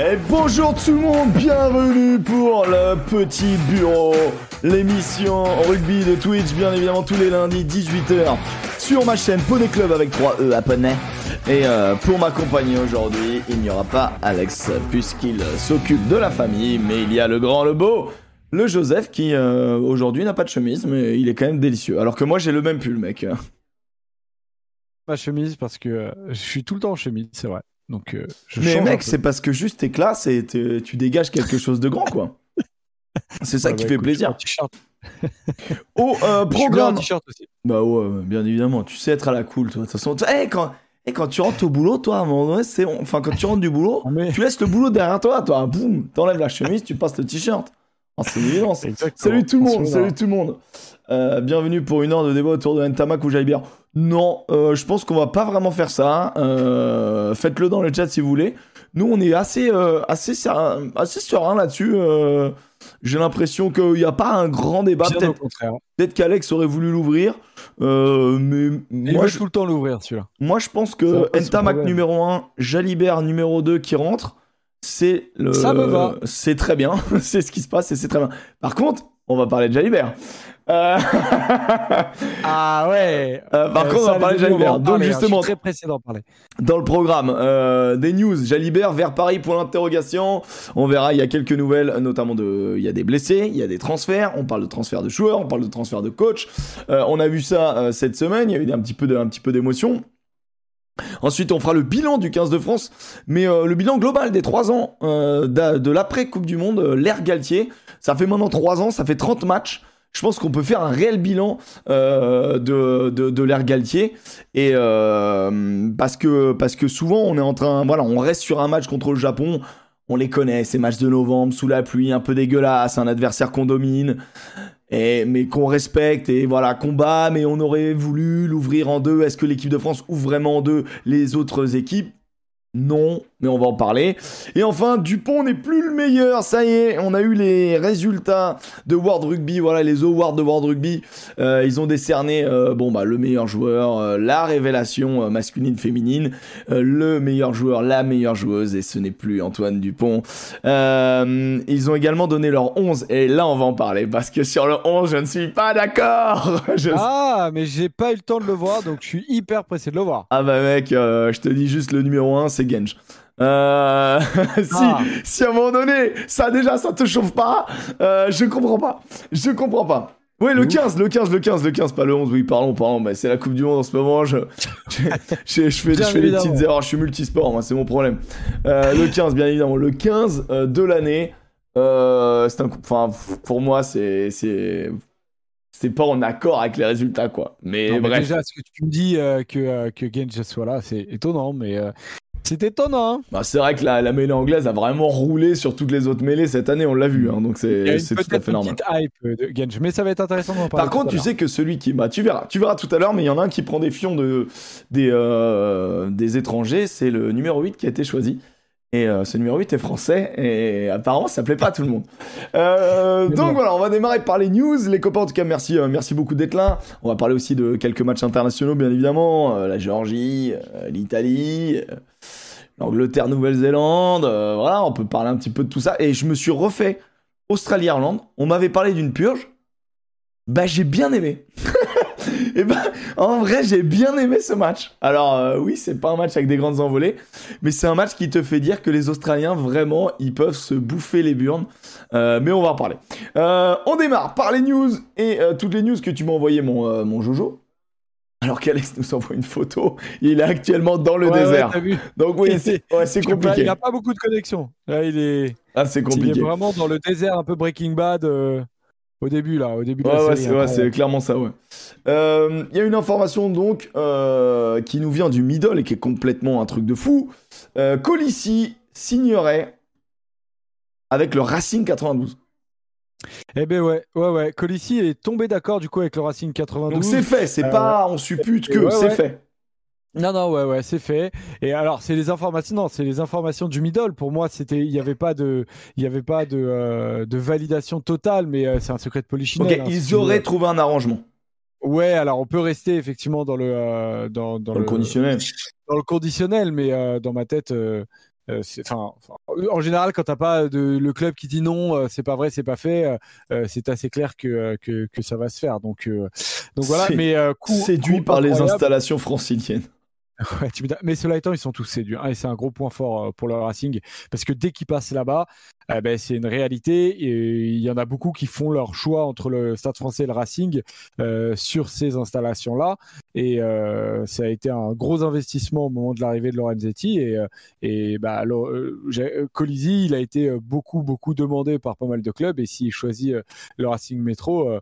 Et bonjour tout le monde, bienvenue pour le petit bureau, l'émission rugby de Twitch, bien évidemment tous les lundis 18h sur ma chaîne Poney Club avec 3 E à Poney. Et euh, pour m'accompagner aujourd'hui, il n'y aura pas Alex puisqu'il s'occupe de la famille, mais il y a le grand, le beau, le Joseph qui euh, aujourd'hui n'a pas de chemise, mais il est quand même délicieux. Alors que moi j'ai le même pull, mec. Ma chemise parce que euh, je suis tout le temps en chemise, c'est vrai. Donc, euh, je mais mec, c'est parce que juste t'es classe et t'es- tu dégages quelque chose de grand, quoi. C'est ça Ouais, qui bah, fait écoute, plaisir. Au euh, bien en programme. aussi. Bah ouais, bien évidemment, tu sais être à la cool, toi. De toute façon, Eh, quand... eh, quand tu rentres au boulot, toi, à un moment donné, c'est... Enfin, quand tu rentres du boulot, Mais- tu laisses le boulot derrière toi, toi. Boum, t'enlèves la chemise, tu passes le t-shirt. Oh, c'est. Exactement. Salut tout le monde, salut tout le monde. Euh, bienvenue pour une heure de débat autour de Ntamak ou Jaibir. Non, euh, je pense qu'on va pas vraiment faire ça. Euh, Faites-le dans le chat si vous voulez. Nous, on est assez, euh, assez, serein, assez serein là-dessus. J'ai l'impression qu'il n'y a pas un grand débat. Peut-être peut qu'Alex aurait voulu l'ouvrir. Mais moi je, tout le temps l'ouvrir, celui-là. moi, je pense que problème. numéro 1, Jalibert numéro 2 qui rentre, c'est le. Ça me va. C'est très bien. c'est ce qui se passe et c'est très bien. Par contre, on va parler de Jalibert. Euh, Ah ouais Euh, par Euh, contre, on va parler de Jalibert. Donc, parler, hein. justement, très pressé d'en parler. dans le programme des news, Jalibert vers Paris pour l'interrogation. On verra, il y a quelques nouvelles, notamment de, il y a des blessés, il y a des transferts. On parle de transfert de joueurs, on parle de transfert de coach. On a vu ça cette semaine. Il y a eu un petit peu de, un petit peu d'émotion. Ensuite, on fera le bilan du 15 de France, mais euh, le bilan global des 3 ans euh, de l'après Coupe du Monde, euh, l'ère Galtier. Ça fait maintenant 3 ans, ça fait 30 matchs. Je pense qu'on peut faire un réel bilan euh, de, de, de l'ère Galtier. Et euh, parce, que, parce que souvent, on est en train. Voilà, on reste sur un match contre le Japon. On les connaît, ces matchs de novembre, sous la pluie, un peu dégueulasse, un adversaire qu'on domine, et, mais qu'on respecte, et voilà, combat, mais on aurait voulu l'ouvrir en deux. Est-ce que l'équipe de France ouvre vraiment en deux les autres équipes? Non, mais on va en parler. Et enfin, Dupont n'est plus le meilleur, ça y est, on a eu les résultats de World Rugby, voilà, les awards de World Rugby. Euh, ils ont décerné, euh, bon, bah, le meilleur joueur, euh, la révélation masculine, féminine, le meilleur joueur, la meilleure joueuse, et ce n'est plus Antoine Dupont. Ils ont également donné leur 11, et là, on va en parler, parce que sur le 11, je ne suis pas d'accord. Je- Ah, mais j'ai pas eu le temps de le voir, donc je suis hyper pressé de le voir. Ah bah mec, je te dis juste le numéro 1, c'est Genge. Euh, si, Ah. si à un moment donné, ça déjà, ça te chauffe pas, euh, je comprends pas. Je comprends pas. Ouais, le Ouf. 15, le 15, le 15, le 15, pas le 11, oui, pardon, pardon, mais c'est la Coupe du Monde en ce moment, je, je, je- je fais, fais des évidemment. petites erreurs, je suis multisport, moi, c'est mon problème. Euh, le 15, bien évidemment, le 15 euh, de l'année, euh, c'est un coup, enfin, pour moi, c'est, c'est, c'est pas en accord avec les résultats, quoi. Mais Non, mais bref. déjà, ce que tu me dis que, que soit là, c'est étonnant, mais c'est étonnant. hein. Bah, c'est vrai que la, la mêlée anglaise a vraiment roulé sur toutes les autres mêlées cette année, on l'a vu, hein, donc c'est tout à fait normal. petite hype euh, de Genge, mais ça va être intéressant d'en parler. Par contre, tu sais que celui qui. Bah, tu verras, tu verras tout à l'heure, mais il y en a un qui prend des fions de, des, euh, des étrangers, c'est le numéro 8 qui a été choisi. Et euh, ce numéro 8 est français, et apparemment ça plaît pas à tout le monde. Euh, donc bon. voilà, on va démarrer par les news. Les copains, en tout cas, merci, euh, merci beaucoup d'être là. On va parler aussi de quelques matchs internationaux, bien évidemment. La Géorgie, l'Italie, l'Angleterre, Nouvelle-Zélande. voilà, on peut parler un petit peu de tout ça. Et je me suis refait Australie-Irlande. On m'avait parlé d'une purge. Bah, j'ai bien aimé. Et bah, en vrai, j'ai bien aimé ce match. Alors, euh, oui, c'est pas un match avec des grandes envolées, mais c'est un match qui te fait dire que les Australiens, vraiment, ils peuvent se bouffer les burnes. Euh, mais on va en parler. Euh, on démarre par les news et toutes les news que tu m'as envoyé, mon, mon Jojo. Alors qu'Alex nous envoie une photo, il est actuellement dans le Ouais, désert. vu Donc oui, c'est ouais, compliqué. Il n'a pas beaucoup de connexion. Là, il est, Ah, c'est il est compliqué. vraiment dans le désert, un peu Breaking Bad euh, au début là, au début de Ouais, la ouais, série. c'est ouais, hein. c'est clairement ça, ouais. Euh, Il y a une information donc euh, qui nous vient du middle et qui est complètement un truc de fou. Euh, Colissi signerait avec le Racing 92. Eh ben ouais, ouais, ouais. Colissi est tombé d'accord du coup avec le Racing 92. Donc c'est fait, c'est Euh, pas on suppute que, ouais, c'est ouais. fait. Non, non, ouais, ouais, c'est fait. Et alors, c'est les informations, non, c'est les informations du middle. Pour moi, c'était, il n'y avait pas de, il y avait pas de, euh, de validation totale, mais euh, c'est un secret de Ok, polichinelle. hein, ils auraient trouvé un arrangement Ouais, alors on peut rester effectivement dans le, euh, dans, dans dans le conditionnel. dans le conditionnel, mais dans ma tête, euh, en général, quand t'as pas de, le club qui dit non, c'est pas vrai, c'est pas fait, c'est assez clair que, que, que, ça va se faire. Donc, donc voilà. Mais séduit par les installations franciliennes. Mais cela étant, ils sont tous séduits. C'est un gros point fort euh, pour le Racing. Parce que dès qu'ils passent là-bas, eh ben, c'est une réalité. Il y en a beaucoup qui font leur choix entre le Stade français et le Racing euh, sur ces installations-là. Et euh, ça a été un gros investissement au moment de l'arrivée de Lorenzetti. Et, et bah, Colisi, il a été beaucoup, beaucoup demandé par pas mal de clubs. Et s'il choisit le Racing Métro,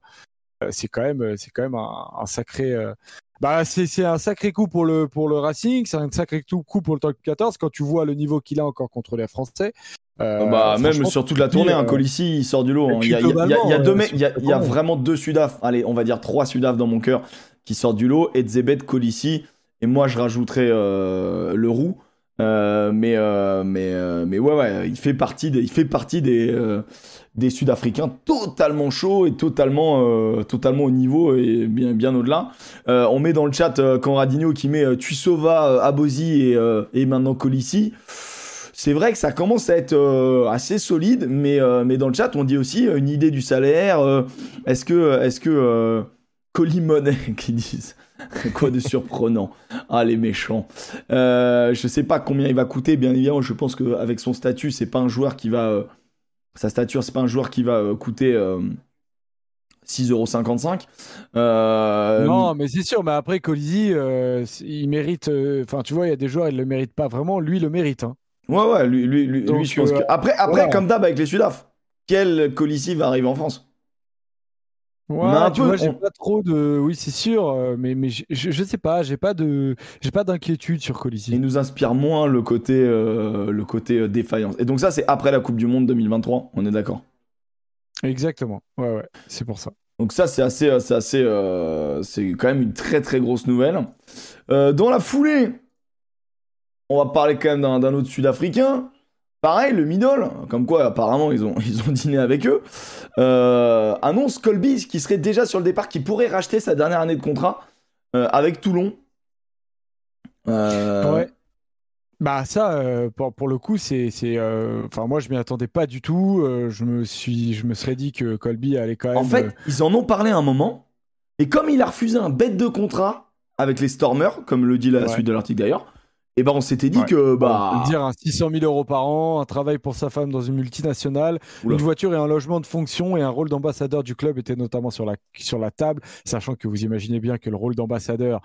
c'est quand même, un sacré bah, c'est un sacré coup pour le, pour le Racing, c'est un sacré coup pour le top 14 quand tu vois le niveau qu'il a encore contre les Français. Euh, bah, même sur toute la tournée, un hein, euh, Colissi il sort du lot. Il y a, il y a, vraiment deux Sudaf, allez, on va dire trois Sudaf dans mon cœur qui sortent du lot, Edzebet, Colissi, et moi je rajouterais euh, le Roux. Mais, mais, mais ouais, ouais, il fait partie des, il fait partie des, des Sud-Africains totalement chauds et totalement, euh, totalement au niveau et bien, bien au-delà. Euh, on met dans le chat euh, Conradinho qui met Tuisova, Abosi et, et maintenant Colissi. C'est vrai que ça commence à être assez solide, mais, mais dans le chat, on dit aussi une idée du salaire. est-ce que, est-ce que qui disent Quoi de surprenant Ah, les méchants. je sais pas combien il va coûter, bien évidemment. Je pense qu'avec son statut, c'est pas un joueur qui va sa stature, c'est pas un joueur qui va euh, coûter 6,55€. Euh, euh, non, mais c'est sûr. Mais après, Colisi, il mérite. Enfin, tu vois, il y a des joueurs, il le mérite pas vraiment. Lui, il le mérite. Hein. Ouais, ouais, lui, lui, lui, je pense que. Après, après comme d'hab avec les Sudaf, quel Colisi va arriver en France? Ouais, tu vois, j'ai pas trop de. Oui, c'est sûr, euh, mais, mais je, je sais pas, j'ai pas de, j'ai pas d'inquiétude sur Colisée. Il nous inspire moins le côté, euh, le côté euh, défaillance. Et donc ça, c'est après la Coupe du Monde 2023. On est d'accord? Exactement. Ouais, ouais, c'est pour ça. Donc ça, c'est assez, c'est assez, c'est quand même une très très grosse nouvelle. dans la foulée, on va parler quand même d'un autre Sud-Africain. Pareil, le middle, comme quoi apparemment ils ont, ils ont dîné avec eux, euh, annonce Colby qui serait déjà sur le départ, qui pourrait racheter sa dernière année de contrat euh, avec Toulon. Euh, ouais. Bah ça, pour, pour, le coup, c'est, enfin moi je m'y attendais pas du tout. je me suis, je me serais dit que Colby allait quand même. En fait, ils en ont parlé un moment, et comme il a refusé un bête de contrat avec les Stormers, comme le dit la suite de l'article d'ailleurs, et eh ben on s'était dit que bah dire un 600 000 euros par an, un travail pour sa femme dans une multinationale, une voiture et un logement de fonction et un rôle d'ambassadeur du club était notamment sur la sur la table, sachant que vous imaginez bien que le rôle d'ambassadeur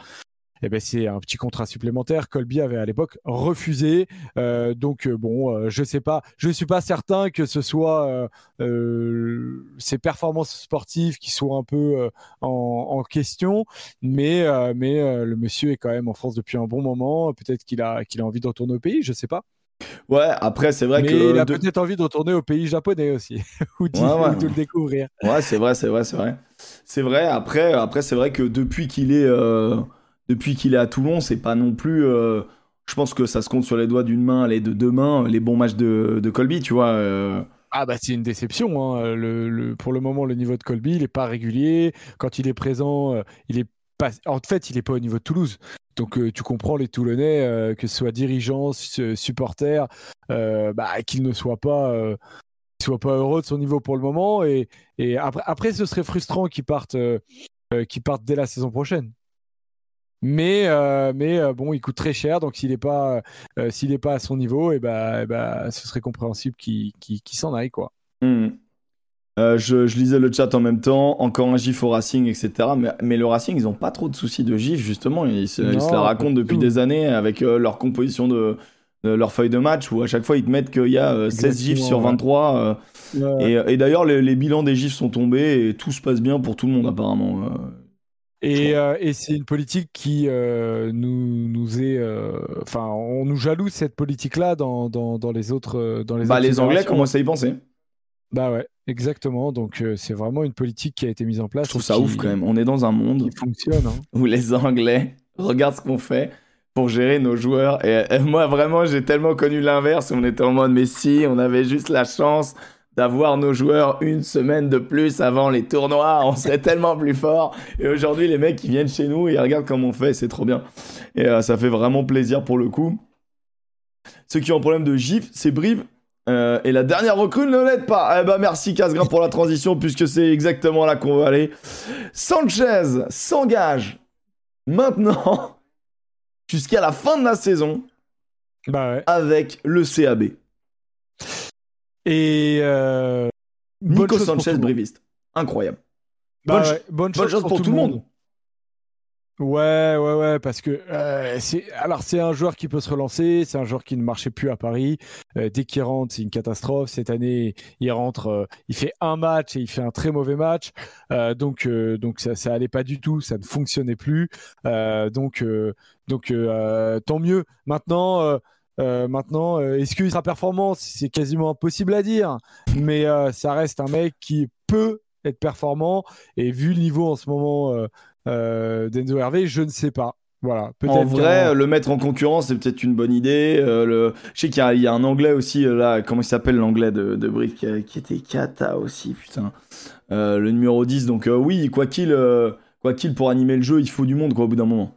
eh ben c'est un petit contrat supplémentaire. Colby avait à l'époque refusé. Euh, donc euh, bon, euh, je sais pas, je suis pas certain que ce soit ses performances sportives qui soient un peu en, question, mais mais le monsieur est quand même en France depuis un bon moment. Peut-être qu'il a qu'il a envie de retourner au pays, je sais pas. Ouais, après c'est vrai mais que il a peut-être envie de retourner au pays japonais aussi ou, de le découvrir. Ouais, c'est vrai, c'est vrai, c'est vrai. C'est vrai. Après, après c'est vrai que depuis qu'il est depuis qu'il est à Toulon, c'est pas non plus. Euh, je pense que ça se compte sur les doigts d'une main, les de deux mains, les bons matchs de, Colby, tu vois. Euh. Ah bah c'est une déception. Hein. Pour le moment, le niveau de Colby, il est pas régulier. Quand il est présent, euh, il est pas. En fait, il est pas au niveau de Toulouse. Donc tu comprends les Toulonnais, que ce soit dirigeants, supporters, bah, qu'ils ne soient pas. pas heureux de son niveau pour le moment et, après, après ce serait frustrant qu'ils partent, partent dès la saison prochaine. Mais, euh, mais euh, bon, il coûte très cher, donc s'il n'est pas, euh, s'il est pas à son niveau, et eh bah, eh bah, ce serait compréhensible qu'il s'en aille. quoi. Hmm. Je, je, lisais le chat en même temps, encore un gif au Racing, etc. Mais, mais le Racing, ils n'ont pas trop de soucis de gif, justement. Ils, se, la racontent depuis des années avec leur composition de, leur feuille de match, où à chaque fois ils te mettent qu'il y a 16 gifs sur 23. Et, et d'ailleurs, les, les, bilans des gifs sont tombés et tout se passe bien pour tout le monde, apparemment. Euh, et, c'est une politique qui euh, nous, nous est. Euh, enfin, on nous jalouse cette politique-là dans, dans, dans, les autres. Dans les, bah, les Anglais commencent à y penser? Bah ouais, exactement. Donc c'est vraiment une politique qui a été mise en place. Je trouve ça ouf quand même. On est dans un monde qui fonctionne, hein. où les Anglais regardent ce qu'on fait pour gérer nos joueurs. Et, et moi, vraiment, j'ai tellement connu l'inverse. On était en mode, mais si, on avait juste la chance d'avoir nos joueurs une semaine de plus avant les tournois, on serait tellement plus fort. Et aujourd'hui, les mecs, ils viennent chez nous, ils regardent comment on fait, c'est trop bien. Et euh, ça fait vraiment plaisir pour le coup. Ceux qui ont un problème de gif, c'est Brive. Euh, et la dernière recrue ne l'aide pas. Eh ben merci Casgrain pour la transition puisque c'est exactement là qu'on va aller. Sanchez s'engage maintenant jusqu'à la fin de la saison Bah ouais. avec le CAB. Et euh, Nico Sanchez, monde. briviste. Incroyable. Bah bonne ouais, ch- bonne Bonne chose pour tout le monde. Ouais, ouais, ouais, parce que euh, c'est alors c'est un joueur qui peut se relancer, c'est un joueur qui ne marchait plus à Paris. Euh, dès qu'il rentre, c'est une catastrophe. Cette année, il rentre, euh, il fait un match et il fait un très mauvais match. Donc, donc ça, ça allait pas du tout, ça ne fonctionnait plus. Donc, donc tant mieux. Maintenant. Euh, maintenant, euh, est-ce qu'il sera performant? C'est quasiment impossible à dire, mais euh, ça reste un mec qui peut être performant. Et vu le niveau en ce moment d'Enzo Hervé, je ne sais pas. Voilà, En vrai, le mettre en concurrence, c'est peut-être une bonne idée. Euh, le... Je sais qu'il y, a- il y a un anglais aussi, là, comment il s'appelle l'anglais de, de Brive, qui, était Kata aussi, putain. Euh, le numéro 10, donc euh, oui, quoi qu'il quoi qu'il pour animer le jeu, il faut du monde, quoi, au bout d'un moment.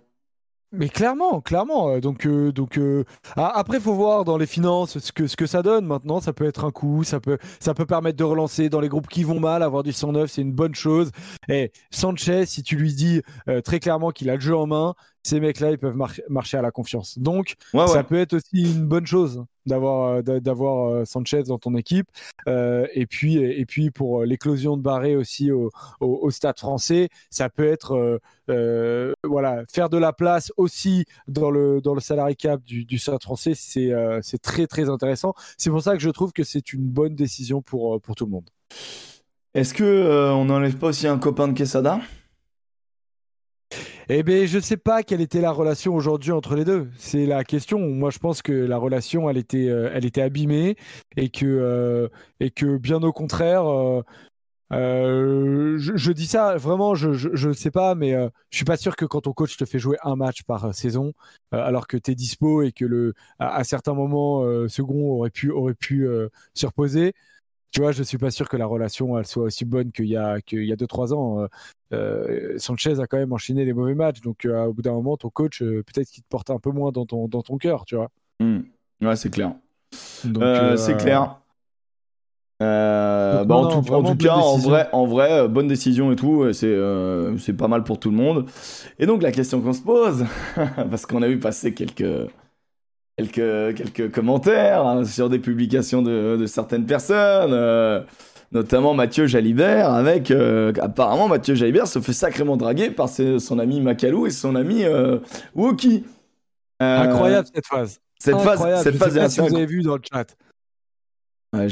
Mais clairement, clairement. euh, Donc, euh, donc euh, après, faut voir dans les finances ce que, ce que ça donne. Maintenant, ça peut être un coup, ça peut, ça peut permettre de relancer dans les groupes qui vont mal. Avoir du 109, c'est une bonne chose. Et Sanchez, si tu lui dis euh, très clairement qu'il a le jeu en main, ces mecs-là, ils peuvent mar- marcher à la confiance. Donc, Ouais, ouais. ça peut être aussi une bonne chose d'avoir euh, d'avoir euh, Sanchez dans ton équipe. Euh, et puis, et puis pour l'éclosion de Barré aussi au, au, au Stade Français, ça peut être euh, euh, voilà faire de la place aussi dans le dans le salary cap du, du Stade Français. C'est c'est très très intéressant. C'est pour ça que je trouve que c'est une bonne décision pour pour tout le monde. Est-ce que on n'enlève pas aussi un copain de Quesada? Eh bien, je ne sais pas quelle était la relation aujourd'hui entre les deux. C'est la question. Moi, je pense que la relation, elle était, euh, abîmée et que, euh, et que bien au contraire, euh, je, dis ça vraiment, je ne sais pas, mais je suis pas sûr que quand ton coach te fait jouer un match par saison, alors que tu es dispo et que le, à, certains moments, second aurait pu, aurait pu se reposer. Tu vois, je suis pas sûr que la relation elle soit aussi bonne qu'il y a qu'il y a deux trois ans. Euh, euh, Sanchez a quand même enchaîné les mauvais matchs, donc euh, au bout d'un moment, ton coach euh, peut-être qu'il te porte un peu moins dans ton dans ton cœur, tu vois. Hmm. Ouais, c'est clair. C'est clair. Euh, bah, non, en, tout, en cas, en vrai, en vrai, bonne décision et tout, c'est euh, c'est pas mal pour tout le monde. Et donc la question qu'on se pose, parce qu'on a vu passer quelques quelques quelques commentaires hein, sur des publications de, de certaines personnes, euh, notamment Mathieu Jalibert, avec euh, apparemment Mathieu Jalibert se fait sacrément draguer par ses- son ami Macalou et son ami euh, Woki. Euh, incroyable cette phase. Cette phase, cette Je phase sais pas si vous avez vu dans le chat. Ouais,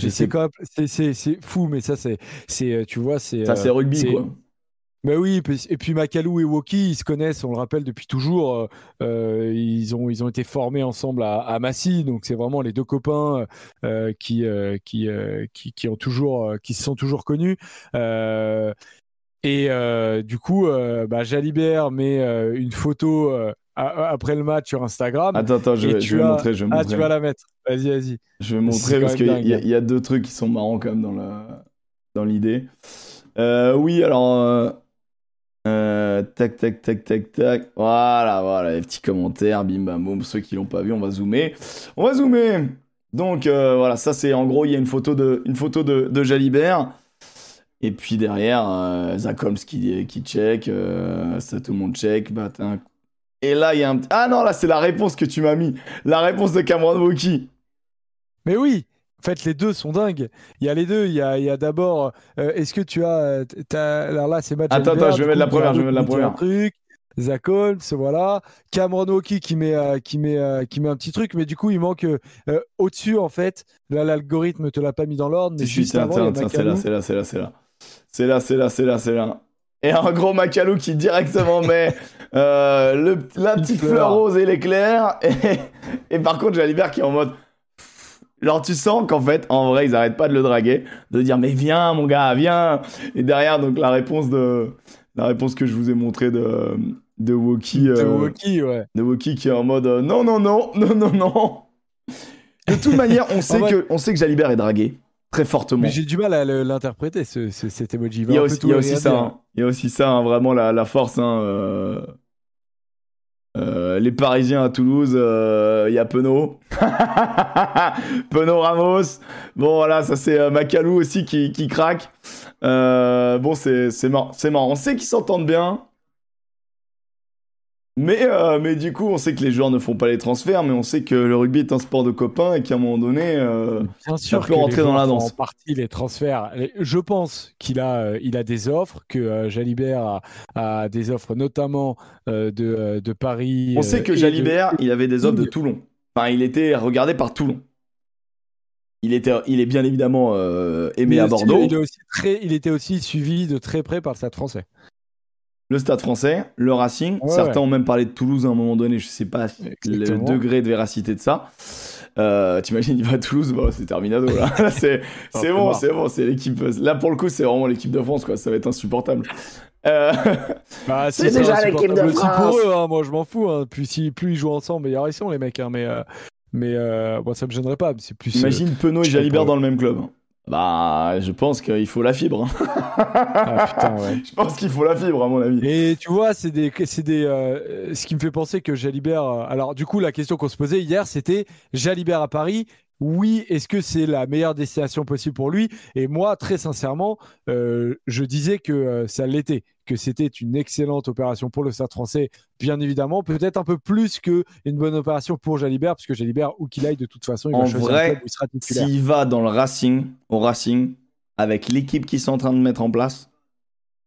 C'est fou, mais ça c'est tu vois c'est Ça, c'est rugby, quoi. Bah oui, et puis- Macalou et Woki, ils se connaissent, on le rappelle depuis toujours. euh, euh, ils, ont, ils ont été formés ensemble à, à Massy, donc c'est vraiment les deux copains euh, qui, euh, qui, qui, qui ont toujours, qui se sont toujours connus. Et du coup, bah, Jalibert met une photo après le match sur Instagram. Attends, attends, je vais, je vais as- montrer, je vais ah, montrer. tu vas la mettre. Vas-y, vas-y. Je vais montrer parce qu'il y, a- y deux trucs qui sont marrants quand même dans la dans l'idée. Euh, oui, alors euh, euh, tac tac tac tac tac. Voilà, voilà les petits commentaires, bim bam boum. Ceux qui l'ont pas vu, on va zoomer. On va zoomer. Donc euh, voilà, ça c'est en gros il y a une photo de une photo de, Jalibert. Et puis derrière, euh, Zach qui, qui check, euh, ça tout le monde check. Bah, un- Et là, il y a un. Ah non, là c'est la réponse que tu m'as mis. La réponse de Cameron Wauki. Mais oui, en fait, les deux sont dingues. Il y a les deux. Il y a, d'abord, euh, est-ce que tu as, euh, t'as- alors là, c'est Matt Attends, attends, je vais mettre la première, je vais mettre la un truc. Zach Holmes, voilà. Cameron Hockey qui met, euh, qui, met, euh, qui met un petit truc, mais du coup, il manque euh, au-dessus, en fait. Là, l'algorithme te l'a pas mis dans l'ordre, mais juste c'est là, c'est là, c'est là, c'est là. C'est là, c'est là, c'est là, c'est là. Et un gros Macalou qui directement met le, la petite fleur. fleur rose et l'éclair. Et, et par contre, Jalibert qui est en mode. Genre, tu sens qu'en fait, en vrai, ils arrêtent pas de le draguer, de dire, mais viens, mon gars, viens. Et derrière, donc, la réponse de. La réponse que je vous ai montrée de. De Woki. De euh, ouais. de Woki qui est en mode euh, non, non, non, non, non, non. De toute manière, on sait, vrai- que, on sait que Jalibert est dragué très fortement. Mais j'ai du mal à l'interpréter, ce, ce- cet emoji. Il y a un peu aussi, tout il y a aussi ça, hein. il y a aussi ça, hein, vraiment la, la force. hein, euh, Euh, les Parisiens à Toulouse, il y a Penaud. Penaud Ramos. Bon, voilà, ça c'est Macalou aussi qui, qui craque. bon, c'est marrant. Marrant. On sait qu'ils s'entendent bien. Mais, euh, mais du coup, on sait que les joueurs ne font pas les transferts, mais on sait que le rugby est un sport de copains et qu'à un moment donné, euh, Bien sûr ça peut rentrer dans la danse. En partie les transferts. Je pense qu'il a, euh, il a des offres, que Jalibert a, des offres, notamment de, de, Paris. On sait que Jalibert, il avait des offres de Toulon. Enfin, il était regardé par Toulon. Il, était, il est bien évidemment aimé à Bordeaux. il, aussi très, il était aussi suivi de très près par le Stade français le Stade français, le Racing. Certains ont même parlé de Toulouse à un moment donné. Je sais pas le degré de véracité de ça. Euh, T'imagines, il va à Toulouse, bon, c'est terminado. Là, c'est bon, c'est bon, c'est l'équipe. Là, pour le coup, c'est vraiment l'équipe de France, quoi. Ça va être insupportable. Euh... Bah, c'est déjà l'équipe de France. Pour eux, hein. moi, je m'en fous. Hein. Puis si plus ils jouent ensemble, meilleurs ils sont, les mecs. Hein. Mais, euh... mais euh... bon, ça me gênerait pas. C'est plus. Imagine euh, Penaud et Jalibert dans le même club. Bah, je pense qu'il faut la fibre. ah, putain, ouais. Je pense qu'il faut la fibre, à mon avis. Et tu vois, c'est des, c'est des, euh, ce qui me fait penser que Jalibert. Euh, alors, du coup, la question qu'on se posait hier, c'était Jalibert à Paris oui, est-ce que c'est la meilleure destination possible pour lui? Et moi, très sincèrement, euh, je disais que euh, ça l'était, que c'était une excellente opération pour le Stade français, bien évidemment, peut-être un peu plus qu'une bonne opération pour Jalibert, puisque Jalibert, où qu'il aille, de toute façon, il en va choisir vrai, il sera S'il va dans le Racing, au Racing, avec l'équipe qu'ils sont en train de mettre en place,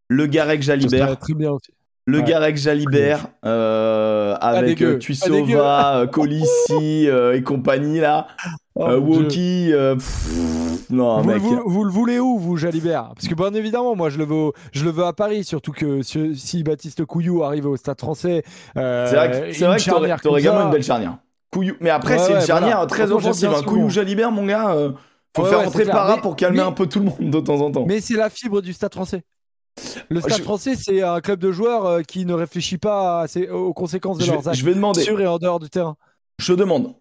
le Garec Jalibert, très bien aussi. Le ouais. Garek Jalibert euh, avec euh, Tuisova, euh, Colissi et compagnie là. Oh, Woki. non, vous, mec. Vous, le voulez où, vous, Jalibert? Parce que, bien évidemment, moi, je le veux, je le veux à Paris, surtout que si Baptiste Couillou arrive au Stade français. c'est vrai que t'aurais également une belle charnière. Couillou. Mais après, c'est une charnière très offensive. Hein. Couillou Jalibert, mon gars, faut faire rentrer Para pour calmer un peu tout le monde de temps en temps. Mais c'est la fibre du Stade français. Le Stade français, c'est un club de joueurs euh, qui ne réfléchit pas aux conséquences de leurs actes je vais demander, sur et en dehors du terrain. Je demande,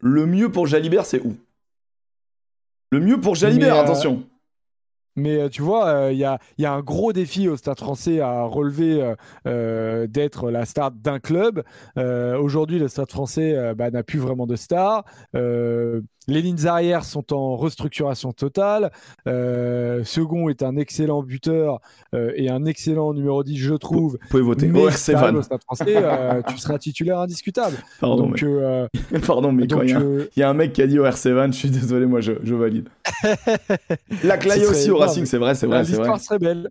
le mieux pour Jalibert, c'est où? Le mieux pour Jalibert, euh, attention. Mais euh, tu vois, il y, a, un gros défi au Stade français à relever d'être la star d'un club. Aujourd'hui, le Stade français bah, n'a plus vraiment de star. Les lignes arrières sont en restructuration totale. Euh, second est un excellent buteur euh, et un excellent numéro 10, je trouve. Vous pouvez voter mais ORC Van. Français, euh, tu seras titulaire indiscutable. Pardon, mais, Pardon, mais quand il y, a un mec qui a dit ORC Van, je suis désolé, moi je, valide. La Clay aussi au Racing, c'est vrai, c'est vrai. L'histoire serait belle.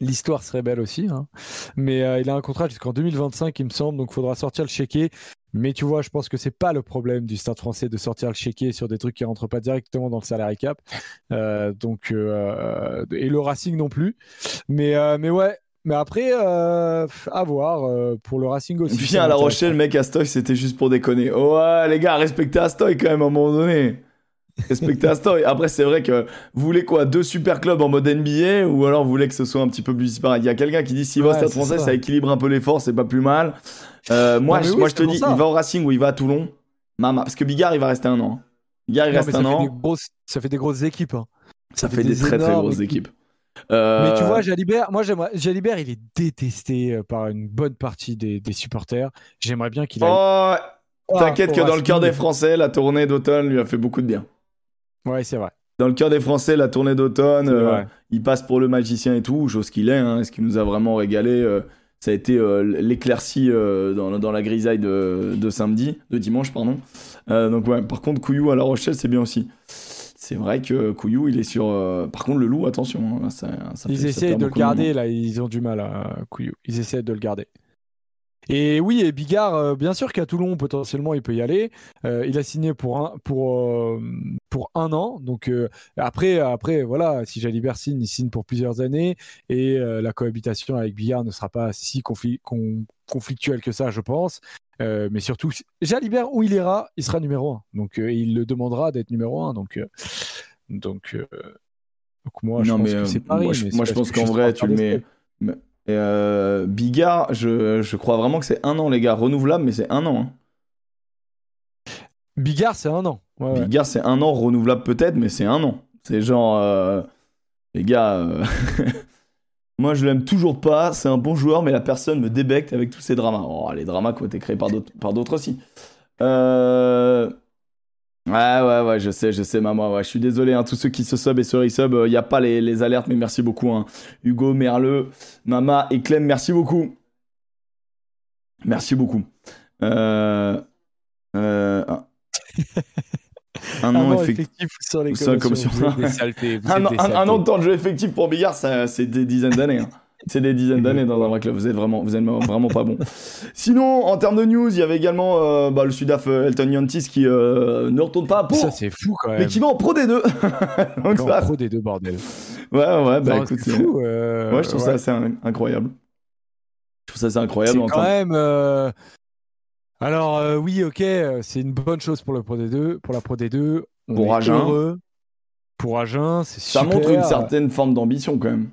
L'histoire serait belle aussi, hein. mais il a un contrat jusqu'en 2025, il me semble, donc il faudra sortir le chéquier. Mais tu vois, je pense que c'est pas le problème du Stade français de sortir le chéquier sur des trucs qui rentrent pas directement dans le salaire cap. Euh, donc, euh, et le Racing non plus. Mais, euh, mais ouais. Mais après, à voir pour le Racing aussi. Viens à La Rochelle, mec, Astoy, c'était juste pour déconner. ouais, les gars, respectez Astoy quand même à un moment donné. Respectez Astoy. Après, c'est vrai que vous voulez quoi Deux super clubs en mode NBA ou alors vous voulez que ce soit un petit peu plus disparate Il y a quelqu'un qui dit s'il va au Stade français, ça. équilibre un peu l'effort, c'est pas plus mal. Euh, moi, je, moi je te dis, il va au Racing ou il va à Toulon. Mama. Parce que Bigard, il va rester un an. Bigard, il reste un an. ça fait des grosses équipes. Hein. Ça, fait, des, très très grosses équipes. Mais tu vois, euh, Jalibert, moi j'aimerais. Jalibert, il est détesté euh, par une bonne partie des, supporters. J'aimerais bien qu'il aille. Oh, t'inquiète que dans le cœur des Français, la tournée d'automne lui a fait beaucoup de bien. Ouais, c'est vrai. Dans le cœur des Français, la tournée d'automne, il passe pour le magicien et tout, chose qu'il est, hein, ce qui nous a vraiment régalé ça a été euh, l'éclaircie euh, dans, dans, la grisaille de, de, samedi, de dimanche, pardon. Euh, donc ouais, par contre, Couillou à La Rochelle, c'est bien aussi. C'est vrai que Couillou, il est sur. par contre, le loup, attention. Hein, ça, ils essaient de le garder, là. Ils ont du mal à Couillou. Ils essaient de le garder. Et oui, et Bigard, euh, bien sûr qu'à Toulon, potentiellement, il peut y aller. Euh, il a signé pour un, pour, euh, pour un an. Donc après, après, voilà, si Jalibert signe, il signe pour plusieurs années. Et la cohabitation avec Bigard ne sera pas si conflictuelle que ça, je pense. mais surtout, Jalibert, où il ira, il sera numéro un. Donc il le demandera d'être numéro un. Donc, donc, moi, je pense que c'est pareil. Moi, je, pense qu'en vrai, tu le mets. Euh, Bigard, je, crois vraiment que c'est un an, les gars. Renouvelable, mais c'est un an. Hein. Bigard, c'est un an. Bigard, c'est un an, renouvelable peut-être, mais c'est un an. C'est genre. Euh, les gars. Euh, Moi, je l'aime toujours pas. C'est un bon joueur, mais la personne me débecte avec tous ces dramas. Oh, les dramas qui ont été créés par d'autres, par d'autres aussi. Euh... Ouais, ouais, ouais, je sais, je sais, maman. Ouais, je suis désolé, hein, tous ceux qui se sub et se resub, il euh, n'y a pas les, les, alertes, mais merci beaucoup. Hein. Hugo, Merle, Mama et Clem, merci beaucoup. Merci beaucoup. Euh... Euh... Un, an, effectif, sur les comme sur... un, un, an de temps de jeu effectif pour Bigard, c'est des dizaines d'années. Hein. C'est des dizaines d'années dans un vrai club. Vous êtes vraiment, vous êtes vraiment pas bon. Sinon, en termes de news, il y avait également euh, bah, le Sudaf euh, Elton Yantis qui euh, ne retourne pas pour. Ça, c'est fou quand même. Mais qui va en Pro D2. Donc, ça... En Pro D2, bordel. Ouais, ouais, bah écoute. C'est fou. Ouais, je trouve ça assez incroyable. Je trouve ça assez incroyable. C'est quand même. Alors, oui, ok, c'est une bonne chose pour, le Pro D2, pour la Pro D2. pour Agen. Pour Agen, c'est super. Ça montre une certaine forme d'ambition quand même.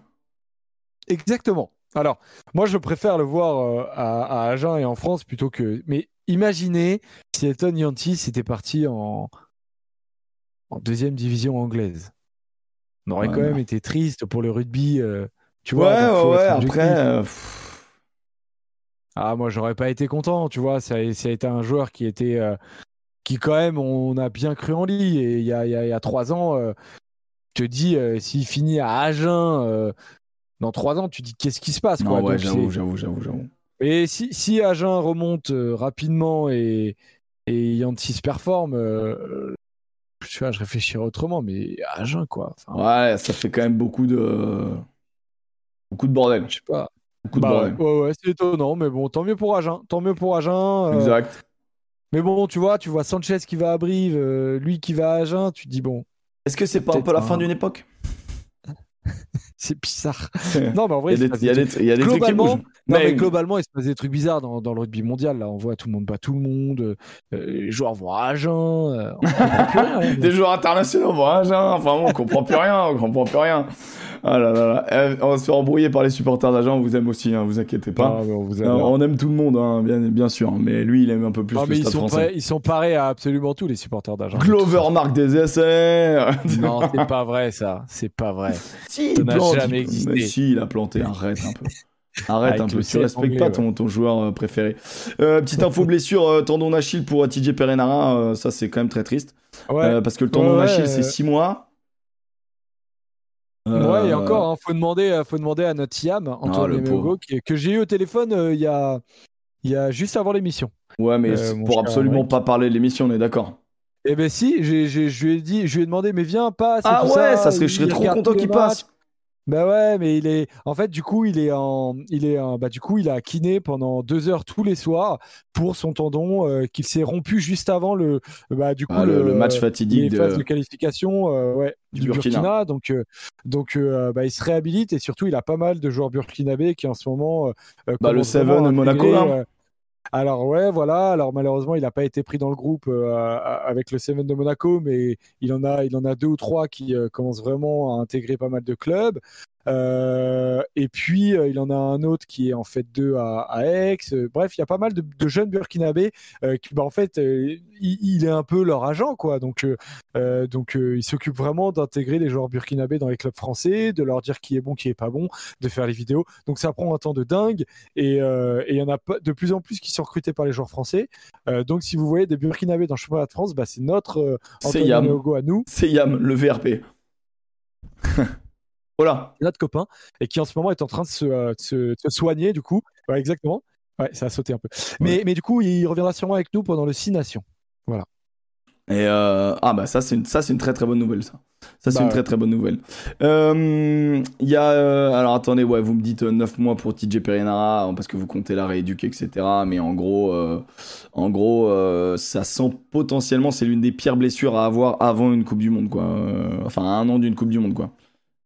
Exactement. Alors, moi, je préfère le voir euh, à, Agen et en France plutôt que. Mais imaginez si Elton Yantis était parti en... en deuxième division anglaise. On aurait quand même été triste pour le rugby. Euh, tu vois, ouais, ouais, après. Euh, ah, moi, j'aurais pas été content, tu vois. Ça, a été un joueur qui était. qui, quand même, on a bien cru en lui. Et il y a, y, y a, trois ans, je te dis, s'il finit à Agen dans trois ans, tu dis qu'est-ce qui se passe quoi? ouais, j'avoue, j'avoue, j'avoue, j'avoue. Et si, si Agen remonte euh, rapidement et, et Yantis performe, euh, je, je réfléchirais autrement, mais Agen quoi. ouais, ça fait quand même beaucoup de. Beaucoup de bordel. Je sais pas. Beaucoup de bah, bordel. Ouais, ouais, c'est étonnant, mais bon, tant mieux pour Agen. Tant mieux pour Agen. Euh, exact. Mais bon, tu vois, tu vois Sanchez qui va à Brive, lui qui va à Agen, tu te dis bon. Est-ce que c'est pas un peu la fin d'une époque? C'est bizarre. non, mais en vrai, il y a des, trucs mais... globalement, il se passe des trucs bizarres dans, dans, le rugby mondial. Là, on voit tout le monde bat tout le monde. Euh, les joueurs vont à Agen. Euh, hein, des joueurs internationaux vont à Agen. Enfin, on comprend plus rien. On comprend plus rien. Ah là là là. Eh, on va se faire embrouiller par les supporters d'agent. On vous aime aussi, hein, vous inquiétez pas. on, vous aime, on, aime tout le monde, hein, bien, bien sûr. Mais lui, il aime un peu plus ah, le stade ils sont français. ils sont parés à absolument tous les supporters d'agent. Glover marque des essais. non, c'est pas vrai ça. C'est pas vrai. Si, jamais existé. Mais si, il a planté. Arrête un peu. Arrête un peu, tu respectes pas ton, ton, joueur euh, préféré. Euh, petite info blessure, euh, tendon d'Achille pour TJ Perenara, ça c'est quand même très triste. parce que le tendon d'Achille c'est 6 mois. Ouais, et encore, il hein, faut, demander, faut demander à notre Yam, Antoine ah, que j'ai eu au téléphone il y, a, y a juste avant l'émission. Ouais, mais pour absolument pas parler de l'émission, on est d'accord. Eh ben si, je lui ai dit, je lui ai demandé, mais viens, passe. Ah ouais, ça, serait, je serais trop content qu'il passe. Bah ouais, mais il est. En fait, du coup, il est en. Il est Bah, du coup, il a kiné pendant deux heures tous les soirs pour son tendon euh, qu'il s'est rompu juste avant le. Bah, du coup, ah, le, match fatidique de... de qualification euh, ouais, du, Burkina. Donc, euh, donc bah, il se réhabilite et surtout, il a pas mal de joueurs burkinabés qui en ce moment. bah, le Seven Monaco, hein. Alors ouais, voilà. Alors malheureusement, il n'a pas été pris dans le groupe avec le Seven de Monaco, mais il en a, il en a deux ou trois qui commencent vraiment à intégrer pas mal de clubs. Euh, et puis, euh, il en a un autre qui est en fait deux à, Aix. Euh, bref, il y a pas mal de, jeunes burkinabés qui, bah, en fait, il, est un peu leur agent, quoi. Donc, donc il s'occupe vraiment d'intégrer les joueurs burkinabés dans les clubs français, de leur dire qui est bon, qui est pas bon, de faire les vidéos. Donc, ça prend un temps de dingue. Et il y en a de plus en plus qui sont recrutés par les joueurs français. donc, si vous voyez des burkinabés dans le championnat de France, bah, c'est notre Logo à nous. C'est Yam, le VRP. Voilà. Notre copain, et qui en ce moment est en train de se, euh, soigner, du coup. Ouais, exactement. Ouais, ça a sauté un peu. Mais, mais du coup, il reviendra sûrement avec nous pendant le 6 Nations. Voilà. Et euh, ah bah ça c'est une ça c'est une très très bonne nouvelle ça. Ça c'est bah une très très bonne nouvelle. Euh, il y a alors attendez ouais vous me dites 9 mois pour TJ Perenara hein, parce que vous comptez la rééduquer etc. Mais en gros en gros ça sent potentiellement c'est l'une des pires blessures à avoir avant une Coupe du Monde quoi. enfin un an d'une Coupe du Monde quoi.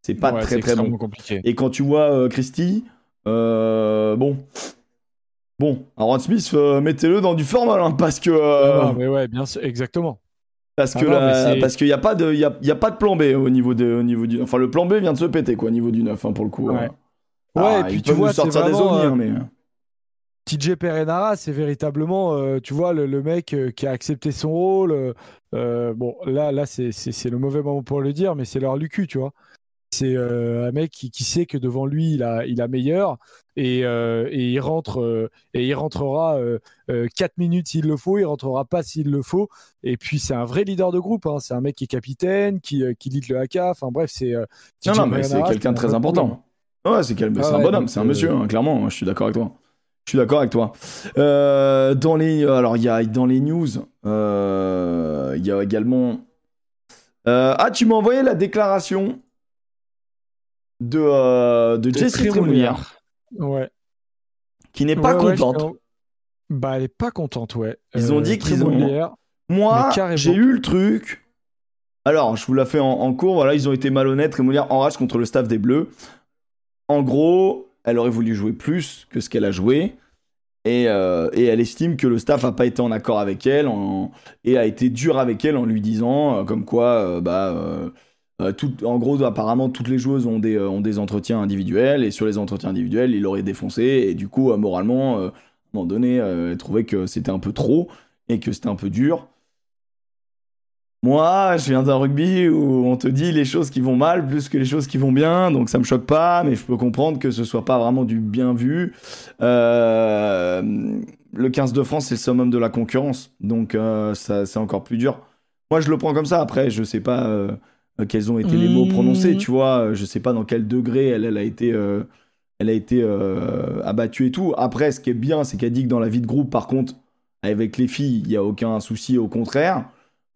C'est pas très très bon. Compliqué. Et quand tu vois euh, Christy, euh, bon. Bon, Aaron Smith, euh, mettez-le dans du formal, hein, parce que. Ah mais ouais, bien sûr, exactement. Parce que ah parce qu'il n'y a pas de, y a, y a, pas de plan B au niveau de, au niveau du, enfin le plan B vient de se péter quoi, au niveau du 9 hein, pour le coup. Ouais. ouais, et puis tu vois, sortir des ovnis, mais. TJ Perenara, c'est véritablement, tu vois, le, le mec qui a accepté son rôle. bon, là, là, c'est le mauvais moment pour le dire, mais c'est leur Lucu, tu vois. C'est un mec qui, qui, sait que devant lui, il a, il a meilleur et, et il rentre et il rentrera 4 minutes s'il le faut, il rentrera pas s'il le faut. Et puis c'est un vrai leader de groupe. Hein. C'est un mec qui est capitaine, qui, qui lead le AK. Enfin bref, c'est. non, non, mais c'est quelqu'un de très important. Ouais, c'est un bonhomme, c'est un monsieur, hein, clairement. Je suis d'accord avec toi. Je suis d'accord avec toi. Euh, dans les, alors il y a dans les news, euh, il y a également. Euh, ah, tu m'as envoyé la déclaration de de, Jessie Trémoulière. Ouais. Qui n'est pas contente. bah, elle est pas contente, ouais. Ils ont dit qu'ils ont. Moi, j'ai eu le truc. Alors, je vous la fais en, cours. Voilà, ils ont été malhonnêtes. Trémoulière enrage contre le staff des Bleus. En gros, elle aurait voulu jouer plus que ce qu'elle a joué. Et, euh, elle estime que le staff n'a pas été en accord avec elle et a été dur avec elle en lui disant euh, comme quoi, euh, bah, en gros, apparemment, toutes les joueuses ont des, ont des entretiens individuels et sur les entretiens individuels, il aurait défoncé et du coup, moralement, à un moment donné, elle trouvait que c'était un peu trop et que c'était un peu dur. Moi, je viens d'un rugby où on te dit les choses qui vont mal plus que les choses qui vont bien, donc ça me choque pas, mais je peux comprendre que ce soit pas vraiment du bien vu. Euh, le 15 de France, c'est le summum de la concurrence, donc euh, c'est encore plus dur. Moi, je le prends comme ça. Après, je sais pas euh, quels ont été les mots prononcés, mmh. tu vois. Je sais pas dans quel degré elle, elle a été, elle a été abattue et tout. Après, ce qui est bien, c'est qu'elle dit que dans la vie de groupe, par contre, avec les filles, il y a aucun souci, au contraire.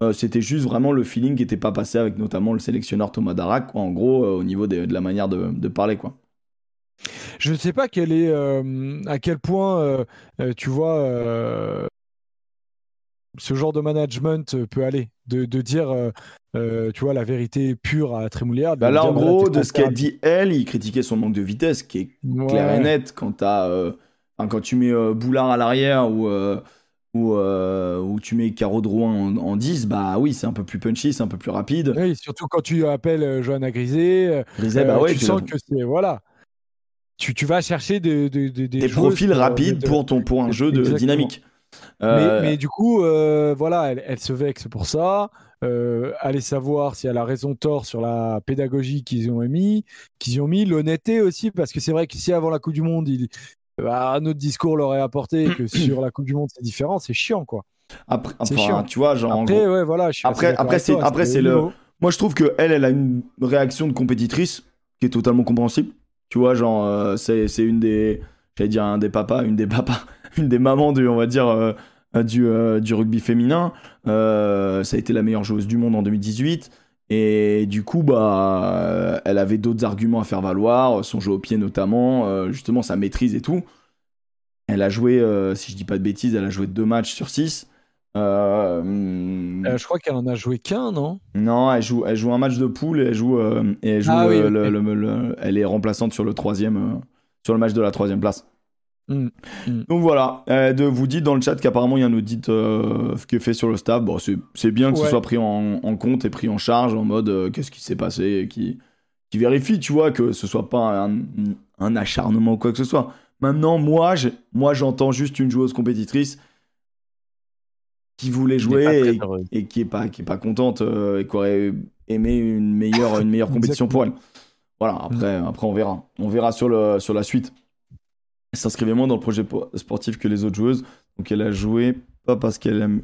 Euh, c'était juste vraiment le feeling qui n'était pas passé avec notamment le sélectionneur Thomas Darac, en gros, euh, au niveau de, la manière de, parler. quoi. Je ne sais pas quel est, euh, à quel point, tu vois, ce genre de management peut aller. De, dire, tu vois, la vérité pure à Trémoulière. Bah là, en gros, de ce qu'elle dit, elle, il critiquait son manque de vitesse, qui est clair et net quand, as, quand tu mets Boulard à l'arrière ou euh, tu mets Caro Drouin en, 10, bah oui, c'est un peu plus punchy, c'est un peu plus rapide. Oui, surtout quand tu appelles euh, Johanna Grisé. Euh, Grisé, bah ouais, tu, sens que c'est. Voilà. Tu, tu, vas chercher des, profils rapides pour, ton, pour un jeu de dynamique. Mais, mais, du coup, voilà, elle, elle, se vexe pour ça. allez savoir si elle a raison tort sur la pédagogie qu'ils ont mis, qu'ils ont mis, l'honnêteté aussi, parce que c'est vrai que si avant la Coupe du Monde, il, bah, un autre discours l'aurait apporté que sur la Coupe du Monde c'est différent, c'est chiant quoi. Après, chiant. tu vois, genre. Après, ouais, voilà, après, après, c'est, après, c'est le. Moi, je trouve que elle, elle a une réaction de compétitrice qui est totalement compréhensible. Tu vois, genre, euh, c'est, c'est une des, j'allais dire un des papas, une des papas, une des mamans du, on va dire, euh, du, euh, du rugby féminin. ça a été la meilleure joueuse du monde en 2018. Et du coup, bah, elle avait d'autres arguments à faire valoir, son jeu au pied notamment, euh, justement sa maîtrise et tout. Elle a joué, euh, si je dis pas de bêtises, elle a joué deux matchs sur six. Euh, je crois qu'elle en a joué qu'un, non? Non, elle joue, elle joue un match de poule et elle joue, et elle, joue ah elle est remplaçante sur le troisième, sur le match de la troisième place. Mm. Mm. Donc voilà, euh, de vous dites dans le chat qu'apparemment il y a un audit euh, qui est fait sur le staff. Bon, c'est bien que ce soit pris en, compte et pris en charge en mode euh, qu'est-ce qui s'est passé, qui, qui vérifie, tu vois, que ce soit pas un, acharnement ou quoi que ce soit. Maintenant, moi, moi j'entends juste une joueuse compétitrice qui voulait jouer et, qui est pas qui est pas contente et qui aurait aimé une meilleure une meilleure compétition pour elle. Voilà, après après on verra. On verra sur le sur la suite s'inscrivait moins dans le projet sportif que les autres joueuses. Donc elle a joué pas parce qu'elle aime.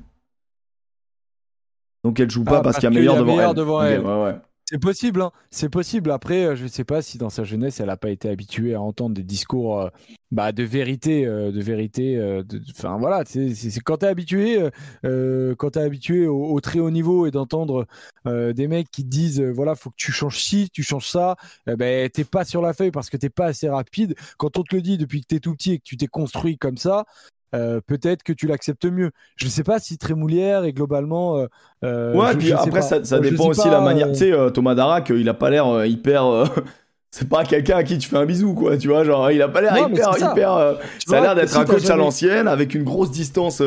Donc elle joue pas ah, parce, qu'il y a meilleur devant elle. Ouais, ouais. C'est possible, hein. c'est possible. Après, euh, je ne sais pas si dans sa jeunesse, elle n'a pas été habituée à entendre des discours euh, bah, de vérité, euh, de vérité. Enfin voilà, c'est quand tu es habitué, quand habitué au, très haut niveau et d'entendre des mecs qui te disent voilà, faut que tu changes ci, tu changes ça, eh ben t'es pas sur la feuille parce que t'es pas assez rapide. Quand on te le dit depuis que tu es tout petit et que tu t'es construit comme ça, euh, peut-être que tu l'acceptes mieux. Je ne sais pas si Trémoulière est globalement. Euh, euh, ouais, puis après, ça, dépend aussi la manière. Tu sais, Thomas Darac, il a pas l'air hyper. c'est pas quelqu'un à qui tu fais un bisou, quoi. Tu vois, genre, il a pas l'air hyper. hyper ça a l'air d'être un coach à l'ancienne, avec une grosse distance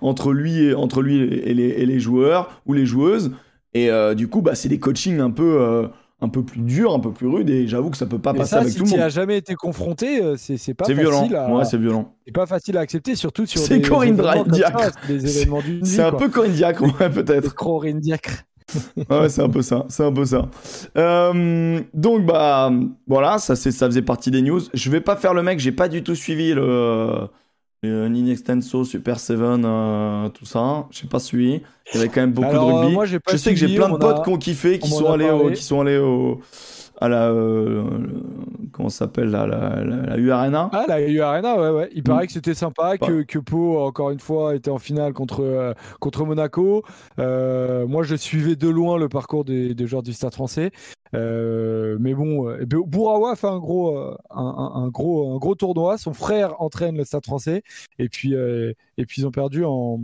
entre lui, et, entre lui et les, et les, joueurs ou les joueuses. Et du coup, bah, c'est des coachings un peu un peu plus dur, un peu plus rude, et j'avoue que ça peut pas passer avec tout le monde. Si jamais été confronté, euh, c'est pas facile. Violent. À... c'est violent. C'est pas facile à accepter, surtout sur C'est Corinne Diacre. Des événements C'est un peu Corinne Diacre, ouais, peut-être. Corinne Diacre. ouais, c'est un peu ça, c'est un peu ça. Euh, donc bah voilà, ça c'est ça faisait partie des news. Je vais pas faire le mec, j'ai pas du tout suivi le, le Nini Extenso, Super Seven, euh, tout ça. J'ai pas suivi. Il y avait quand même beaucoup Alors, de euh, rugby. moi, j'ai pas je sais que j'ai plein de potes a- qui ont kiffé, qui on sont allés, au, qui sont allés au à la euh, comment s'appelle la, la, la U Arena. Ah, la U Arena, ouais, ouais. Il paraît Mm. que c'était sympa, que, que Pau, encore une fois, était en finale contre, euh, contre Monaco. Euh, moi, je suivais de loin le parcours des, des joueurs du Stade français. Euh, mais bon, euh, Bourawa fait un gros, euh, un, un- un gros, un gros tournoi. Son frère entraîne le Stade français. Et puis, euh, et puis ils ont perdu en,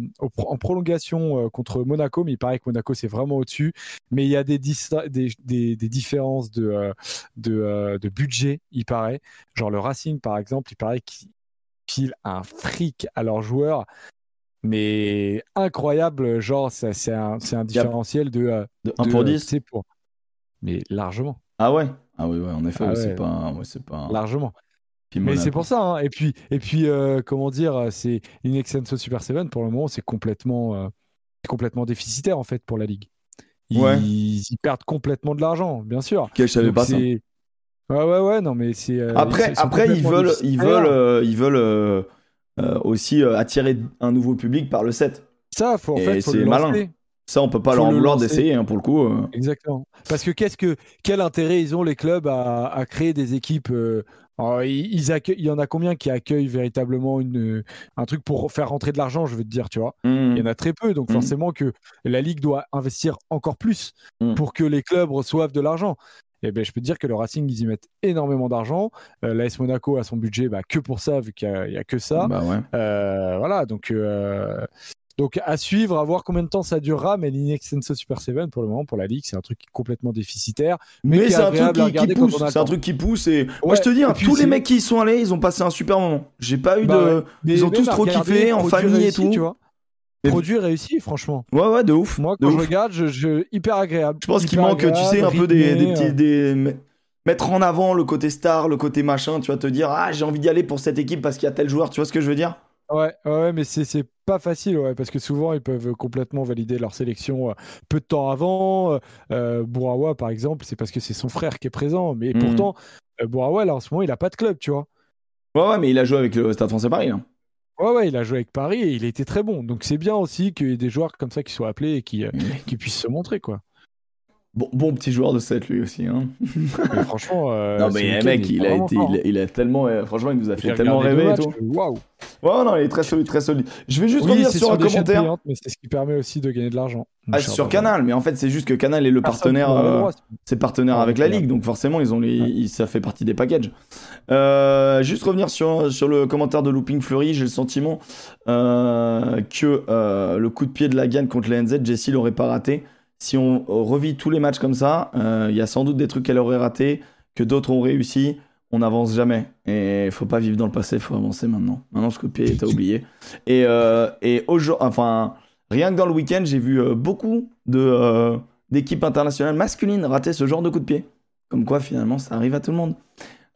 prolongation contre Monaco. Mais il paraît que Monaco, c'est vraiment au-dessus. Mais il y a des, dista- des, des, des différences de, de, de budget, il paraît. Genre le Racing, par exemple, il paraît qu'ils filent un fric à leurs joueurs. Mais incroyable, genre, c'est un, un différentiel de, De 1 de, pour euh, 10 c'est pour. Mais largement, Ah ouais? Ah oui, ouais, en effet, Ah ouais, c'est ouais. pas, ouais, c'est pas. largement. Puis Mais c'est pour ça. hein. Et puis, et puis euh, comment dire, c'est Inexenso Super 7 pour le moment, c'est complètement, euh, complètement déficitaire en fait pour la ligue. Ils, Ouais. ils perdent complètement de l'argent, bien sûr. Ok, je savais Donc pas ça. Ouais, ouais, ouais, non, mais c'est. euh, Après, ils après ils veulent, ils veulent, euh, ils veulent euh, euh, aussi attirer un nouveau public par le set. Ça, faut, en Et fait, faut c'est le malin. lancer. Ça, on peut pas leur en vouloir d'essayer, hein, pour le coup. euh. Exactement. Parce que qu'est-ce que quel intérêt ils ont les clubs à, à créer des équipes euh, alors, ils, il y en a combien qui accueillent véritablement une, un truc pour faire rentrer de l'argent, je veux te dire, tu vois? Hmm. Il y en a très peu, donc Mhm. forcément que la ligue doit investir encore plus pour que les clubs reçoivent de l'argent. Et ben, je peux te dire que le Racing, ils y mettent énormément d'argent. Euh, L'AS Monaco a son budget bah, que pour ça, vu qu'il n'y a, que ça. Bah ouais. Euh, voilà, donc, euh, donc à suivre, à voir combien de temps ça durera. Mais l'Inextenso Super 7, pour le moment, pour la Ligue, c'est un truc complètement déficitaire. Mais, c'est un truc qui, pousse. C'est un truc qui pousse. Et moi, Ouais, je te dis, hein, tous les mecs qui y sont allés, ils ont passé un super moment. J'ai pas eu Bah de. ouais. Ils ont tous trop kiffé en famille et tout. Tu vois Produit réussi, franchement. Ouais, ouais, de ouf. Moi, de quand je ouf. regarde, je, je- hyper agréable. Je pense qu'il manque, tu sais, un peu des, des petits. euh. Des... me- Mettre en avant le côté star, le côté machin, tu vas te dire, ah, j'ai envie d'y aller pour cette équipe parce qu'il y a tel joueur, tu vois ce que je veux dire? Ouais, ouais, mais c'est pas facile, ouais, parce que souvent ils peuvent complètement valider leur sélection euh, peu de temps avant. Euh, euh, Bourawa, par exemple, c'est parce que c'est son frère qui est présent, mais Mhm. pourtant, euh, Bourawa, là, en ce moment, il a pas de club, tu vois. Ouais, ouais, mais il a joué avec le Stade français Paris. hein. Ouais, ouais, il a joué avec Paris et il a été très bon. Donc c'est bien aussi qu'il y ait des joueurs comme ça qui soient appelés et qui, qui puissent se montrer, quoi. Bon, bon petit joueur de 7 lui aussi. Hein. Mais franchement, euh, non, mais mec, il a, été, il, a, il a tellement. euh, franchement, il nous a fait tellement rêver et matchs, tout. Waouh! Ouais, non, il est très solide, très solide. Je vais juste Oui, revenir sur un commentaire. payantes, mais c'est ce qui permet aussi de gagner de l'argent. Ah, sur. Canal, mais en fait, c'est juste que Canal est le Personne partenaire. euh, c'est partenaire Ah, avec la ligue, donc forcément ils ont les, Ouais. ça fait partie des packages. Juste revenir sur, sur le commentaire de Looping Fleury, j'ai le sentiment que le coup de pied de la gagne contre les NZ, Jessie l'aurait pas raté. Si on revit tous les matchs comme ça, euh, il y a sans doute des trucs qu'elle aurait raté, que d'autres ont réussi. On n'avance jamais. Et il faut pas vivre dans le passé, il faut avancer maintenant. Maintenant, ce coup de pied est à oublier. Et, euh, et rien que dans le week-end, j'ai vu euh, beaucoup euh, d'équipes internationales masculines rater ce genre de coup de pied. Comme quoi, finalement, ça arrive à tout le monde.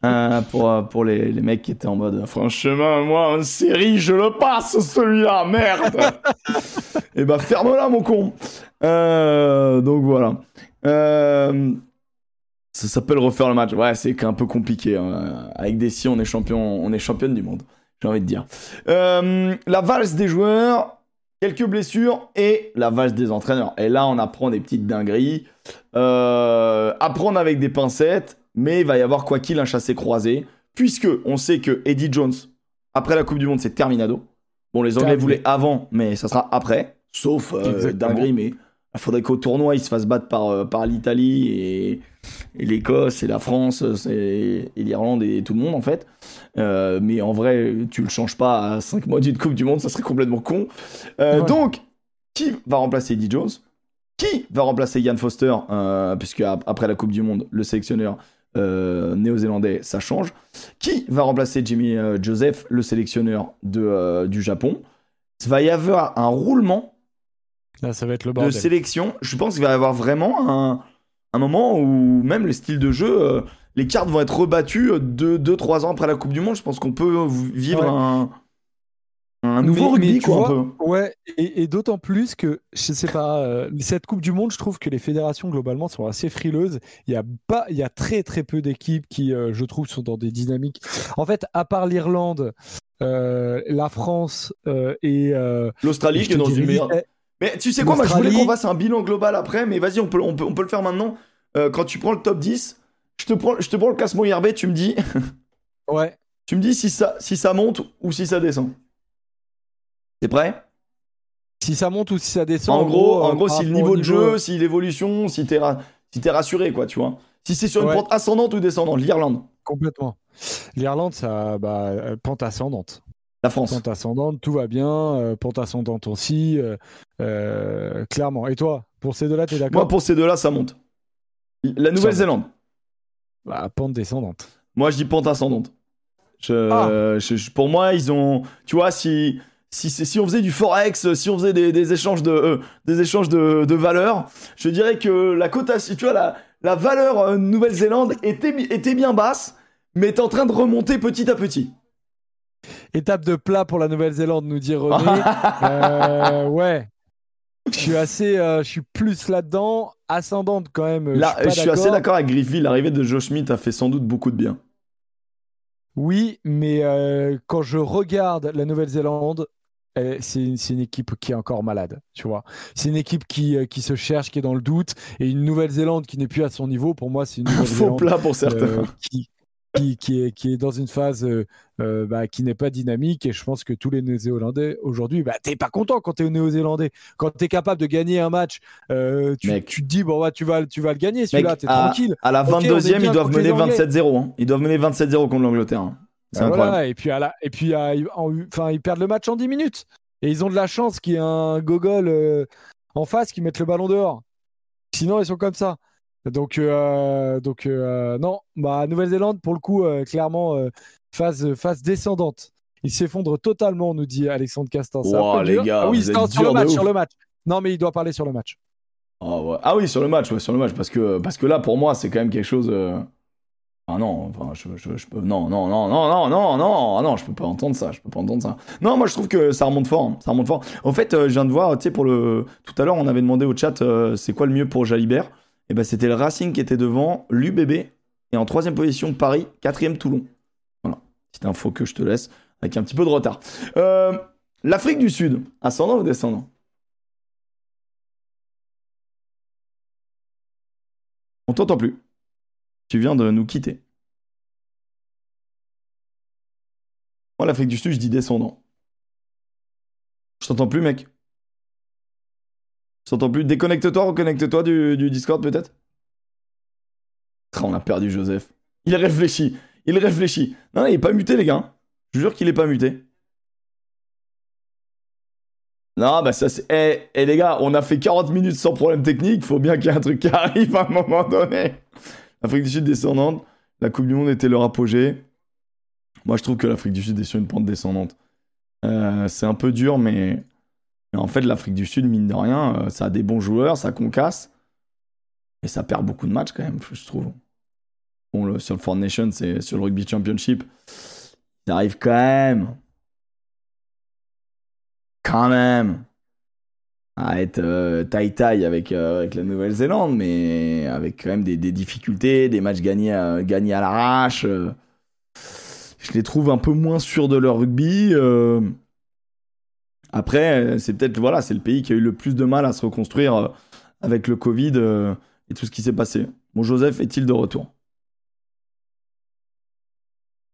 Euh, pour, euh, pour les, les mecs qui étaient en mode Franchement, moi, en série, je le passe celui-là, merde Et bah, ferme-la, mon con Euh, Donc voilà. Euh, ça s'appelle refaire le match. Ouais, c'est un peu compliqué. hein. Avec des si, on est champion, on est championne du monde, j'ai envie de dire. La valse des joueurs, quelques blessures et la valse des entraîneurs. Et là, on apprend des petites dingueries. Apprendre avec des pincettes, mais il va y avoir quoi qu'il un chassé croisé, puisque on sait que Eddie Jones, après la Coupe du Monde, c'est terminado. Bon, les Anglais Terminé. voulaient avant, mais ça sera après, sauf euh, dinguerie, mais il faudrait qu'au tournoi, il se fasse battre par, euh, par l'Italie et, et l'Écosse et la France et l'Irlande et tout le monde en fait. Euh, mais en vrai, tu le changes pas à 5 mois d'une Coupe du Monde, ça serait complètement con. Euh, Ouais. Donc, qui va remplacer Eddie Jones? Qui va remplacer Ian Foster euh, Puisque ap- après la Coupe du Monde, le sélectionneur euh, néo-zélandais, ça change. Qui va remplacer Jimmy euh, Joseph, le sélectionneur de, euh, du Japon? Il va y avoir un roulement Là, ça va être le de sélection. Je pense qu'il va y avoir vraiment un, un moment où même le style de jeu, les cartes vont être rebattues 2-3 ans après la Coupe du Monde. Je pense qu'on peut vivre Ouais. un, un, nouveau rugby, quoi, un peu. Ouais, et, d'autant plus que, je sais pas, euh, cette Coupe du Monde, je trouve que les fédérations, globalement, sont assez frileuses. Il y a, pas, il y a très, très peu d'équipes qui, euh, je trouve, sont dans des dynamiques. En fait, à part l'Irlande, euh, la France et. L'Australie, qui est dans une meilleure. Mais tu sais quoi, moi, je voulais qu'on fasse un bilan global après, mais vas-y, on peut, on, peut, on peut le faire maintenant. quand tu prends le top 10, je te prends, je te prends le classement IRB, tu me dis. ouais. Tu me dis si ça, si ça monte ou si ça descend. T'es prêt? Si ça monte ou si ça descend. En, gros, en gros, si le niveau de jeu, si l'évolution, si t'es si rassuré, quoi, tu vois. Si c'est sur une pente ascendante ou descendante, l'Irlande. Complètement. L'Irlande, ça, bah, euh, pente ascendante. La France. Pente ascendante, tout va bien. Euh, pente ascendante aussi, euh, clairement. Et toi, pour ces deux-là, t'es d'accord? Moi, pour ces deux-là, ça monte. La Nouvelle-Zélande. Bah, pente descendante. Moi, je dis pente ascendante. Ah. pour moi, ils ont. Tu vois, si, si, si on faisait du forex, si on faisait des, échanges de, des échanges de, de valeurs, je dirais que la cotation, tu vois, la, la valeur euh, Nouvelle-Zélande était, était bien basse, mais est en train de remonter petit à petit. Étape de plat pour la Nouvelle-Zélande, nous dit René. Euh, ouais. Je suis assez, euh, je suis plus là-dedans, ascendante quand même. Là, je suis, je suis assez d'accord avec Griffith. L'arrivée de Joe Schmidt a fait sans doute beaucoup de bien. Oui, mais euh, quand je regarde la Nouvelle-Zélande, c'est une, équipe qui est encore malade, tu vois. C'est une équipe qui, euh, qui se cherche, qui est dans le doute, et une Nouvelle-Zélande qui n'est plus à son niveau. Pour moi, c'est une Faux plat pour certains. Euh, qui, qui, est, qui est dans une phase bah, qui n'est pas dynamique. Et je pense que tous les Néo-Zélandais aujourd'hui, bah, t'es pas content quand t'es Néo-Zélandais. Quand t'es capable de gagner un match, tu, tu, te dis, bon, tu, vas, tu vas le gagner celui-là, t'es tranquille. À la 22e, ils doivent mener 27-0. Hein. Ils doivent mener 27-0 contre l'Angleterre. Hein. C'est bah, incroyable. Et puis, à la, et puis enfin, ils perdent le match en 10 minutes. Et ils ont de la chance qu'il y ait un gogol en face qui mette le ballon dehors. Sinon, ils sont comme ça. Donc, euh, donc euh, non, bah, Nouvelle-Zélande, pour le coup, euh, clairement, phase, phase descendante. Il s'effondre totalement, nous dit Alexandre Castan. les gars, ah oui, sur le match, sur le match. Non, mais il doit parler sur le match. Oh, ah oui, sur le match, sur le match, parce que, parce que là, pour moi, c'est quand même quelque chose. Ah non, enfin, je, peux. Non, non, non, non, non, non, non, non, je peux pas entendre ça, je peux pas entendre ça. Non, moi je trouve que ça remonte fort, hein, ça remonte fort. En fait, je viens de voir, tu sais, pour le. Tout à l'heure, on avait demandé au chat, c'est quoi le mieux pour Jalibert? Et ben c'était le Racing qui était devant, l'UBB, et en troisième position Paris, quatrième Toulon. Voilà, c'est info que je te laisse, avec un petit peu de retard. Euh, L'Afrique du Sud, ascendant ou descendant? On t'entend plus. Tu viens de nous quitter. Moi, l'Afrique du Sud, je dis descendant. Je t'entends plus, mec. Je t'entends plus. Déconnecte-toi, reconnecte-toi du, Discord peut-être. On a perdu Joseph. Il réfléchit. Il réfléchit. Non, il est pas muté, les gars. Je jure qu'il est pas muté. Non, bah ça c'est. Eh, eh, les gars, on a fait 40 minutes sans problème technique. Faut bien qu'il y ait un truc qui arrive à un moment donné. L'Afrique du Sud descendante. La Coupe du Monde était leur apogée. Moi, je trouve que l'Afrique du Sud est sur une pente descendante. Euh, c'est un peu dur, mais en fait, l'Afrique du Sud, mine de rien, euh, ça a des bons joueurs, ça concasse. Et ça perd beaucoup de matchs quand même, je trouve. Bon, sur le Four Nation, c'est sur le Rugby Championship. Ça arrive quand même. Quand même. À être euh, taille-taille avec, euh, avec la Nouvelle-Zélande, mais avec quand même des, difficultés, des matchs gagnés, à, gagnés à l'arrache. je les trouve un peu moins sûrs de leur rugby. Après, euh, c'est peut-être voilà, c'est le pays qui a eu le plus de mal à se reconstruire euh, avec le Covid euh, et tout ce qui s'est passé. Mon Joseph est-il de retour?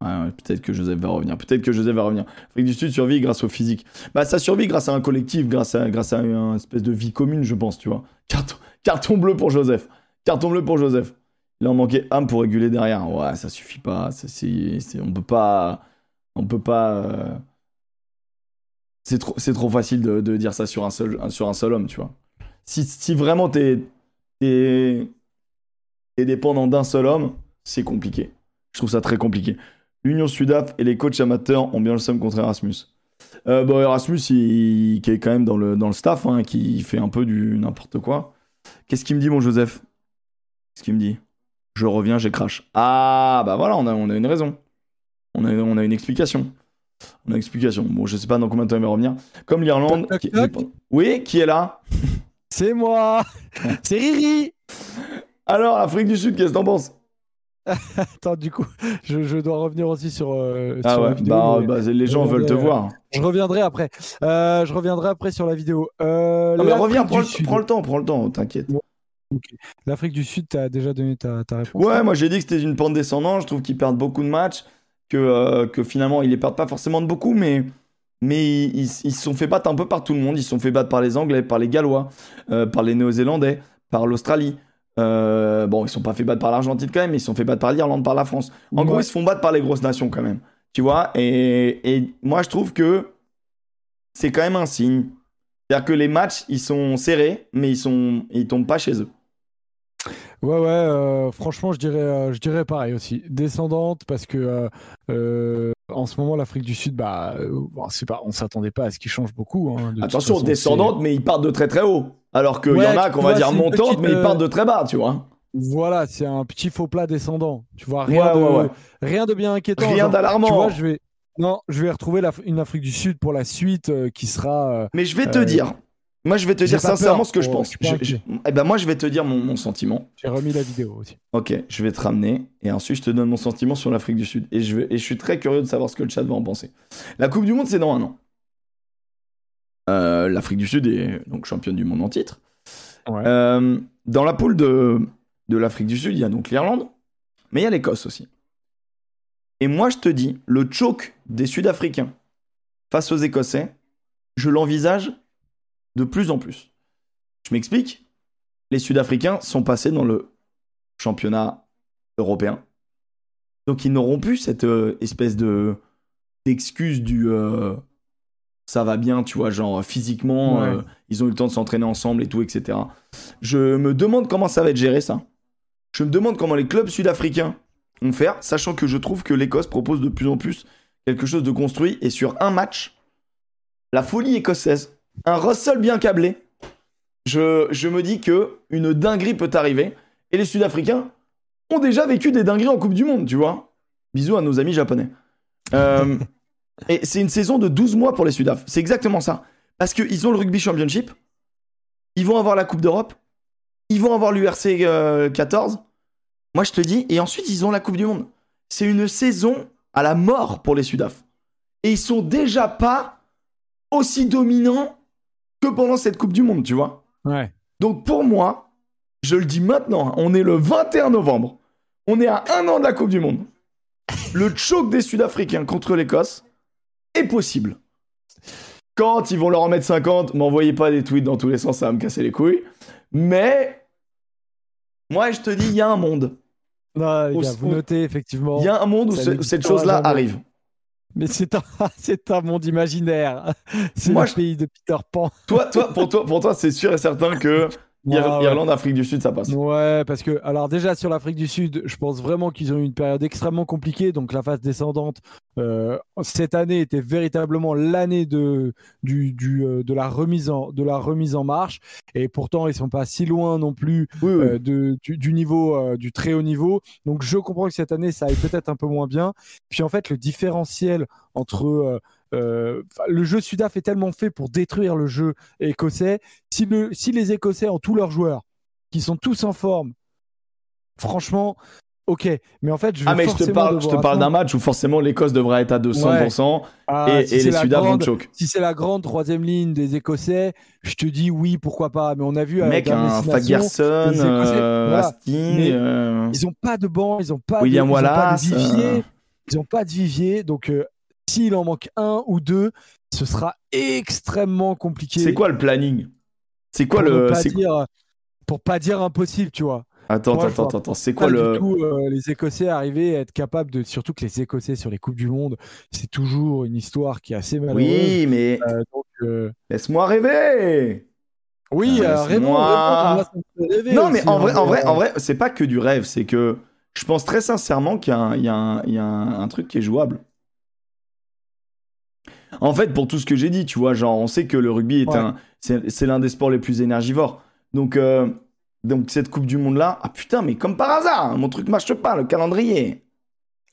Peut-être que Joseph va revenir. Peut-être que Joseph va revenir. L'Afrique du Sud survit grâce au physique. Bah, ça survit grâce à un collectif, grâce à, une espèce de vie commune, je pense, tu vois. Carton, bleu pour Joseph. Carton bleu pour Joseph. Il en manquait un pour réguler derrière. Ouais, ça suffit pas. on peut pas. On peut pas c'est trop, c'est trop facile de, dire ça sur un seul, sur un seul homme, tu vois. Si, vraiment t'es, es dépendant d'un seul homme, c'est compliqué. Je trouve ça très compliqué. L'Union Sudaf et les coachs amateurs ont bien le seum contre Erasmus. Euh, bon, Erasmus, il, qui est quand même dans le, dans le staff, hein, qui fait un peu du n'importe quoi. Qu'est-ce qu'il me dit, mon Joseph? Qu'est-ce qu'il me dit? Je reviens, j'ai crash. Ah, bah voilà, on a, on a une raison. On a, on a une explication. On a explication. Bon, je sais pas dans combien de temps il va revenir. Comme l'Irlande. Qui-. Oui, qui est là? C'est moi C'est Riri Alors, Afrique du Sud, qu'est-ce que t'en penses? Attends, du coup, je, je dois revenir aussi sur, euh, Ah sur la ouais, vidéo. bah, bah, les gens veulent te voir. Je reviendrai après. Euh, je reviendrai après sur la vidéo. Euh, Non, mais reviens, prends le, Sud. prends le temps, prends le temps, t'inquiète. L'Afrique du Sud, t'as déjà donné ta, ta réponse Ouais, moi j'ai dit que c'était une pente descendante. Je trouve qu'ils perdent beaucoup de matchs, que, que finalement ils les perdent pas forcément de beaucoup, mais, mais ils, ils- ils se sont fait battre un peu par tout le monde. Ils se sont fait battre par les Anglais, par les Gallois, euh, par les Néo-Zélandais, par l'Australie. Euh, bon, ils se sont pas fait battre par l'Argentine quand même, mais ils se sont fait battre par l'Irlande, par la France. En Ouais. gros, ils se font battre par les grosses nations quand même. Tu vois et, et moi je trouve que c'est quand même un signe. C'est-à-dire que les matchs, ils sont serrés, mais ils, sont, ils tombent pas chez eux. Ouais, ouais, euh, franchement, je dirais, euh, je dirais pareil aussi. Descendante, parce que euh, en ce moment, l'Afrique du Sud, bah, bon, c'est pas, on s'attendait pas à ce qu'il change beaucoup. hein, de Attention, façon, descendante, mais ils partent de très très haut. Alors qu'il Ouais, y en a qu'on va dire c'est une montante, petite, mais ils euh, partent de très bas, tu vois. Voilà, c'est un petit faux plat descendant. Tu vois, rien, Ouais, de, ouais, rien de bien inquiétant. Rien d'alarmant. Tu vois, je vais, non, je vais retrouver l'Af- une Afrique du Sud pour la suite euh, qui sera. euh, Mais je vais te Euh, dire, moi je vais te dire sincèrement peur, ce que je pense. je Je- eh ben moi je vais te dire mon, mon sentiment. J'ai remis la vidéo aussi. Ok, je vais te ramener et ensuite je te donne mon sentiment sur l'Afrique du Sud. Et je, vais, et je suis très curieux de savoir ce que le chat va en penser. La Coupe du Monde, c'est dans un an. Euh, L'Afrique du Sud est donc championne du monde en titre. Ouais. Euh, dans la poule de, de l'Afrique du Sud, il y a donc l'Irlande, mais il y a l'Écosse aussi. Et moi, je te dis, le choke des Sud-Africains face aux Écossais, je l'envisage de plus en plus. Je m'explique. Les Sud-Africains sont passés dans le championnat européen. Donc ils n'auront plus cette euh, espèce de d'excuse du euh, ça va bien, tu vois, genre physiquement, Ouais. euh, ils ont eu le temps de s'entraîner ensemble et tout, etc. Je me demande comment ça va être géré ça. Je me demande comment les clubs sud-africains vont faire, sachant que je trouve que l'Écosse propose de plus en plus quelque chose de construit et sur un match, la folie écossaise, un Russell bien câblé, je, je me dis que une dinguerie peut arriver et les Sud-Africains ont déjà vécu des dingueries en Coupe du Monde, tu vois. Bisous à nos amis japonais. Euh, et c'est une saison de 12 mois pour les Sudaf. C'est exactement ça. Parce qu'ils ont le Rugby Championship, ils vont avoir la Coupe d'Europe, ils vont avoir l'URC euh, 14. Moi, je te dis, et ensuite, ils ont la Coupe du Monde. C'est une saison à la mort pour les Sudaf. Et ils sont déjà pas aussi dominants que pendant cette Coupe du Monde, tu vois. Ouais. Donc pour moi, je le dis maintenant, hein, on est le 21 novembre. On est à un an de la Coupe du Monde. Le choc des Sud-Africains contre l'Écosse est possible. Quand ils vont leur en mettre 50, m'envoyez pas des tweets dans tous les sens, ça va me casser les couilles. Mais moi, je te dis, il y a un monde. Non, Au- gars, vous au- notez effectivement. Il y a un monde où, ce- où cette chose-là arrive. Mais c'est un, c'est un monde imaginaire. C'est le je- pays de Peter Pan. Toi, toi, pour toi, pour toi, c'est sûr et certain que Ouais. Irlande, Afrique du Sud, ça passe. Ouais, parce que, alors déjà sur l'Afrique du Sud, je pense vraiment qu'ils ont eu une période extrêmement compliquée. Donc la phase descendante, euh, cette année était véritablement l'année de, du, du, euh, de, la remise en, de la remise en marche. Et pourtant, ils sont pas si loin non plus Oui, oui. euh, de, du, du niveau, du très haut niveau. Donc je comprends que cette année, ça aille peut-être un peu moins bien. Puis en fait, le différentiel entre euh, le jeu Sudaf est tellement fait pour détruire le jeu écossais. Si, le, si les Écossais ont tous leurs joueurs, qui sont tous en forme, franchement, ok. Mais en fait, je vais ah, mais je te parle, je te devoir parle d'un match où forcément l'Écosse devrait être à 200% Ah, et, si et c'est les Sudaf vont choke. Si c'est la grande troisième ligne des Écossais, je te dis oui, pourquoi pas. Mais on a vu dernière un Fagerson, euh, voilà. Euh, Ils ont pas de banc, ils ont pas William de, ils ont pas de Wallace, vivier. euh. Ils ont pas de vivier. Donc, s'il en manque un ou deux, ce sera extrêmement compliqué. c'est quoi le planning? C'est quoi pour le. pas dire, pour pas dire impossible, tu vois. Attends, Moi, attends, attends, attends, c'est quoi le. du euh, les Écossais arriver à être capables de, surtout que les Écossais sur les coupes du monde, c'est toujours une histoire qui est assez malheureuse. Oui, mais Euh, euh, laisse-moi rêver oui, Ah, rêvons, laisse-moi- rêvons, moi, ça me fait rêver Non, mais aussi, en hein, vrai, en vrai, en vrai, c'est pas que du rêve, c'est que je pense très sincèrement qu'il y a, y y un truc qui est jouable. En fait, pour tout ce que j'ai dit, tu vois, genre, on sait que le rugby est Ouais. un, c'est l'un des sports les plus énergivores. Donc, euh, donc cette Coupe du Monde là, ah putain, mais comme par hasard, mon truc marche pas, le calendrier.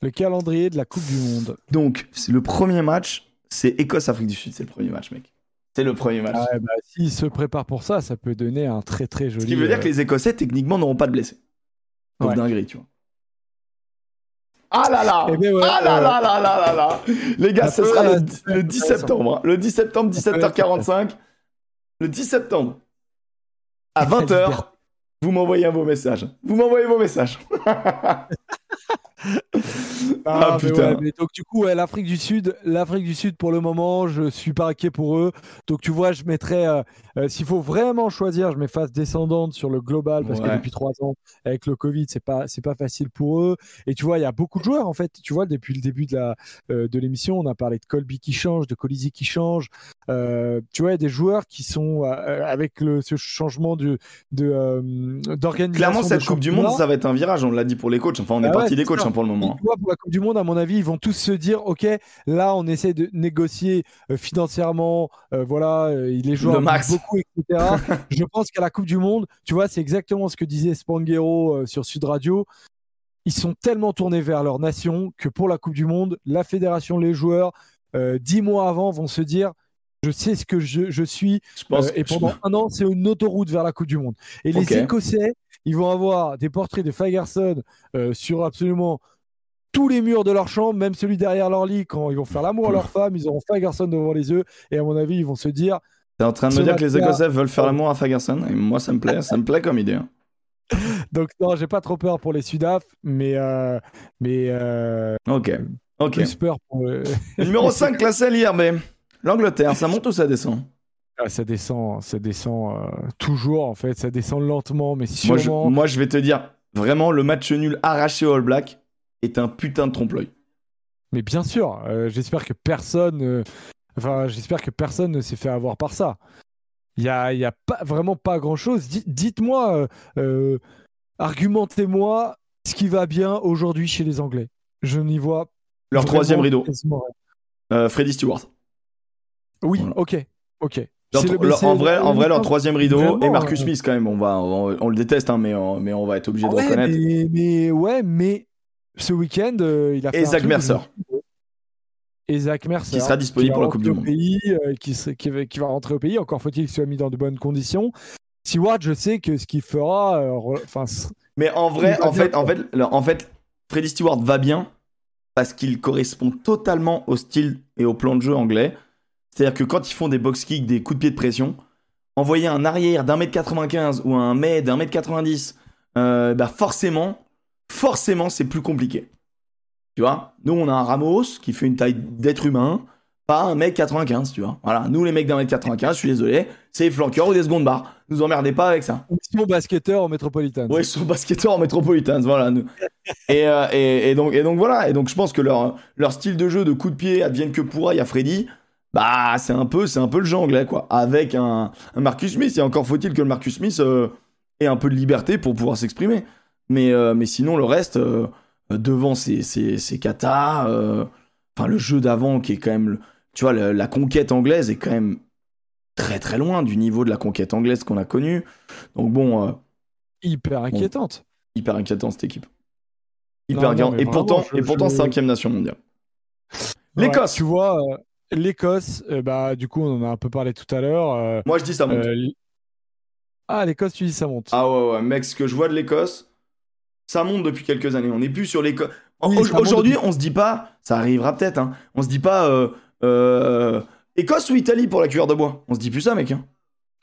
Le calendrier de la Coupe du Monde. Donc, c'est le premier match, c'est Écosse-Afrique du Sud, c'est le premier match, mec. C'est le premier match. Ah, bah, S'ils se préparent pour ça, ça peut donner un très très joli. Ce qui veut dire euh, que les Écossais, techniquement, n'auront pas de blessés. Ouais. dinguerie, tu vois. Ah là là Eh ben ouais, Ah là ouais. là là là là là Les gars, ce sera le, être dix- le 10 intéressant. septembre. hein. Le 10 septembre, Ça peut être 17h45. Le 10 septembre. À 20h, vous m'envoyez vos messages. Vous m'envoyez vos messages. Ah, Ah, mais putain. ouais, mais donc du coup, ouais, l'Afrique du Sud, l'Afrique du Sud pour le moment, je suis pas inquiet pour eux. Donc tu vois, je mettrais, euh, euh, s'il faut vraiment choisir, je mets phase descendante sur le global parce que depuis trois ans, avec le Covid, c'est pas, c'est pas facile pour eux. Et tu vois, il y a beaucoup de joueurs en fait. Tu vois, depuis le début de la, euh, de l'émission, on a parlé de Colby qui change, de Colisi qui change. Tu vois, il y a des joueurs qui sont avec le, ce changement de, de d'organisation. Clairement, cette Coupe du Monde, ça va être un virage. On l'a dit pour les coachs. Enfin, on est Ah ouais, parti des coachs hein, pour le moment. Tu vois, pour la Coupe du Monde, à mon avis, ils vont tous se dire, ok, là, on essaie de négocier euh, financièrement, euh, voilà, Le max. bougent beaucoup, etc. Je pense qu'à la Coupe du Monde, tu vois, c'est exactement ce que disait Spanghero euh, sur Sud Radio. Ils sont tellement tournés vers leur nation que pour la Coupe du Monde, la fédération, les joueurs, dix mois avant, vont se dire. Je sais ce que je, je suis, Je pense euh, et pendant un an, c'est une autoroute vers la Coupe du Monde. Et les. Écossais, ils vont avoir des portraits de Fagerson euh, sur absolument tous les murs de leur chambre, même celui derrière leur lit, quand ils vont faire l'amour à leur femme, ils auront Fagerson devant les yeux. Et à mon avis, ils vont se dire T'es en train de me dire que les Écossais veulent faire l'amour à Fagerson et moi ça me plaît, ça me plaît comme idée. hein. donc non, j'ai pas trop peur pour les Sudaf, mais euh, mais euh, Ok, ok. plus peur pour euh, Numéro 5 classé à l'IRB. L'Angleterre, ça monte ou ça descend? Ah, ça descend, ça descend euh, toujours en fait, ça descend lentement, mais moi je, sûrement. moi je vais te dire, vraiment le match nul arraché au All Black est un putain de trompe-l'œil. Mais bien sûr, euh, j'espère que personne, euh, enfin, j'espère que personne ne s'est fait avoir par ça. Il y a, y a pas, vraiment pas grand chose. Dites-moi, euh, argumentez-moi ce qui va bien aujourd'hui chez les Anglais. Je n'y vois Leur troisième rideau, Freddy Stewart. Oui, Voilà. ok, ok. Leur- C'est le- leur- c'est en, vrai, en vrai, leur troisième rideau Vraiment, et Marcus Smith quand même. On, va, on, on le déteste, hein, mais, on, mais on va être obligé de Ouais, reconnaître. mais, mais ouais, mais ce week-end, euh, il a fait Et Zach Mercer. Et Zach Mercer. Qui sera disponible va pour la Coupe du Monde. Pays, euh, qui, se- qui va, qui va rentrer au pays. Encore faut-il qu'il soit mis dans de bonnes conditions. Seward, je sais que ce qu'il fera, euh, enfin, Mais en vrai, en fait, en fait, en fait, Freddy Stewart va bien parce qu'il correspond totalement au style et au plan de jeu anglais. C'est-à-dire que quand ils font des box kicks, des coups de pied de pression, envoyer un arrière d'un mètre 95 ou un mètre d'un mètre 90, euh, bah forcément, forcément, c'est plus compliqué. Tu vois? Nous, on a un Ramos qui fait une taille d'être humain, pas un mec 95, tu vois. Voilà, nous, les mecs d'un mètre 95, je suis désolé, c'est les flanqueurs ou des secondes barres. Nous emmerdez pas avec ça. ils sont basketteurs au Metropolitan. Ouais, ils sont basketteurs en voilà. nous. Et, euh, et, et donc, et donc voilà. Et donc je pense que leur, leur style de jeu de coup de pied advienne que pourra, il y a Freddy. Bah, c'est un peu, c'est un peu le jeu anglais, quoi. Avec un, un Marcus Smith. Et encore faut-il que le Marcus Smith euh, ait un peu de liberté pour pouvoir s'exprimer. Mais, euh, mais sinon, le reste, euh, devant ces, ces, ces katas, euh, enfin, le jeu d'avant qui est quand même, tu vois, la conquête anglaise est quand même très très loin du niveau de la conquête anglaise qu'on a connue. Donc bon, Hyper inquiétante. hyper inquiétant cette équipe. Hyper non, inquiétant. mais Et vraiment, pourtant, je- et pourtant je- cinquième nation mondiale. Ouais, L'Écosse. tu vois, l'Écosse, euh, bah, du coup, on en a un peu parlé tout à l'heure. euh, Moi, je dis ça monte. euh, Ah, l'Écosse, tu dis ça monte. Ah ouais, ouais, mec, ce que je vois de l'Écosse, ça monte depuis quelques années. On n'est plus sur. Oui, monte Aujourd'hui, depuis- on se dit pas, ça arrivera peut-être, hein, on se dit pas euh, euh, Écosse ou Italie pour la cuillère de bois? On se dit plus ça, mec. hein.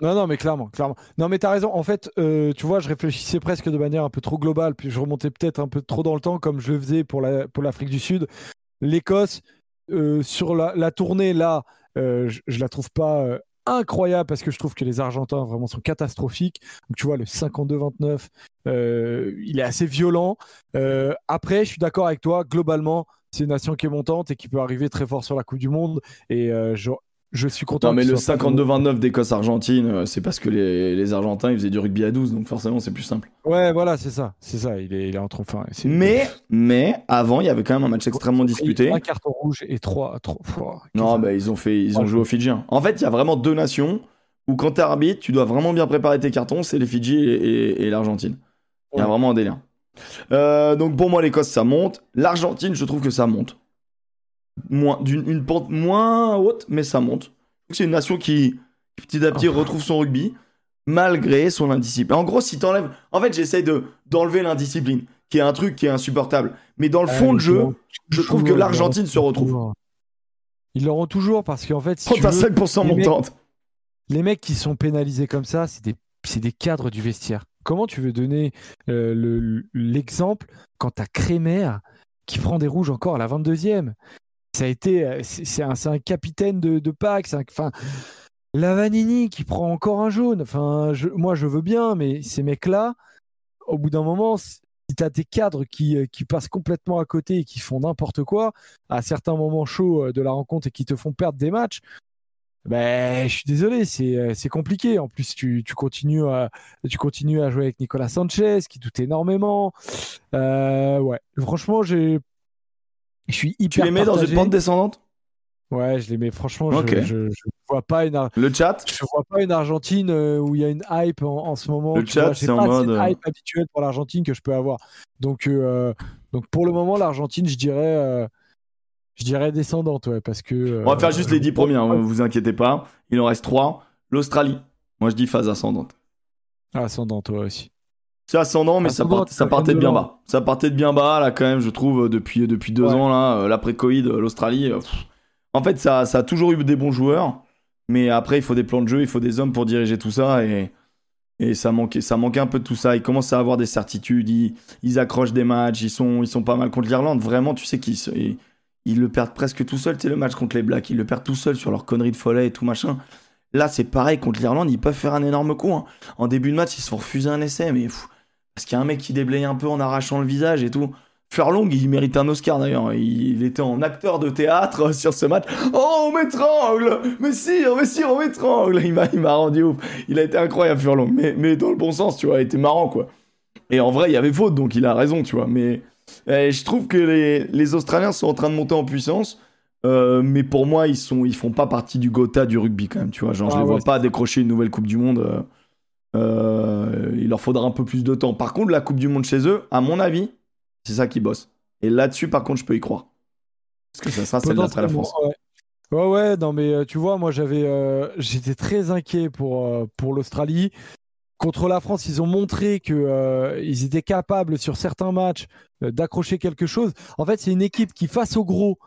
Non, non, mais clairement, clairement. Non, mais t'as raison. En fait, euh, tu vois, je réfléchissais presque de manière un peu trop globale, puis je remontais peut-être un peu trop dans le temps, comme je le faisais pour la pour l'Afrique du Sud. L'Écosse, euh, sur la, la tournée là, euh, je, je la trouve pas incroyable parce que je trouve que les Argentins vraiment sont catastrophiques. Tu vois, le 52-29, euh, il est assez violent. Euh, après, je suis d'accord avec toi. Globalement, c'est une nation qui est montante et qui peut arriver très fort sur la Coupe du Monde. Et euh, je, je suis content. Non, mais le soit pas 52-29 d'Écosse-Argentine, euh, c'est parce que les, les Argentins, ils faisaient du rugby à 12, donc forcément, c'est plus simple. Ouais, voilà, c'est ça, c'est ça. Il est, il est enfin. c'est- Mais, mais, avant, il y avait quand même un match extrêmement disputé. Un carton rouge et trois. Non, bah, ils ont fait, ils ont Ouais. joué aux Fidjiens. En fait, il y a vraiment deux nations où quand t'es arbitre, tu dois vraiment bien préparer tes cartons, c'est les Fidji et, et- et l'Argentine. Il y a vraiment un délire. Euh, donc pour moi, l'Écosse, ça monte. L'Argentine, je trouve que ça monte. Moins, d'une une pente moins haute, mais ça monte. C'est une nation qui, petit à petit, Oh. retrouve son rugby, malgré son indiscipline. En gros, si t'enlèves... En fait, j'essaye de, d'enlever l'indiscipline, qui est un truc qui est insupportable. Mais dans le Ah, fond de jeu, je trouve que l'Argentine se retrouve. Ils l'auront toujours parce qu'en fait, si Oh, tu t'as veux, 5% les mecs- montante. les mecs qui sont pénalisés comme ça, c'est des, c'est des cadres du vestiaire. Comment tu veux donner euh, le- l'exemple quand t'as Crémer qui prend des rouges encore à la 22e Ça a été, euh, c'est un, capitaine de, de pack. Enfin, Lavanini qui prend encore un jaune. Enfin, moi je veux bien, mais ces mecs-là, au bout d'un moment, si t'as des cadres qui, euh, qui passent complètement à côté et qui font n'importe quoi à certains moments chauds euh, de la rencontre et qui te font perdre des matchs, ben, je suis désolé, c'est compliqué. En plus, tu, tu, continues à, tu jouer avec Nicolas Sanchez, qui doute énormément. Ouais, franchement, j'ai. Je suis Tu hyper les mets dans une pente descendante? Ouais, je les mets. Franchement, je, je, je vois pas une, Ar- Le chat? je vois pas une Argentine euh, où il y a une hype en, en ce moment. Le tu chat, c'est en mode, euh, hype habituelle pour l'Argentine que je peux avoir. Donc, euh, donc pour le moment, l'Argentine, je dirais, euh, je dirais descendante, ouais, parce que. On va faire juste les 10 premières, hein, vous inquiétez pas. Il en reste 3. L'Australie. Moi, je dis phase ascendante. Ascendante, ouais, aussi. C'est ascendant, mais ça, part- partait de bien bas. Ça partait de bien bas, là, quand même, je trouve, euh, depuis, depuis deux Ouais. ans, là, euh, l'après-Covid, euh, l'Australie. euh. En fait, ça, ça a toujours eu des bons joueurs, mais après, il faut des plans de jeu, il faut des hommes pour diriger tout ça, et, et ça, manquait, ça manquait un peu de tout ça. Ils commencent à avoir des certitudes, ils, ils accrochent des matchs, ils sont, ils sont pas mal contre l'Irlande. Vraiment, tu sais qu'ils ils, ils le perdent presque tout seul, tu sais, le match contre les Blacks, ils le perdent tout seul sur leur connerie de follet et tout machin. Là, c'est pareil contre l'Irlande, ils peuvent faire un énorme coup. hein. En début de match, ils se font refuser un essai, mais pff, parce qu'il y a un mec qui déblaye un peu en arrachant le visage et tout. Furlong, il mérite un Oscar d'ailleurs. Il, était en acteur de théâtre sur ce match. Oh, on m'étrangle Mais si, mais si, on m'étrangle Il m'a il m'a rendu ouf. Il a été incroyable, Furlong. Mais, mais dans le bon sens, tu vois, il était marrant, quoi. Et en vrai, il y avait faute, donc il a raison, tu vois. Mais eh, je trouve que les, les Australiens sont en train de monter en puissance. Euh, mais pour moi, ils sont, ils font pas partie du Gotha du rugby quand même, tu vois. Genre, je Ah les vois pas décrocher une nouvelle Coupe du Monde. euh, il leur faudra un peu plus de temps. Par contre, la Coupe du Monde chez eux, à mon avis, c'est ça qui bosse. Et là-dessus, par contre, je peux y croire. Parce que ça sera celle d'après la France. Ouais. Ouais, ouais, non, mais euh, tu vois, moi, j'avais, euh, j'étais très inquiet pour, euh, pour l'Australie. Contre la France, ils ont montré que euh, ils étaient capables sur certains matchs euh, d'accrocher quelque chose. En fait, c'est une équipe qui, face au gros,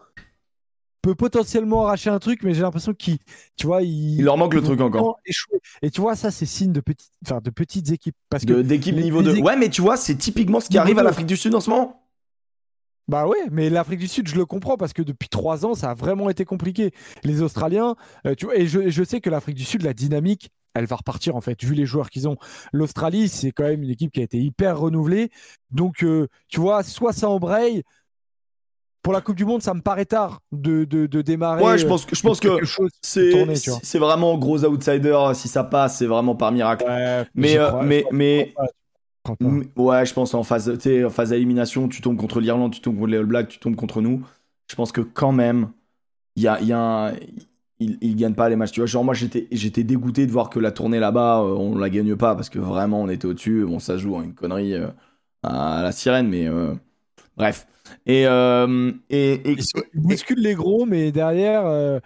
peut potentiellement arracher un truc, mais j'ai l'impression qu'ils, tu vois, Il leur manque le truc encore. échouer. Et tu vois, ça, c'est signe de petites, enfin, de petites équipes. Parce que De- D'équipe les- niveau les 2. équipes- Ouais, mais tu vois, c'est typiquement ce qui arrive à l'Afrique du Sud en ce moment. Bah ouais, mais l'Afrique du Sud, je le comprends parce que depuis trois ans, ça a vraiment été compliqué. Les Australiens, euh, tu vois, et je, je sais que l'Afrique du Sud, la dynamique, elle va repartir en fait, vu les joueurs qu'ils ont. L'Australie, c'est quand même une équipe qui a été hyper renouvelée. Donc, euh, tu vois, soit ça embraye. Pour la Coupe du Monde, ça me paraît tard de, de, de démarrer. Ouais, je euh, pense que, je pense que c'est vraiment gros outsider. Si ça passe, c'est vraiment par miracle. Ouais, Mais, euh, crois- mais, mais, pas, Ouais, je pense en phase, en phase d'élimination, tu tombes contre l'Irlande, tu tombes contre les All Blacks, tu tombes contre nous. Je pense que quand même, il y a, y a un- ils, ils gagnent pas les matchs. Tu vois, genre moi j'étais, j'étais dégoûté de voir que la tournée là-bas, euh, on la gagne pas parce que vraiment on était au-dessus. Bon, ça joue à une connerie euh, à la sirène, mais euh, bref. Et, euh, et, et- les gros, mais derrière, euh,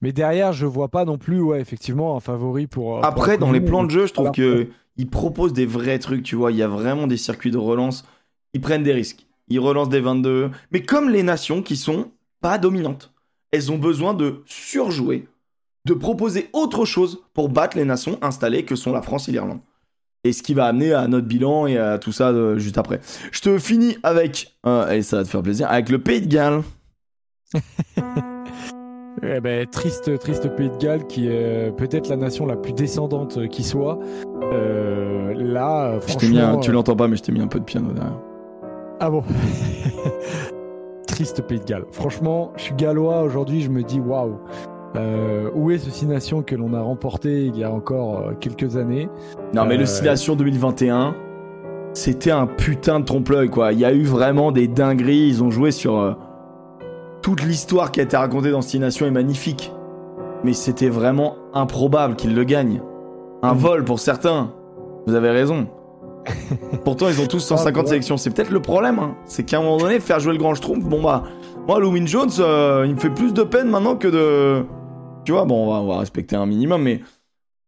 mais derrière, je vois pas non plus, ouais, effectivement, un favori pour. euh, pour Après, dans les plans de jeu, je trouve Alors que ils proposent des vrais trucs, tu vois. Il y a vraiment des circuits de relance. Ils prennent des risques. Ils relancent des 22. Mais comme les nations qui sont pas dominantes, elles ont besoin de surjouer, de proposer autre chose pour battre les nations installées que sont la France et l'Irlande. Et ce qui va amener à notre bilan et à tout ça euh, juste après. Je te finis avec, euh, et ça va te faire plaisir, avec le Pays de Galles. Eh ben, triste, triste Pays de Galles qui est peut-être la nation la plus descendante euh, qui soit. Euh, là, euh, t'ai mis un- franchement, tu euh, l'entends pas, mais je t'ai mis un peu de piano derrière. Ah bon? Triste Pays de Galles. Franchement, je suis gallois aujourd'hui, je me dis waouh. Euh, où est ce Six Nations que l'on a remporté il y a encore euh, quelques années Non, mais Euh, le Simulation 2021, c'était un putain de trompe-l'œil, quoi. Il y a eu vraiment des dingueries. Ils ont joué sur. euh, toute l'histoire qui a été racontée dans Simulation est magnifique. Mais c'était vraiment improbable qu'ils le gagnent. Un Mhm. vol pour certains. Vous avez raison. Pourtant, ils ont tous 150 sélections. C'est peut-être le problème. hein. C'est qu'à un moment donné, faire jouer le grand Schtroumpf, bon bah, moi, Louis Jones, il me fait plus de peine maintenant que de. Tu vois, bon, on va, on va respecter un minimum, mais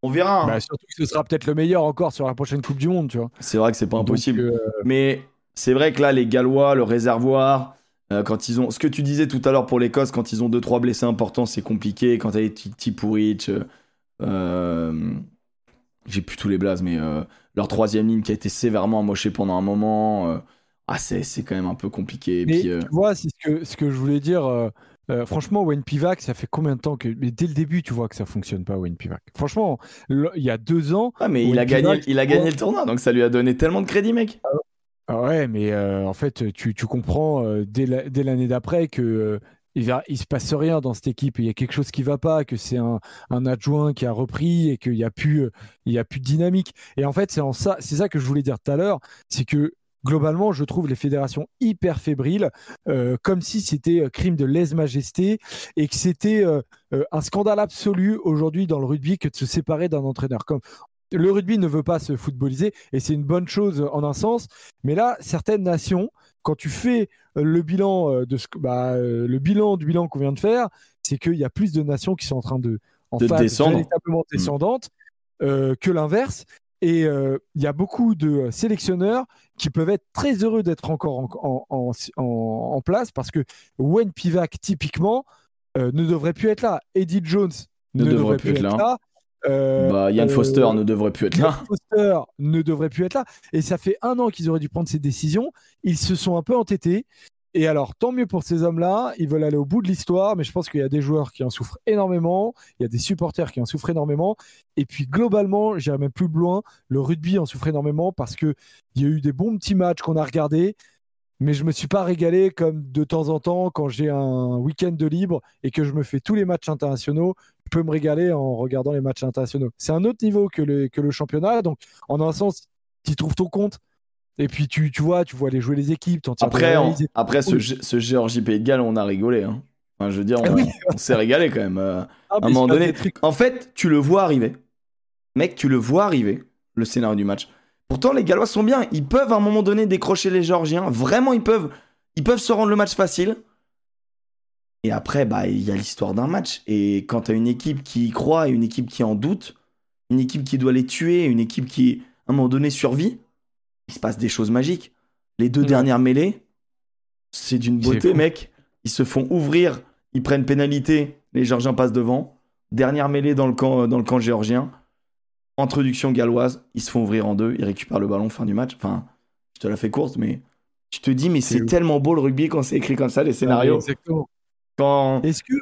on verra. hein. Bah, surtout que ce sera peut-être le meilleur encore sur la prochaine Coupe du Monde, tu vois. C'est vrai que c'est pas Donc, impossible. euh, Mais c'est vrai que là, les Gallois, le réservoir, euh, quand ils ont. Ce que tu disais tout à l'heure pour l'Écosse, quand ils ont 2-3 blessés importants, c'est compliqué. Quand t'as les Titi euh, j'ai plus tous les blazes, mais leur troisième ligne qui a été sévèrement amochée pendant un moment, ah, c'est quand même un peu compliqué. Et Mais puis, tu vois, c'est ce que, ce que je voulais dire. Euh, franchement, Wayne Pivac, ça fait combien de temps que. Mais dès le début, tu vois que ça fonctionne pas, Wayne Pivac. Franchement, le- il y a deux ans. ah, mais il a, gagné, il a gagné le tournoi, donc ça lui a donné tellement de crédit, mec. Ah ouais, mais euh, en fait, tu, tu comprends euh, dès la- dès l'année d'après que. il, va, il se passe rien dans cette équipe, il y a quelque chose qui va pas, que c'est un, un adjoint qui a repris et qu'il n'y a plus, il y a plus de dynamique. Et en fait, c'est ça, c'est ça que je voulais dire tout à l'heure, c'est que globalement, je trouve les fédérations hyper fébriles, euh, comme si c'était euh, crime de lèse-majesté et que c'était euh, un scandale absolu aujourd'hui dans le rugby que de se séparer d'un entraîneur. Comme le rugby ne veut pas se footballiser et c'est une bonne chose en un sens, mais là, certaines nations, quand tu fais le bilan de ce bah, le bilan du bilan qu'on vient de faire, c'est qu'il y a plus de nations qui sont en train de en De phase descendre. véritablement Mm. descendante euh, que l'inverse. Et euh, il y a beaucoup de sélectionneurs qui peuvent être très heureux d'être encore en, en- en- en- en place parce que Wayne Pivac, typiquement, euh, ne devrait plus être là. Eddie Jones ne, devrait, plus être là. Bah, Yann euh, Foster ne devrait plus être là. Yann Foster ne devrait plus être là. Et ça fait un an qu'ils auraient dû prendre ces décisions. Ils se sont un peu entêtés. Et alors, tant mieux pour ces hommes-là. Ils veulent aller au bout de l'histoire, mais je pense qu'il y a des joueurs qui en souffrent énormément. Il y a des supporters qui en souffrent énormément. Et puis, globalement, j'irai même plus loin. Le rugby en souffre énormément parce qu'il y a eu des bons petits matchs qu'on a regardés. Mais je me suis pas régalé comme de temps en temps quand j'ai un week-end de libre et que je me fais tous les matchs internationaux. Je peux me régaler en regardant les matchs internationaux. C'est un autre niveau que le, que le championnat. Donc, en un sens, tu trouves ton compte. Et puis, tu, tu vois, tu vois aller jouer les équipes. Après, on- après ce, ce Géorgie Pays de Galles, on a rigolé. Hein. Enfin, je veux dire, on, Ah on s'est régalé quand même. euh. Ah, mais un moment donné-. En fait, tu le vois arriver. Mec, tu le vois arriver, le scénario du match. Pourtant, les Gallois sont bien. Ils peuvent à un moment donné décrocher les Géorgiens. Vraiment, ils peuvent. Ils peuvent se rendre le match facile. Et après, bah, il y a l'histoire d'un match. Et quand tu as une équipe qui y croit et une équipe qui en doute, une équipe qui doit les tuer, une équipe qui, à un moment donné, survit, il se passe des choses magiques. Les deux dernières mêlées, c'est d'une beauté, fou. mec. Ils se font ouvrir, ils prennent pénalité, les Géorgiens passent devant. Dernière mêlée dans le camp, dans le camp géorgien. Introduction galloise, ils se font ouvrir en deux, ils récupèrent le ballon, fin du match. Enfin, je te la fais courte, mais tu te dis, mais C'est tellement beau le rugby quand c'est écrit comme ça, les scénarios. Exactement. Quand... Est-ce que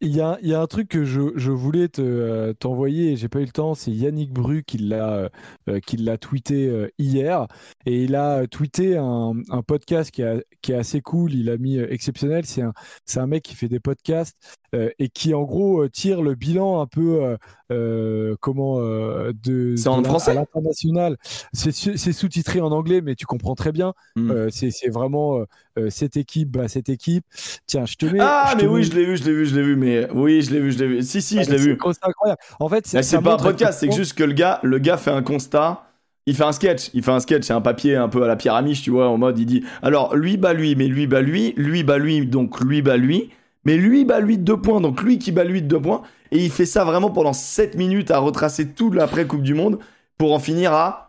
il y a, un truc que je, voulais euh, t'envoyer et j'ai pas eu le temps, c'est Yannick Bru qui l'a euh, l'a tweeté euh, hier. Et il a tweeté un, podcast qui, est assez cool, il a mis euh, exceptionnel, c'est un c'est un mec qui fait des podcasts euh, et qui en gros euh, tire le bilan un peu euh, euh, comment de, C'est en de français à l'international. C'est sous-titré en anglais mais tu comprends très bien. Hmm. C'est vraiment cette équipe bah, cette équipe. Tiens, je te mets Ah, je mais oui, mets- je l'ai vu, je l'ai vu, je l'ai vu, mais oui, je l'ai vu, je l'ai vu. Si, si, ah, je l'ai vu. C'est incroyable. En fait, c'est pas un podcast, c'est juste que le gars, le gars fait un constat. Il fait un sketch, il fait un sketch, c'est un papier un peu à la pyramide, tu vois, en mode il dit alors lui bat lui, mais lui bat lui, lui bat lui, donc lui bat lui, mais lui bat lui de deux points, donc lui qui bat lui de deux points, et il fait ça vraiment pendant 7 minutes à retracer tout l'après Coupe du Monde pour en finir à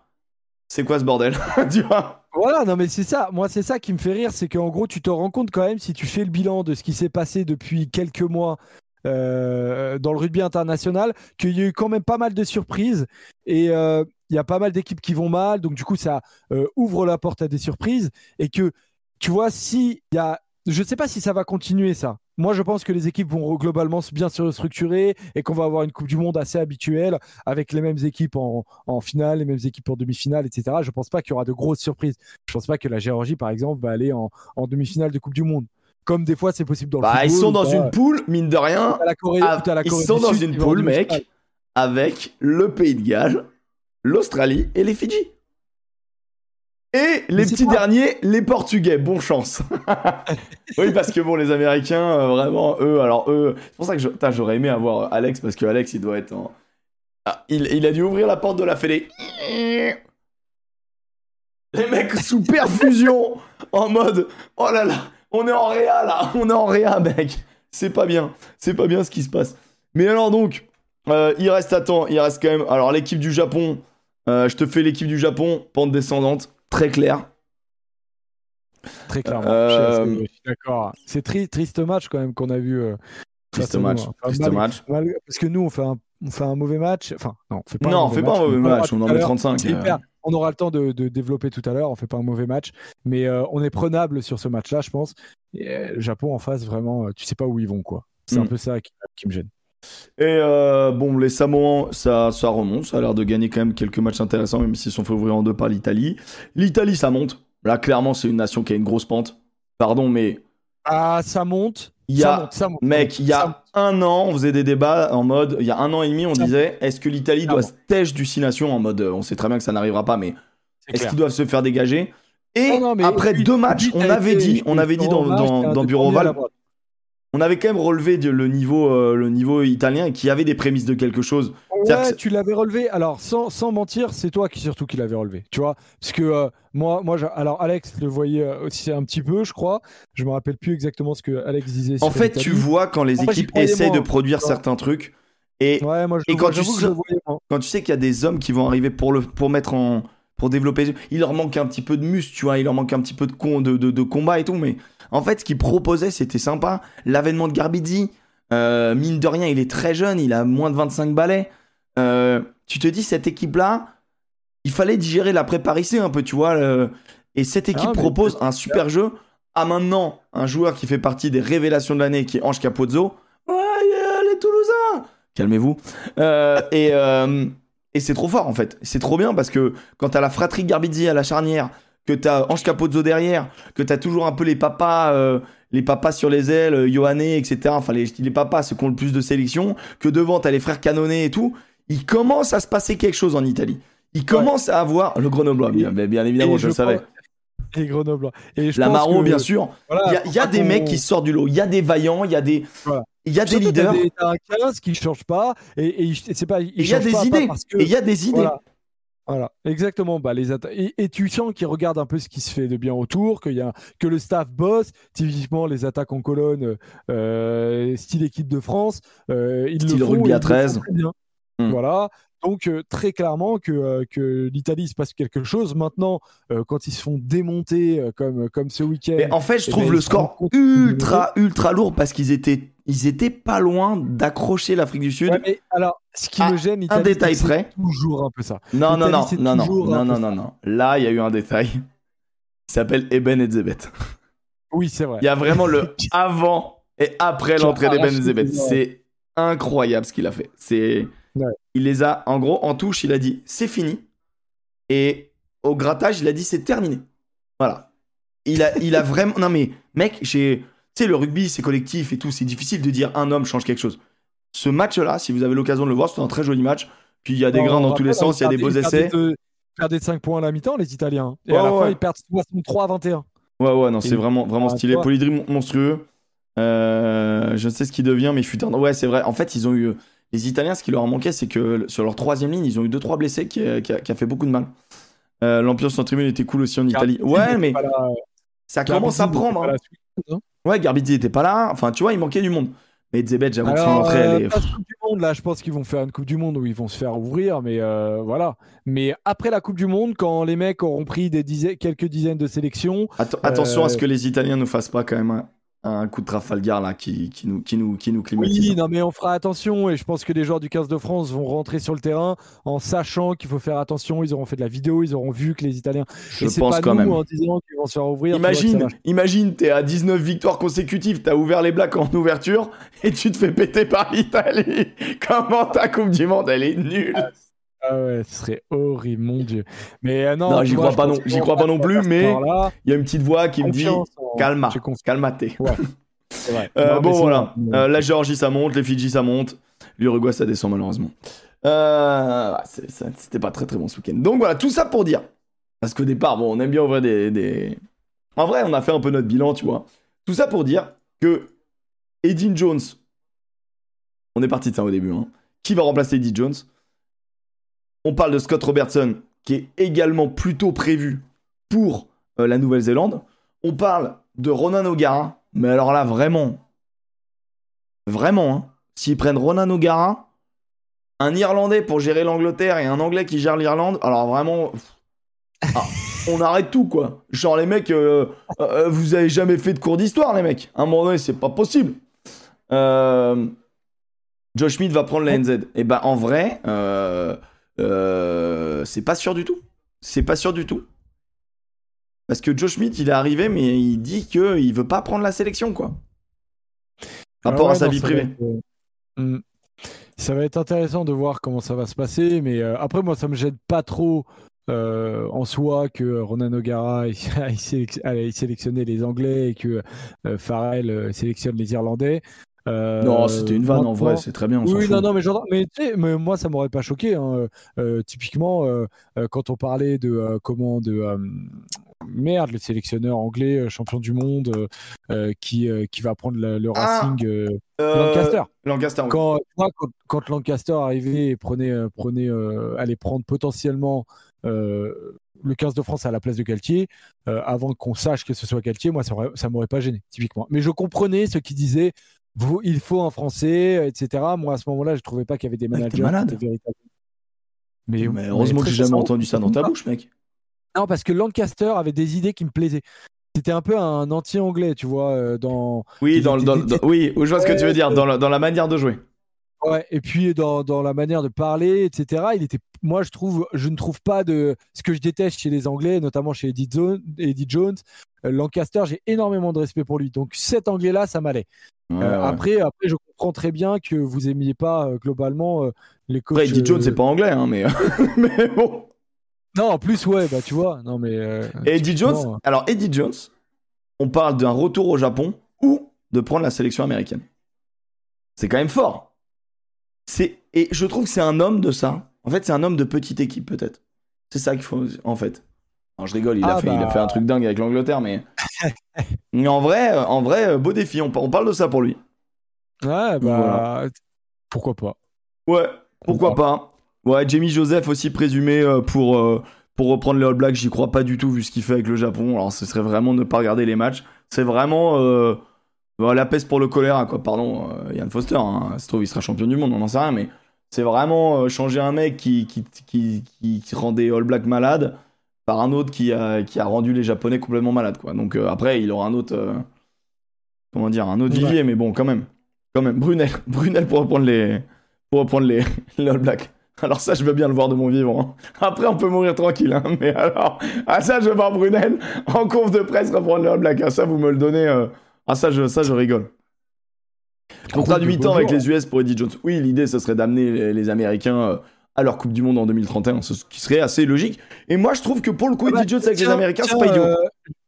c'est quoi ce bordel, Voilà, non mais c'est ça. Moi, c'est ça qui me fait rire, c'est qu'en gros, tu te rends compte quand même si tu fais le bilan de ce qui s'est passé depuis quelques mois euh, dans le rugby international, qu'il y a eu quand même pas mal de surprises et euh, il y a pas mal d'équipes qui vont mal, donc du coup, ça euh, ouvre la porte à des surprises et que tu vois si il y a, je sais pas si ça va continuer ça. Moi, je pense que les équipes vont globalement bien se restructurer et qu'on va avoir une Coupe du Monde assez habituelle avec les mêmes équipes en, en finale, les mêmes équipes en demi-finale, etc. Je pense pas qu'il y aura de grosses surprises. Je pense pas que la Géorgie, par exemple, va aller en, en demi-finale de Coupe du Monde. Comme des fois, c'est possible dans le Bah ils football. sont ou dans une poule, mine de rien, la Corée, la ils sont dans Sud une poule, mec, avec le Pays de Galles, l'Australie et les Fidji. Et les petits derniers, les Portugais. Bon chance. oui, parce que bon, les Américains, euh, vraiment, eux, alors eux, c'est pour ça que j'aurais aimé avoir Alex, parce que Alex, il doit être en. Ah, il, il a dû ouvrir la porte de la Fédé. Les mecs sous perfusion, en mode, oh là là, on est en réa là, on est en réa, mec. C'est pas bien, c'est pas bien ce qui se passe. Mais alors donc, euh, il reste à temps, il reste quand même. Alors l'équipe du Japon, euh, je te fais l'équipe du Japon, pente descendante, très clair. Très clairement. Euh, Je suis d'accord. C'est tri- triste match quand même qu'on a vu. euh, Triste nous, match, hein. Enfin, triste mal- match. mal- parce que nous, on fait un, on fait un mauvais match. Enfin, non, on fait pas Non, un on mauvais fait pas un mauvais match, on en met l'heure. 35. C'est euh. On aura le temps de, de développer tout à l'heure. On fait pas un mauvais match, mais on est prenable sur ce match-là, je pense. Et, le Japon en face, vraiment, tu sais pas où ils vont, quoi. C'est Mm. un peu ça qui, qui me gêne. Et euh, bon, les Samoans, ça, ça remonte. Ça a l'air de gagner quand même quelques matchs intéressants, même s'ils sont fait ouvrir en deux par l'Italie. L'Italie, ça monte. Là, clairement, c'est une nation qui a une grosse pente. Pardon, mais Ah, ça monte. Il y ça a- monte, ça monte, mec, ça il y ça a un an, on faisait des débats en mode. Il y a un an et demi, on Ça disait est-ce que l'Italie doit Ça se tèche du Six Nations en mode. euh, On sait très bien que ça n'arrivera pas, mais est-ce qu'ils doivent se faire dégager? Et Non, non, mais après deux matchs, on avait dit, on avait dit dans, dans, dans Bureau tourné à la Oval, droite. On avait quand même relevé de- le niveau, euh, le niveau italien et y avait des prémices de quelque chose. Ouais, que tu l'avais relevé. Alors, sans, sans mentir, c'est toi qui surtout qui l'avais relevé. Tu vois Parce que euh, moi, moi je- alors Alex le voyait euh, aussi un petit peu, je crois. Je me rappelle plus exactement ce que Alex disait. En fait, tu vois quand les En fait, équipes essayent moins, de produire certains trucs et Ouais, moi, je Et quand vois- tu sais- quand tu sais qu'il y a des hommes qui vont arriver pour le pour mettre en pour développer il leur manque un petit peu de muscle tu vois il leur manque un petit peu de con, de, de, de combat et tout mais en fait ce qu'ils proposaient c'était sympa. L'avènement de Garbidi euh, mine de rien il est très jeune il a moins de 25 balais. Euh, tu te dis cette équipe là il fallait digérer la préparissée un peu tu vois le- et cette équipe Ah, propose un super jeu. À maintenant un joueur qui fait partie des révélations de l'année qui est Ange Capozzo. Ouais les Toulousains calmez-vous. Euh, et et c'est trop fort en fait. C'est trop bien parce que quand t'as la fratrie Garbizzi à la charnière, que t'as Ange Capozzo derrière, que t'as toujours un peu les papas, euh, les papas sur les ailes, euh, Yohane, etc. Enfin les, les papas, ceux qui ont le plus de sélection, que devant t'as les frères Canonnet et tout. Il commence à se passer quelque chose en Italie. Il commence à avoir le Grenoblois, bien, bien, évidemment, Et je le savais. pense- Et Grenoble. Et je La pense que- bien sûr. voilà, Il y a, il y a des mecs qui sortent du lot. Il y a des vaillants, il y a des, Voilà. il y a des leaders, des- T'as un 15 qui ne change pas. Et, et il- c'est pas. et il y a des idées. Et il y a des idées. Voilà. Voilà, exactement. Bah, les et, et tu sens qu'ils regardent un peu ce qui se fait de bien autour, qu'il y a, que le staff bosse. Typiquement, les attaques en colonne, euh, style équipe de France, euh, ils Style le font, rugby à le font 13. très bien. Hmm. Voilà. Donc, euh, très clairement que, que l'Italie se passe quelque chose. Maintenant, quand ils se font démonter comme, comme ce week-end. Mais en fait, je Eh trouve ben, le score ultra, ultra lourd parce qu'ils étaient, ils étaient pas loin d'accrocher l'Afrique du Sud. Ouais, mais alors, ce qui À me gêne, un l'Italie, détail près. toujours un peu ça. Non, non, non, non, non, non, un non, non. Là, il y a eu un détail. Il s'appelle Eben et Zebet. Oui, c'est vrai. Il y a vraiment le avant et après l'entrée d'Eben et arraché Zebet. les oreilles. C'est incroyable ce qu'il a fait. C'est, Ouais. il les a, en gros, en touche, il a dit c'est fini. Et au grattage, il a dit c'est terminé. Voilà. Il a, il a vraiment. Non mais, mec, j'ai. Tu sais, le rugby, c'est collectif et tout. C'est difficile de dire un homme change quelque chose. Ce match-là, si vous avez l'occasion de le voir, c'est un très joli match. Puis il y a des Non, grains dans tous les sens, il y a des beaux essais. Ils de 5 points à la mi-temps, les Italiens. Et Ouais, à la ouais. fin, ils perdent 63 à 21. Ouais, ouais, non, c'est vraiment, vraiment Ah, stylé. toi- Polydri mon- monstrueux. Euh, je sais ce qu'il devient, mais fut un. Ouais, c'est vrai. En fait, ils ont eu. Les Italiens, ce qui leur a manqué, c'est que sur leur troisième ligne, ils ont eu 2-3 blessés qui, qui a, qui a fait beaucoup de mal. Euh, L'ambiance en tribune était cool aussi en Italie. Ouais, mais ça commence à prendre. hein. Hein. Ouais, Garbidi était pas là. Enfin, tu vois, il manquait du monde. Mais Zebet, j'avoue que son entrée, elle euh, est. Coupe du Monde, là, je pense qu'ils vont faire une Coupe du Monde où ils vont se faire ouvrir, mais euh, voilà. Mais après la Coupe du Monde, quand les mecs auront pris des dizaines, quelques dizaines de sélections, Atten- attention à Euh, ce que les Italiens nous fassent pas quand même un, coup de Trafalgar là qui, qui nous, qui nous, qui nous climatise. oui, non, mais on fera attention et je pense que les joueurs du 15 de France vont rentrer sur le terrain en sachant qu'il faut faire attention. Ils auront fait de la vidéo, ils auront vu que les Italiens. Je et pense pas quand nous même. en disant qu'ils vont se faire ouvrir. Imagine, imagine, t'es à 19 victoires consécutives, t'as ouvert les Blacks en ouverture et tu te fais péter par l'Italie. Comment ta Coupe du Monde, elle est nulle. Ah ouais, ce serait horrible, mon dieu. Mais euh, non, j'y crois pas non- j'y crois pas non plus, mais. Il y a une petite voix qui me dit en- calma, j'ai confiance. calmate. C'est vrai. Euh, Non, bon voilà. Euh, la Géorgie ça monte, les Fidji ça monte, l'Uruguay ça descend malheureusement. Ouais, C'était pas très très bon ce week-end. Donc voilà, tout ça pour dire, parce qu'au départ, bon, on aime bien ouvrir des, des... En vrai, on a fait un peu notre bilan, tu vois. Tout ça pour dire que Eddie Jones, on est parti de ça au début, hein. qui va remplacer Eddie Jones? On parle de Scott Robertson, qui est également plutôt prévu pour la Nouvelle-Zélande. On parle de Ronan O'Gara, mais alors là, vraiment, vraiment, hein, s'ils prennent Ronan O'Gara, un Irlandais pour gérer l'Angleterre et un Anglais qui gère l'Irlande, alors vraiment, ah, on arrête tout quoi. Genre les mecs, euh, euh, vous avez jamais fait de cours d'histoire les mecs. À un moment donné, c'est pas possible. Euh, Josh Smith va prendre la NZ. Et ben en vrai, c'est pas sûr du tout. C'est pas sûr du tout. Parce que Josh Smith, il est arrivé, mais il dit qu'il veut pas prendre la sélection quoi. Par rapport à sa vie privée. Hmm. Ça va être intéressant de voir comment ça va se passer, mais euh, après, moi, ça me gêne pas trop euh, en soi que Ronan O'Gara ait sélectionné les Anglais et que euh, Farrell sélectionne les Irlandais. Non, c'était une vanne en vrai, c'est très bien. oui, non, non, mais, mais, mais moi ça m'aurait pas choqué. Hein. typiquement, quand on parlait de comment de merde, le sélectionneur anglais, euh, champion du monde, euh, euh, qui, qui va prendre le, ah, Racing Lancaster. Lancaster quand, quand, Lancaster arrivait et prenait, prenait allait prendre potentiellement le 15 de France à la place de Galtier, avant qu'on sache que ce soit Galtier, moi, ça, ça m'aurait pas gêné, typiquement. Mais je comprenais ceux qui disaient vous, il faut un Français, etc. Moi, à ce moment-là, je trouvais pas qu'il y avait des managers Mais, mais, heureusement que j'ai jamais entendu ça dans ta bouche, mec. Non, parce que Lancaster avait des idées qui me plaisaient. C'était un peu un anti-anglais, tu vois, euh, dans. Oui, dans, oui, je vois ce que tu veux dire, dans la, dans la manière de jouer. Ouais, et puis dans, dans, la manière de parler, etc. Il était, moi, je trouve, je ne trouve pas de ce que je déteste chez les Anglais, notamment chez Eddie, Jones. Euh, Lancaster, j'ai énormément de respect pour lui. Donc cet Anglais-là, ça m'allait. Euh, après, après, je comprends très bien que vous aimiez pas globalement les coachs. Après, Eddie Jones, c'est pas anglais, hein, mais mais bon. Non, en plus, ouais, bah tu vois. Non, mais. Euh, Eddie Jones, euh, alors Eddie Jones, on parle d'un retour au Japon ou de prendre la sélection américaine. C'est quand même fort. C'est et je trouve que c'est un homme de ça. En fait, c'est un homme de petite équipe peut-être. C'est ça qu'il faut en fait. Je rigole, il, a ah, il a fait un bah. truc dingue avec l'Angleterre, mais... mais en vrai, en vrai, beau défi. On, parle de ça pour lui. Ouais, bah pourquoi pas. Ouais, pourquoi pas. Ouais, Jamie Joseph aussi présumé euh, pour, euh, pour reprendre les All Blacks, j'y crois pas du tout vu ce qu'il fait avec le Japon. Alors ce serait vraiment ne pas regarder les matchs. C'est vraiment euh, la peste pour le choléra, quoi. Pardon, Yann Foster, hein. se trouve il sera champion du monde, on n'en sait rien, mais c'est vraiment changer un mec qui, qui, qui, qui, rend des All Blacks malades par un autre qui a, qui a rendu les Japonais complètement malades, quoi. Donc après, il aura un autre, comment dire, un autre vivier, mais bon, quand même. Quand même, Brunel, Brunel pour reprendre les, pour reprendre les, les All Blacks. Alors ça, je veux bien le voir de mon vivant. Hein. Après, on peut mourir tranquille. Hein. Mais alors, ah ça, je veux voir Brunel en conf de presse reprendre le Black. Ah, ça, vous me le donnez. Euh. Ah ça, je, ça, je rigole. Contrat de 8 ans avec les US pour Eddie Jones. Oui, l'idée, ce serait d'amener les, Américains euh, à leur Coupe du Monde en 2031, ce qui serait assez logique. Et moi, je trouve que pour le coup, ah Eddie bah, Jones avec les Américains, c'est pas idiot. Euh,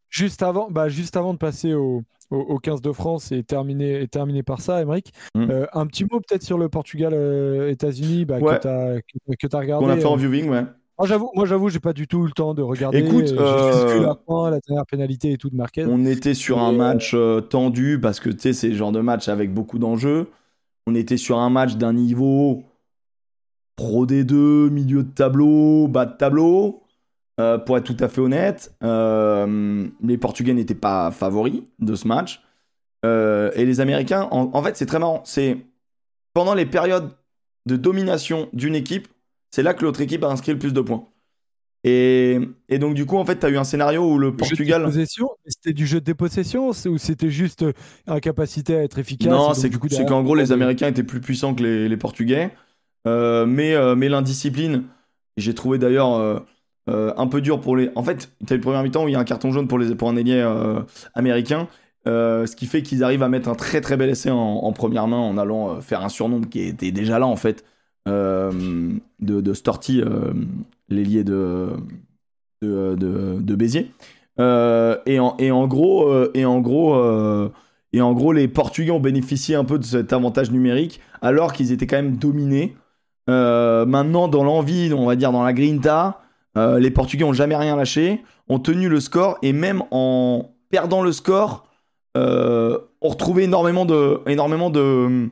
juste, avant, bah, juste avant de passer au, au, 15 de France et terminé, et terminé par ça, Emmerich. Mm. Euh, un petit mot peut-être sur le Portugal-États-Unis euh, bah, que tu as, regardé. On a fait en euh. viewing, ouais. Moi, j'avoue, moi, j'avoue, j'ai pas du tout eu le temps de regarder. Écoute, euh... la fin, la dernière pénalité et tout de Marquez. On était sur un match tendu parce que tu sais, c'est le genre de match avec beaucoup d'enjeux. On était sur un match d'un niveau pro D2, milieu de tableau, bas de tableau. Euh, pour être tout à fait honnête, euh, les Portugais n'étaient pas favoris de ce match. Euh, et les Américains, en, fait, c'est très marrant. C'est pendant les périodes de domination d'une équipe, c'est là que l'autre équipe a inscrit le plus de points. Et, et donc, du coup, en fait, tu as eu un scénario où le Portugal. C'était du jeu de dépossession ou c'était juste incapacité à être efficace Non, c'est qu'en gros, les Américains étaient plus puissants que les, les Portugais. Mais mais l'indiscipline, j'ai trouvé d'ailleurs euh, un peu dur pour les. En fait, tu as le premier mi-temps où il y a un carton jaune pour, les... pour un ailier euh, américain. Euh, ce qui fait qu'ils arrivent à mettre un très très bel essai en, première main en allant faire un surnom qui était déjà là en fait de, de Storty, l'ailier de, de, de, Béziers. et, en, et en gros, et en gros, et en gros, les Portugais ont bénéficié un peu de cet avantage numérique alors qu'ils étaient quand même dominés. Maintenant, dans l'envie, on va dire dans la grinta, euh, les Portugais ont jamais rien lâché, ont tenu le score et même en perdant le score, euh, ont retrouvé énormément de, énormément de,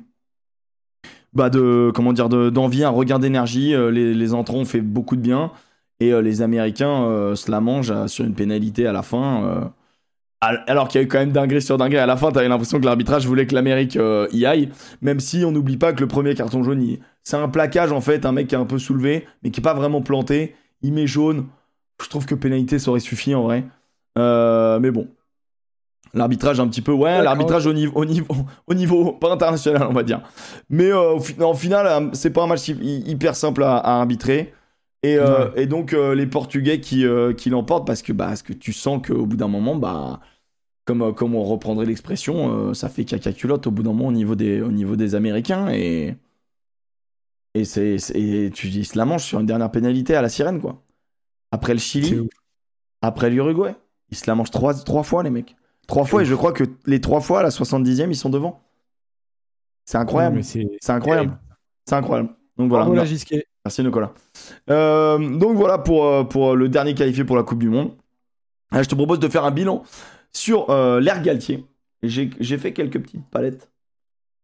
bah de, comment dire, d'envie, un regain d'énergie. Euh, les, les entrants ont fait beaucoup de bien. Et les Américains se la mangent sur une pénalité à la fin. Alors qu'il y a eu quand même dinguerie sur dinguerie. À la fin, t'avais l'impression que l'arbitrage voulait que l'Amérique y aille. Même si on n'oublie pas que le premier carton jaune, c'est un plaquage en fait. Un mec qui est un peu soulevé, mais qui est pas vraiment planté. Il met jaune. Je trouve que pénalité, ça aurait suffi en vrai. mais bon, L'arbitrage un petit peu, ouais, l'arbitrage au niveau, au, niveau, au niveau, pas international, on va dire. Mais euh, au, final, euh, c'est pas un match hyper simple à, arbitrer. Et, euh, donc, les Portugais qui, qui l'emportent parce que, bah, parce que tu sens qu'au bout d'un moment, bah, comme, comme on reprendrait l'expression, ça fait caca culotte au bout d'un moment au niveau des, au niveau des Américains. Et, et, c'est, tu dis, la manche sur une dernière pénalité à la sirène, quoi. Après le Chili, après l'Uruguay, ils se la mangent trois, trois fois, les mecs. Trois fois, et je crois que les trois fois, à la 70e, ils sont devant. C'est incroyable. c'est incroyable. C'est incroyable. Donc voilà. Merci Nicolas. Euh, donc voilà pour, euh, pour le dernier qualifié pour la Coupe du Monde. je te propose de faire un bilan sur euh, l'ère Galtier. J'ai fait quelques petites palettes.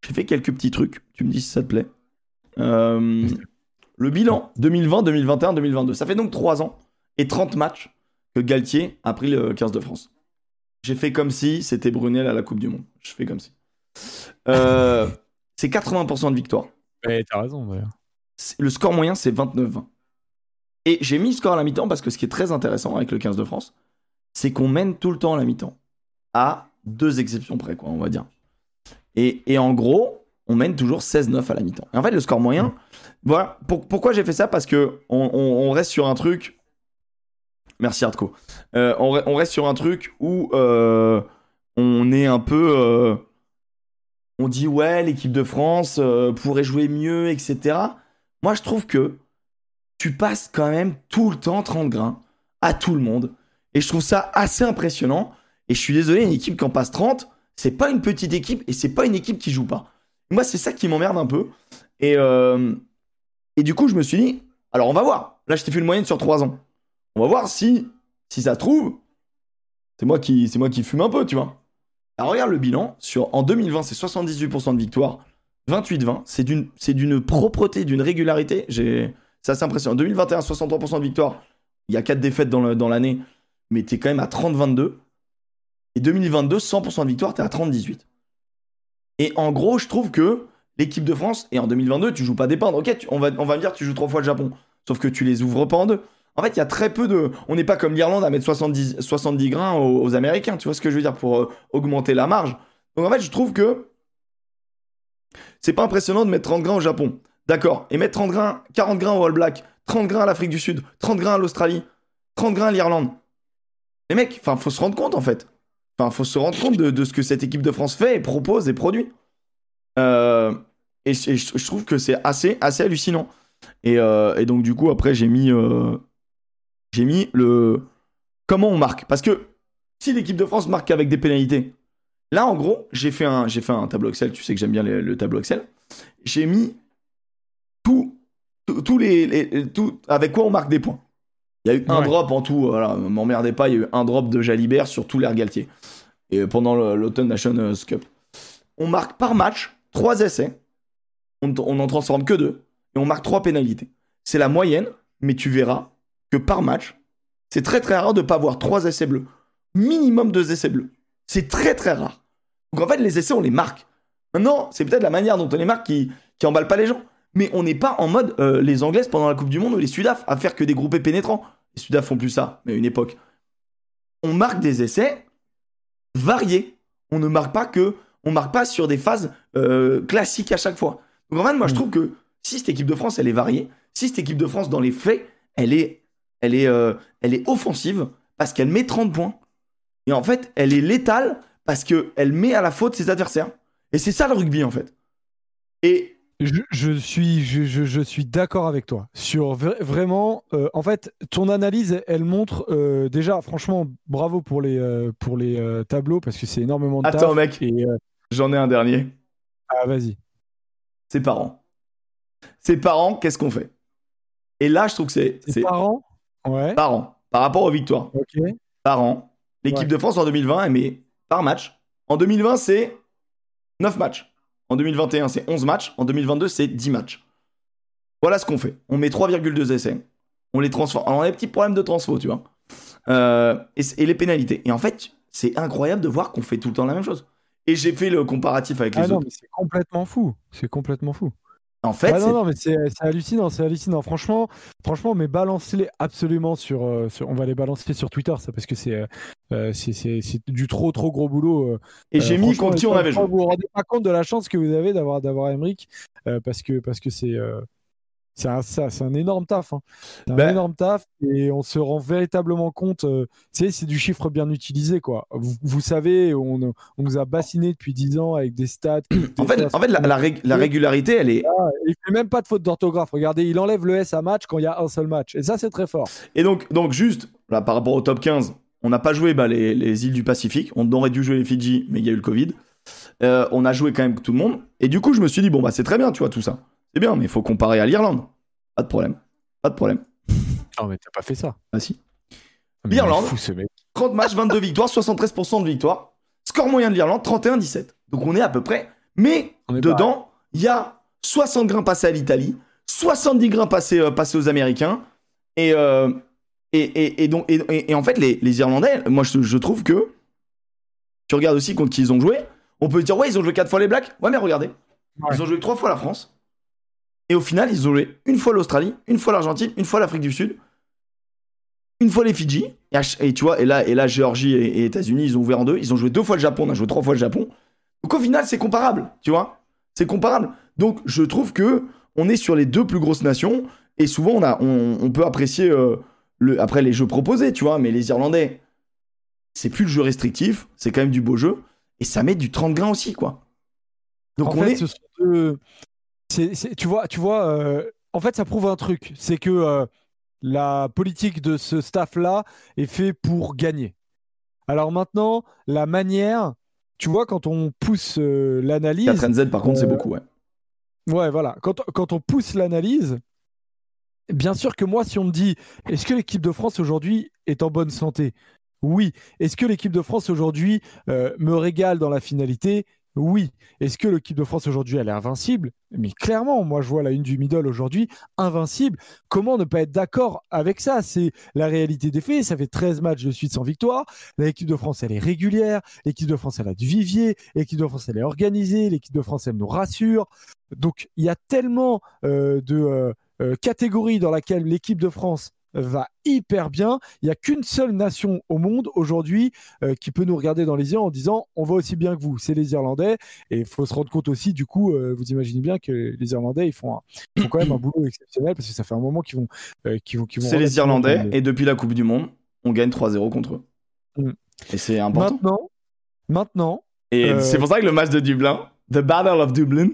J'ai fait quelques petits trucs. Tu me dis si ça te plaît. le bilan 2020, 2021, 2022. Ça fait donc 3 ans et 30 matchs que Galtier a pris le 15 de France. J'ai fait comme si c'était Brunel à la Coupe du Monde. Je fais comme si. Euh, c'est 80% de victoire. Ouais, t'as raison d'ailleurs. Le score moyen, c'est 29-20. Et j'ai mis le score à la mi-temps parce que ce qui est très intéressant avec le 15 de France, c'est qu'on mène tout le temps à la mi-temps. À deux exceptions près, quoi, on va dire. Et, en gros, on mène toujours 16-9 à la mi-temps. Et en fait, le score moyen, voilà. pourquoi j'ai fait ça? Parce que on reste sur un truc Merci Artco. Euh, on, reste sur un truc où euh, on est un peu. Euh, on dit ouais, l'équipe de France pourrait jouer mieux, etc. Moi, je trouve que tu passes quand même tout le temps 30 grains à tout le monde. Et je trouve ça assez impressionnant. Et je suis désolé, une équipe qui en passe 30, c'est pas une petite équipe et c'est pas une équipe qui joue pas. Moi, c'est ça qui m'emmerde un peu. Et, et du coup, je me suis dit, alors on va voir. Là, je t'ai fait une moyenne sur 3 ans. On va voir si, si ça trouve, c'est moi qui, moi qui fume un peu, tu vois. Alors regarde le bilan. Sur, en 2020, c'est 78% de victoire, 28-20. C'est d'une, propreté, d'une régularité. J'ai, c'est assez impressionnant. En 2021, 63% de victoire. Il y a 4 défaites dans, dans l'année, mais tu es quand même à 30-22. Et 2022, 100% de victoire, tu es à 30-18. Et en gros, je trouve que l'équipe de France, et en 2022, tu joues pas des. Ok, on, va, on va dire, tu joues trois fois le Japon. Sauf que tu les ouvres pas en deux. En fait, il y a très peu de. On n'est pas comme l'Irlande à mettre 70, 70 grains aux, Américains, tu vois ce que je veux dire, pour euh, augmenter la marge. Donc en fait, je trouve que c'est pas impressionnant de mettre 30 grains au Japon. D'accord. Et mettre 30 grains, 40 grains au All Black, 30 grains à l'Afrique du Sud, 30 grains à l'Australie, 30 grains à l'Irlande. Les mecs, enfin, faut se rendre compte en fait. Enfin, faut se rendre compte de, ce que cette équipe de France fait et propose et produit. Euh, et, je, trouve que c'est assez, assez hallucinant. Et, euh, donc, du coup, après, j'ai mis j'ai mis le comment on marque? Parce que si l'équipe de France marque avec des pénalités, là en gros, j'ai fait un, j'ai fait un tableau Excel. Tu sais que j'aime bien le, tableau Excel. J'ai mis tout, tous les, tout, avec quoi on marque des points. Il y a eu un drop en tout. Voilà, m'emmerdez pas. Il y a eu un drop de Jalibert sur tous les Galtier. Et pendant l'Autumn Nations Cup, on marque par match trois essais. On, on en transforme que deux et on marque trois pénalités. C'est la moyenne, mais tu verras que par match, c'est très très rare de ne pas avoir trois essais bleus. Minimum deux essais bleus. C'est très très rare. Donc en fait, les essais, on les marque. Maintenant, c'est peut-être la manière dont on les marque qui, qui emballe pas les gens. Mais on n'est pas en mode euh, les Anglaises pendant la Coupe du Monde ou les Sudaf à faire que des groupés pénétrants. Les Sudaf font plus ça, mais à une époque. On marque des essais variés. On ne marque pas que. On marque pas sur des phases euh, classiques à chaque fois. Donc en fait, moi, je mm. trouve que si cette équipe de France, elle est variée, si cette équipe de France, dans les faits, elle est elle est, euh, elle est offensive parce qu'elle met 30 points. Et en fait, elle est létale parce qu'elle met à la faute ses adversaires. Et c'est ça le rugby, en fait. Et. Je, suis, je, suis d'accord avec toi. Sur vraiment, euh, en fait, ton analyse, elle montre euh, déjà, franchement, bravo pour les, pour les tableaux parce que c'est énormément de Attends, mec, j'en ai un dernier. Ah, vas-y. Ses parents. Ses parents, qu'est-ce qu'on fait? Et là, je trouve que c'est. Ses parents par an, par rapport aux victoires. Par an. L'équipe de France en 2020, elle met par match. En 2020, c'est 9 matchs. En 2021, c'est 11 matchs. En 2022, c'est 10 matchs. Voilà ce qu'on fait. On met 3,2 essais. on les transforme. Alors, on a des petits problèmes de transfo, tu vois. Euh, et, et les pénalités. Et en fait, c'est incroyable de voir qu'on fait tout le temps la même chose. Et j'ai fait le comparatif avec les Ah non, autres. mais c'est complètement fou. C'est complètement fou. En fait, Ah c'est- non, non, mais c'est hallucinant, c'est hallucinant. Franchement, franchement, mais balancez-les absolument sur, euh, sur- On va les balancer sur Twitter, ça, parce que c'est euh, euh, c'est- du trop, trop gros boulot. euh. et j'ai Euh, mis franchement, contre qui on avait joué. Vous vous rendez pas compte de la chance que vous avez d'avoir d'avoir Emmerich, euh, parce que parce que c'est c'est un, ça- c'est un énorme taf. hein. C'est un Ben- énorme taf et on se rend véritablement compte. euh, tu sais, c'est du chiffre bien utilisé, quoi. Vous, vous savez, on, on nous a bassiné depuis 10 ans avec des stats. En fait, en fait la, la rég- la régularité, elle est. Il fait même pas de faute d'orthographe. Regardez, il enlève le S à match quand il y a un seul match. Et ça, c'est très fort. Et donc, donc juste, là, par rapport au top 15, on n'a pas joué bah, les, les îles du Pacifique. On aurait dû jouer les Fidji, mais il y a eu le Covid. Euh, on a joué quand même tout le monde. Et du coup, je me suis dit, bon, bah, c'est très bien, tu vois, tout ça. C'est bien, mais il faut comparer à l'Irlande. Pas de problème. Pas de problème. Non, mais t'as pas fait ça. Ah si. Mais L'Irlande. il est fou, ce mec. 30 matchs, 22 victoires, 73% de victoires. Score moyen de l'Irlande, 31-17. Donc on est à peu près. Mais dedans, il y a 60 grains passés à l'Italie, 70 grains passés, euh, passés aux Américains. Et, euh, et, et, et donc, et, et- et en fait, les, les Irlandais, moi je, je trouve que. Tu regardes aussi contre qui ils ont joué. On peut dire, ouais, ils ont joué 4 fois les Blacks. Ouais, mais regardez. Ouais. Ils ont joué 3 fois la France. Et au final, ils ont joué une fois l'Australie, une fois l'Argentine, une fois l'Afrique du Sud, une fois les Fidji. Et, tu vois, et là, et là Géorgie et, et États-Unis, ils ont ouvert en deux. Ils ont joué deux fois le Japon, on a joué trois fois le Japon. Donc au final, c'est comparable, tu vois. C'est comparable. Donc je trouve que on est sur les deux plus grosses nations. Et souvent, on, a, on, on peut apprécier euh, le, après les jeux proposés, tu vois. Mais les Irlandais, c'est plus le jeu restrictif, c'est quand même du beau jeu. Et ça met du 30 grains aussi, quoi. Donc en on fait, est. ce sont deux- c'est- c'est- tu vois, tu vois euh, en fait, ça prouve un truc. C'est que euh, la politique de ce staff-là est fait pour gagner. Alors maintenant, la manière, tu vois, quand on pousse euh, l'analyse. 4NZ, par contre, c'est beaucoup, ouais. Ouais, voilà. Quand, quand on pousse l'analyse, bien sûr que moi, si on me dit, est-ce que l'équipe de France aujourd'hui est en bonne santé? Oui. Est-ce que l'équipe de France aujourd'hui euh, me régale dans la finalité? Oui. Est-ce que l'équipe de France aujourd'hui, elle est invincible? Mais clairement, moi, je vois la une du middle aujourd'hui, invincible. Comment ne pas être d'accord avec ça? C'est la réalité des faits. Ça fait 13 matchs de suite sans victoire. L'équipe de France, elle est régulière. L'équipe de France, elle a du vivier. L'équipe de France, elle est organisée. L'équipe de France, elle nous rassure. Donc, il y a tellement euh, de euh, euh, catégories dans laquelles l'équipe de France va hyper bien. Il n'y a qu'une seule nation au monde aujourd'hui euh, qui peut nous regarder dans les yeux en disant on va aussi bien que vous, c'est les Irlandais. Et il faut se rendre compte aussi, du coup, euh, vous imaginez bien que les Irlandais, ils font, un- ils font quand même un boulot exceptionnel parce que ça fait un moment qu'ils vont, euh, qu'ils vont, qu'ils vont C'est les Irlandais, et depuis la Coupe du Monde, on gagne 3-0 contre eux. Mm. Et c'est important. Maintenant, maintenant, Et c'est pour ça que le match de Dublin, The Battle of Dublin,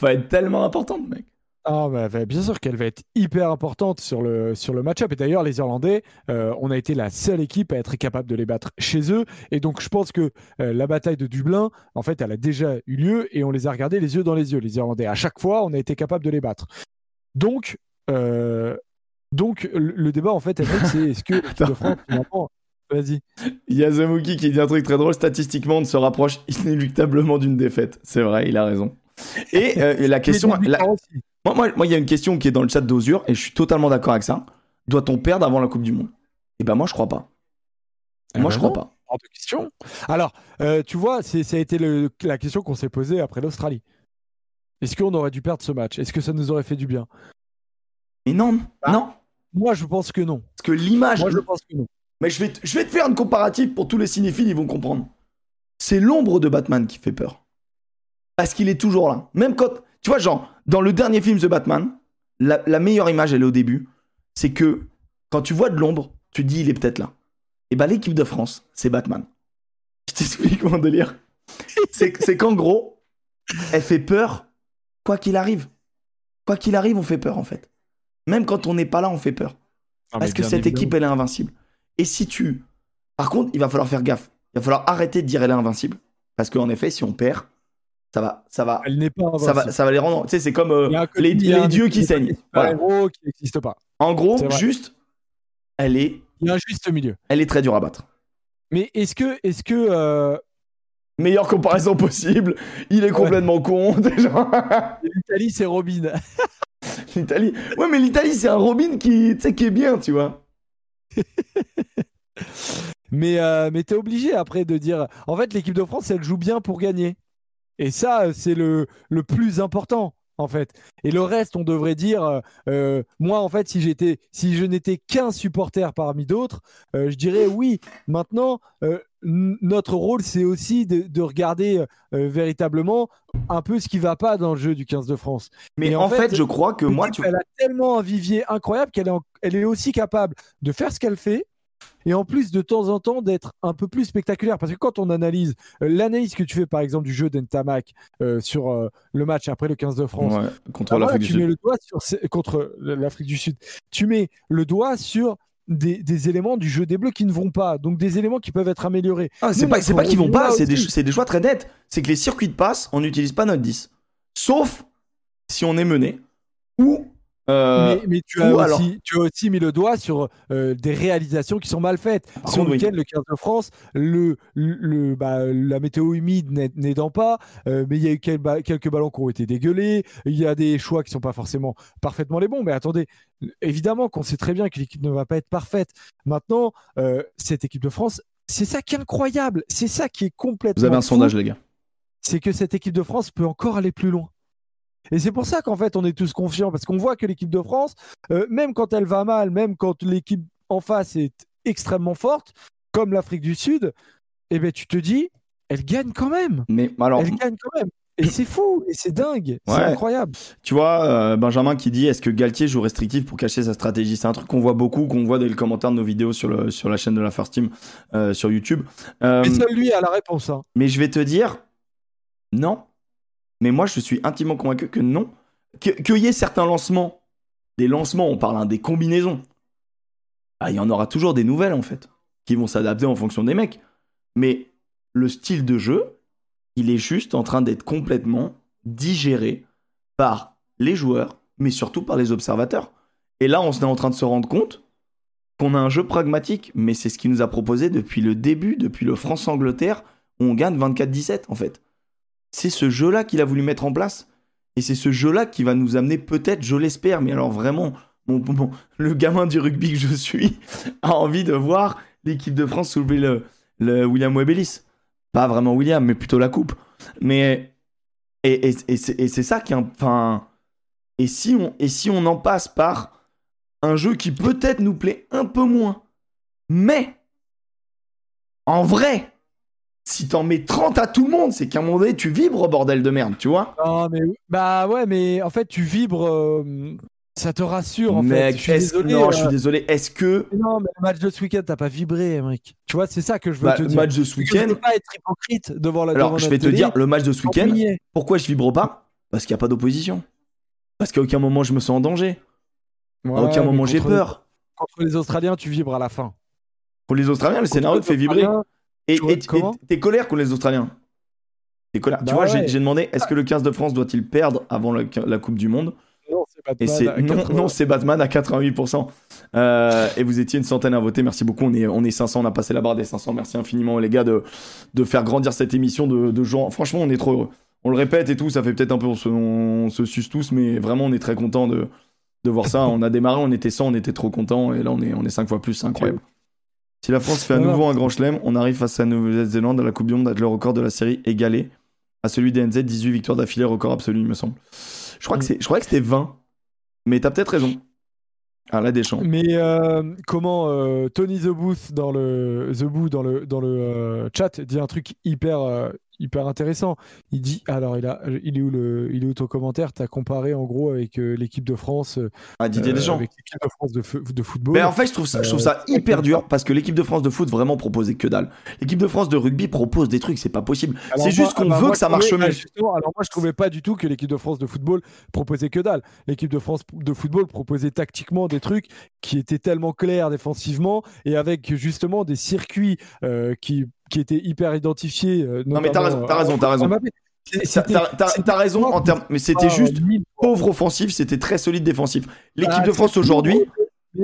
va être tellement important, mec. Ah bah, bien sûr qu'elle va être hyper importante sur le, sur le match-up. Et d'ailleurs, les Irlandais, euh, on a été la seule équipe à être capable de les battre chez eux. Et donc, je pense que euh, la bataille de Dublin, en fait, elle a déjà eu lieu et on les a regardés les yeux dans les yeux, les Irlandais. À chaque fois, on a été capable de les battre. Donc, euh, donc le, débat, en fait, c'est est-ce que de France, finalement, Vas-y. Il y a qui dit un truc très drôle. Statistiquement, on se rapproche inéluctablement d'une défaite. C'est vrai, il a raison. Et euh, la question. La-. Moi, moi, moi, il y a une question qui est dans le chat d'Ozur et je suis totalement d'accord avec ça. Doit-on perdre avant la Coupe du Monde? Eh ben, moi, je crois pas. Eh moi, ben je crois non. pas. Alors, euh, tu vois, ça a été le- la question qu'on s'est posée après l'Australie. Est-ce qu'on aurait dû perdre ce match? Est-ce que ça nous aurait fait du bien? Mais non, Ah. non. Moi, je pense que non. Parce que l'image. Moi, je pense que non. Mais je vais, te- je vais te faire une comparative pour tous les cinéphiles, ils vont comprendre. C'est l'ombre de Batman qui fait peur. Parce qu'il est toujours là. Même quand. Tu vois, genre, dans le dernier film The Batman, la, la meilleure image, elle est au début. C'est que quand tu vois de l'ombre, tu te dis, il est peut-être là. Et bah, l'équipe de France, c'est Batman. Je t'explique mon délire. C'est c'est qu'en gros, elle fait peur, quoi qu'il arrive. Quoi qu'il arrive, on fait peur, en fait. Même quand on n'est pas là, on fait peur. Parce que cette équipe, elle est invincible. Et si tu. Par contre, il va falloir faire gaffe. Il va falloir arrêter de dire elle est invincible. Parce qu'en effet, si on perd, ça va, ça va, Elle n'est pas ça va, ça va les rendre. Tu sais, c'est comme euh, les, dieux qui saignent. Voilà. super-héros qui n'existent pas. En gros, juste, elle est, Il y a un juste milieu. elle est très dure à battre. Mais est-ce que, est-ce que, euh, Meilleure comparaison possible. Il est complètement con. déjà. l'Italie c'est Robin L'Italie. Ouais, mais l'Italie, c'est un Robin qui, qui est bien, tu vois. mais euh, mais t'es obligé après de dire. En fait, l'équipe de France, elle joue bien pour gagner. Et ça, c'est le, le plus important en fait. Et le reste, on devrait dire, euh, euh, moi, en fait, si j'étais, si je n'étais qu'un supporter parmi d'autres, euh, je dirais oui. Maintenant, notre rôle, c'est aussi de, regarder véritablement un peu ce qui va pas dans le jeu du 15 de France. Mais en, fait, je crois que moi, tu... elle a tellement un vivier incroyable qu'elle est, elle est aussi capable de faire ce qu'elle fait et en plus de temps en temps d'être un peu plus spectaculaire. Parce que quand on analyse euh, l'analyse que tu fais par exemple du jeu d'Entamac euh, sur euh, le match après le 15 de France, contre l'Afrique du Sud. le doigt sur, contre l'Afrique du Sud, tu mets le doigt sur des, éléments du jeu des Bleus qui ne vont pas, donc des éléments qui peuvent être améliorés. Ah, c'est pas, pas qu'ils vont pas, c'est des, des, choix très nets. C'est que les circuits de passe, on n'utilise pas notre 10. Sauf si on est mené ou euh, mais, tu, as aussi, tu, as aussi, mis le doigt sur euh, des réalisations qui sont mal faites. Sur le week-end, le 15 de France, le, le, bah, la météo humide n'aidant pas, euh, mais il y a eu quelques ballons qui ont été dégueulés. Il y a des choix qui sont pas forcément parfaitement les bons. Mais attendez, évidemment qu'on sait très bien que l'équipe ne va pas être parfaite. Maintenant, cette équipe de France, c'est ça qui est incroyable. C'est ça qui est complètement. Vous avez un sondage, les gars. C'est que cette équipe de France peut encore aller plus loin. Et c'est pour ça qu'en fait, on est tous confiants, parce qu'on voit que l'équipe de France, euh, même quand elle va mal, même quand l'équipe en face est extrêmement forte, comme l'Afrique du Sud, eh ben, tu te dis, elle gagne quand même. Mais alors... Elle gagne quand même. Et c'est fou, et c'est dingue, c'est incroyable. Tu vois, euh, Benjamin qui dit est-ce que Galtier joue restrictif pour cacher sa stratégie? C'est un truc qu'on voit beaucoup, qu'on voit dans les commentaires de nos vidéos sur, le, sur la chaîne de la First Team euh, sur YouTube. mais seul lui a la réponse. Hein. Mais je vais te dire, non. Mais moi, je suis intimement convaincu que non. Qu'il y ait certains lancements, des lancements, on parle hein, des combinaisons. Ah, il y en aura toujours des nouvelles, en fait, qui vont s'adapter en fonction des mecs. Mais le style de jeu, il est juste en train d'être complètement digéré par les joueurs, mais surtout par les observateurs. Et là, on est en train de se rendre compte qu'on a un jeu pragmatique, mais c'est ce qu'il nous a proposé depuis le début, depuis le France-Angleterre, où on gagne 24-17, en fait c'est ce jeu-là qu'il a voulu mettre en place. Et c'est ce jeu-là qui va nous amener peut-être, je l'espère, mais alors vraiment, le gamin du rugby que je suis a envie de voir l'équipe de France soulever le, William Webelis. Pas vraiment William, mais plutôt la coupe. Mais et, c'est ça qui enfin et si et si on en passe par un jeu qui peut-être nous plaît un peu moins, mais en vrai, si t'en mets 30 à tout le monde, c'est qu'à un moment donné, tu vibres, bordel de merde, tu vois Non, mais bah ouais, mais en fait, tu vibres. Euh, ça te rassure, en fait. Je suis désolé. Non, je suis euh, désolé. Est-ce que. Non, mais le match de ce week-end, t'as pas vibré, mec. Tu vois, c'est ça que je veux bah, te dire. Le match de ce week-end. Je pas être hypocrite devant la. Alors, je vais te dire, le match de ce week-end, pourquoi je vibre pas? Parce qu'il n'y a pas d'opposition. Parce qu'à aucun moment je me sens en danger. à aucun moment j'ai peur. Contre les Australiens, tu vibres à la fin. Pour les Australiens, le scénario te fait vibrer. Et t'es colère contre les Australiens T'es colère. tu bah vois, j'ai demandé est-ce que le 15 de France doit-il perdre avant la, Coupe du Monde? Non, c'est Batman. Batman à 88%. Euh, et vous étiez une centaine à voter. Merci beaucoup. On est, on est 500. On a passé la barre des 500. Merci infiniment, les gars, de, de faire grandir cette émission de, de gens. Franchement, on est trop heureux. On le répète et tout. Ça fait peut-être un peu. On se, on se suce tous, mais vraiment, on est très content de, de voir ça. on a démarré, on était 100, on était trop content. Et là, on est, on est 5 fois plus. C'est incroyable. Si la France fait à nouveau un grand chelem, on arrive face à la Nouvelle-Zélande à la Coupe du Monde avec le record de la série égalé à celui des NZ, 18 victoires d'affilée, record absolu, il me semble. Je crois que, c'est, je crois que c'était 20, mais t'as peut-être raison. Ah, la Deschamps. Mais euh, comment euh, Tony The Booth dans le The Boo dans le dans le euh, chat dit un truc hyper hyper intéressant. Il dit, alors il, a, il, est où le, il est où ton commentaire? Tu as comparé en gros avec euh, l'équipe de France. Ah, Didier euh, Deschamps. Avec l'équipe de France de, football. Mais en fait, je trouve ça, je trouve ça euh, hyper dur parce que l'équipe de France de foot vraiment proposait que dalle. L'équipe de France de rugby propose des trucs, c'est pas possible. C'est juste qu'on veut que ça marche mieux. Alors moi, je trouvais pas du tout que l'équipe de France de football proposait que dalle. L'équipe de France de football proposait tactiquement des trucs qui étaient tellement clairs défensivement et avec justement des circuits qui qui était hyper identifié. Euh, non, mais t'as raison, t'as raison, t'as raison. T'as raison en termes, mais c'était juste pauvre offensif, c'était très solide défensif. L'équipe ah, de France aujourd'hui,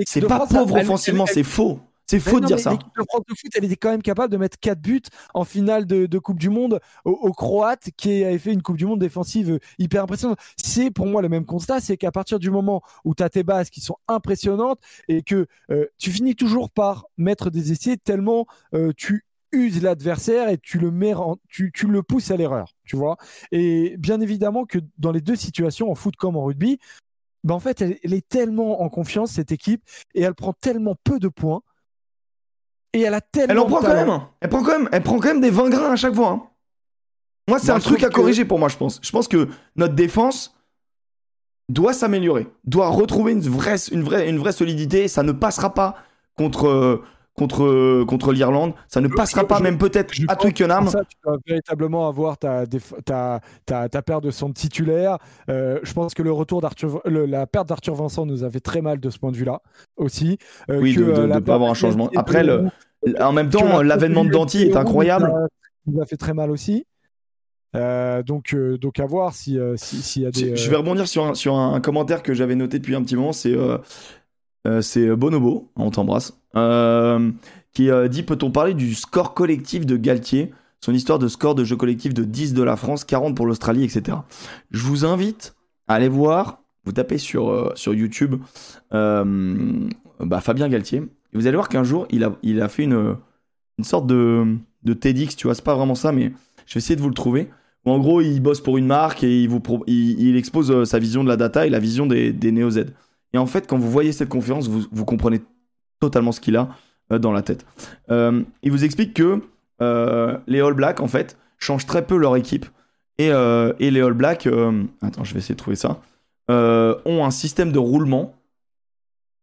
c'est pas pauvre offensivement, c'est faux. C'est faux de dire ça. L'équipe de France de foot, elle était quand même capable de mettre 4 buts en finale de, Coupe du Monde aux, Croates qui avaient fait une Coupe du Monde défensive hyper impressionnante. C'est pour moi le même constat, c'est qu'à partir du moment où tu as tes bases qui sont impressionnantes et que euh, tu finis toujours par mettre des essais tellement euh, tu uses l'adversaire et tu le mets tu, tu le pousses à l'erreur, tu vois. Et bien évidemment que dans les deux situations, en foot comme en rugby, ben en fait, elle, elle, est tellement en confiance, cette équipe, et elle prend tellement peu de points et elle a tellement. Elle en prend quand même. Hein. Elle prend quand même. Elle prend quand même des 20 grains à chaque fois. Hein. Moi, c'est un truc à corriger pour moi, je pense. Je pense que notre défense doit s'améliorer, doit retrouver une vraie, une vraie, une vraie solidité. Ça ne passera pas contre contre, contre l'Irlande. Ça ne passera pas, même peut-être à Twickenham. Ça, tu dois véritablement avoir ta, ta, ta, ta perte de son titulaire. Euh, je pense que le retour d'Arthur, la perte d'Arthur Vincent nous avait très mal de ce point de vue-là aussi. Euh, oui, de ne euh, pas avoir un changement. Après, le, en même temps, l'avènement de Danti est incroyable. Nous a fait très mal aussi. donc, donc à voir si, y a des. Je vais rebondir sur un, sur un commentaire que j'avais noté depuis un petit moment. C'est c'est Bonobo, on t'embrasse, qui euh, dit Peut-on parler du score collectif de Galtier? Son histoire de score de jeu collectif de 10 de la France, 40 pour l'Australie, etc. Je vous invite à aller voir, vous tapez sur, sur YouTube bah, Fabien Galtier, et vous allez voir qu'un jour, il a, il a fait une, une sorte de, de TEDx, tu vois, c'est pas vraiment ça, mais je vais essayer de vous le trouver. En gros, il bosse pour une marque et il, vous il, expose sa vision de la data et la vision des, des Neo-Z. Et en fait, quand vous voyez cette conférence, vous, comprenez totalement ce qu'il a euh, dans la tête. Euh, il vous explique que euh, les All Blacks, en fait, changent très peu leur équipe. Et, les All Blacks, attends, je vais essayer de trouver ça, ont un système de roulement.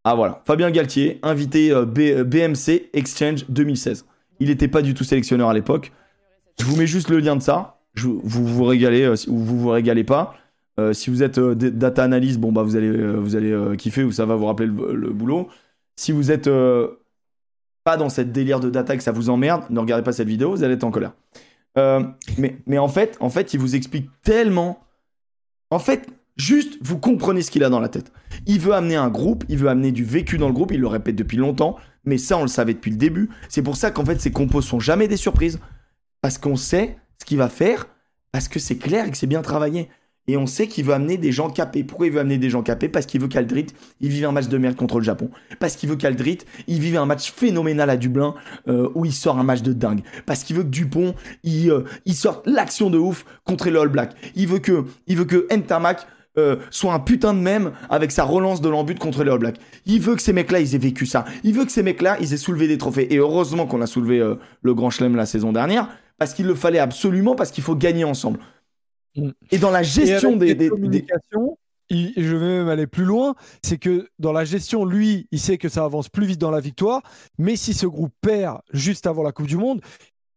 Ah voilà, Fabien Galtier, invité BMC Exchange 2016. Il n'était pas du tout sélectionneur à l'époque. Je vous mets juste le lien de ça. vous vous régalez ou vous vous régalez pas. Si vous êtes data analyst, bon bah vous allez vous allez kiffer ou ça va vous rappeler le, boulot. Si vous êtes pas dans cette délire de data que ça vous emmerde, ne regardez pas cette vidéo, vous allez être en colère. mais, mais en fait, en fait, il vous explique tellement. En fait, juste vous comprenez ce qu'il a dans la tête. Il veut amener un groupe, il veut amener du vécu dans le groupe, il le répète depuis longtemps, mais ça on le savait depuis le début. C'est pour ça qu'en fait ces compos sont jamais des surprises parce qu'on sait ce qu'il va faire, parce que c'est clair et que c'est bien travaillé. Et on sait qu'il veut amener des gens capés. Pourquoi il veut amener des gens capés? Parce qu'il veut qu'Aldrit, il vive un match de merde contre le Japon. Parce qu'il veut qu'Aldrit, il vive un match phénoménal à Dublin euh, où il sort un match de dingue. Parce qu'il veut que Dupont, il, euh, sorte l'action de ouf contre les All Blacks. Il veut que, il veut que euh, soit un putain de même avec sa relance de l'embut contre les All Blacks. Il veut que ces mecs-là, ils aient vécu ça. Il veut que ces mecs-là, ils aient soulevé des trophées. Et heureusement qu'on a soulevé le Grand Chelem la saison dernière, parce qu'il le fallait absolument, parce qu'il faut gagner ensemble. Mm. Et dans la gestion des, communications, je vais même aller plus loin, c'est que dans la gestion, lui, il sait que ça avance plus vite dans la victoire, mais si ce groupe perd juste avant la Coupe du Monde,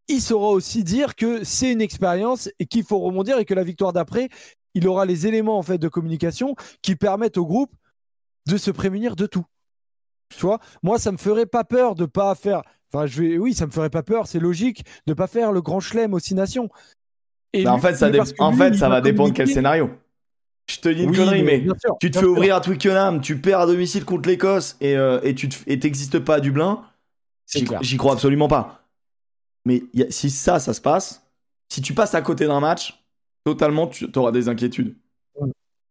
il saura aussi dire que c'est une expérience et qu'il faut rebondir et que la victoire d'après, il aura les éléments en fait de communication qui permettent au groupe de se prémunir de tout. Tu vois, moi ça me ferait pas peur de pas faire Enfin, je vais, oui, ça me ferait pas peur, c'est logique de pas faire le grand chelem aux six nations. Bah, en fait, ça, en fait, ça va dépendre quel scénario. Je te dis une connerie, mais, tu te fais ouvrir à Twickenham, tu perds à domicile contre l'Écosse et, euh, et tu t'existes pas à Dublin. J'y crois absolument pas. Mais si ça, ça se passe, si tu passes à côté d'un match, totalement, tu auras des inquiétudes.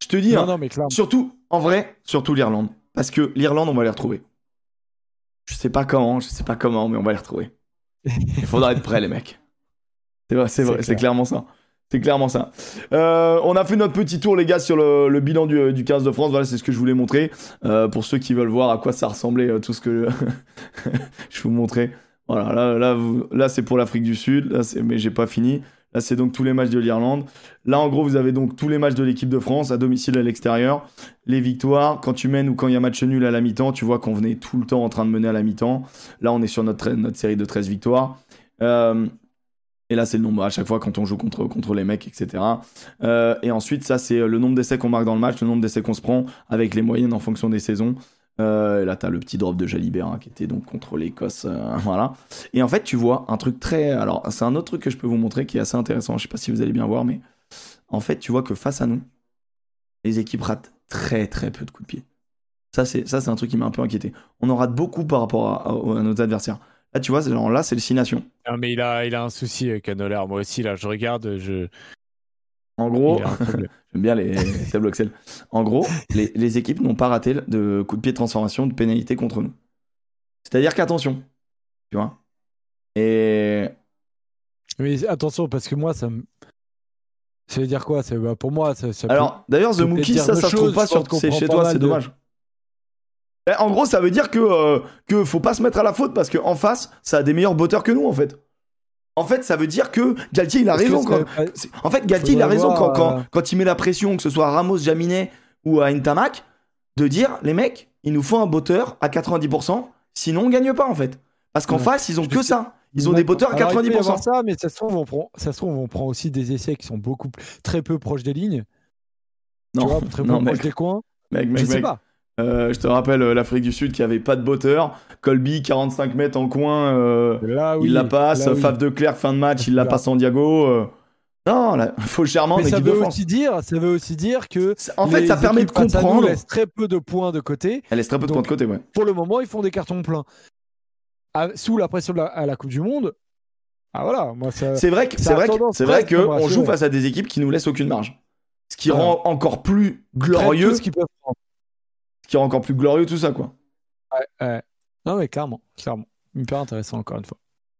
Je te dis, hein, surtout, en vrai, surtout l'Irlande. Parce que l'Irlande, on va les retrouver. Je sais pas comment, je sais pas comment, mais on va les retrouver. Il faudra être prêt, les mecs. C'est vrai, c'est vrai, c'est clairement ça. C'est clairement ça. Euh, on a fait notre petit tour, les gars, sur le, bilan du, du, 15 de France. Voilà, c'est ce que je voulais montrer. Euh, pour ceux qui veulent voir à quoi ça ressemblait, euh, tout ce que je vous montrais. Voilà, là, là, là c'est pour l'Afrique du Sud. Là, mais j'ai pas fini. Là, c'est donc tous les matchs de l'Irlande. Là, en gros, vous avez donc tous les matchs de l'équipe de France, à domicile, à l'extérieur. Les victoires, quand tu mènes ou quand il y a match nul à la mi-temps, tu vois qu'on venait tout le temps en train de mener à la mi-temps. Là, on est sur notre, notre série de 13 victoires. Euh, et là, c'est le nombre à chaque fois quand on joue contre, contre les mecs, etc. Euh, et ensuite, ça, c'est le nombre d'essais qu'on marque dans le match, le nombre d'essais qu'on se prend avec les moyennes en fonction des saisons. Euh, là, t'as le petit drop de Jalibert hein, qui était donc contre l'Écosse. Euh, voilà. Et en fait, tu vois un truc très. Alors, c'est un autre truc que je peux vous montrer qui est assez intéressant. Je sais pas si vous allez bien voir, mais en fait, tu vois que face à nous, les équipes ratent très très peu de coups de pied. Ça, c'est ça, c'est un truc qui m'a un peu inquiété. On en rate beaucoup par rapport à, à, nos adversaires. Là, tu vois, genre là, c'est le 6 nations. Non, mais il a, il a un souci avec. Moi aussi, là, je regarde, je. En gros, j'aime bien les, tableaux Excel. En gros, les, les équipes n'ont pas raté de coup de pied de transformation, de pénalité contre nous. C'est-à-dire qu'attention, tu vois. Et. Mais attention, parce que moi, ça me. Ça veut dire quoi? Bah, Pour moi, ça. ça Alors, d'ailleurs, The Mookie, ça, ça se trouve pas sur... chez toi, c'est dommage. En gros, ça veut dire que, euh, que faut pas se mettre à la faute parce qu'en face, ça a des meilleurs botteurs que nous, en fait. En fait, ça veut dire que Galtier, il a raison. Quand... En fait, Galtier, il a raison quand, quand, euh, quand, il met la pression, que ce soit à Ramos, Jaminet ou à Ntamak, de dire les mecs, il nous faut un botteur à 90%, sinon on gagne pas, en fait. Parce qu'en face, ils ont que ça. Ils ont des botteurs à 90%. ça, mais ça se trouve, on prend, ça se trouve, on prend aussi des essais qui sont beaucoup très peu proches des lignes. Non, tu vois, très peu proches des coins. Mec, mec, je sais pas. Euh, je te rappelle euh, l'Afrique du Sud qui avait pas de botteur. Colby, 45 mètres en coin, euh, il la passe. Faf de Clerc, fin de match, il la passe en Diago. Non, il faut charmant. Mais ça veut aussi dire, ça veut aussi dire que en fait, ça permet de comprendre. Elle laisse très peu de points de côté. Elle laisse très peu de points de côté, ouais. Pour le moment, ils font des cartons pleins. sous la pression de la, à la Coupe du Monde. Ah voilà, moi C'est vrai que c'est vrai c'est vrai que on joue face à des équipes qui nous laissent aucune marge. Ce qui rend encore plus glorieux. Ce qu'ils peuvent qui rend encore plus glorieux tout ça, quoi. Ouais, ouais. Non, mais clairement, clairement. Hyper intéressant, encore une fois.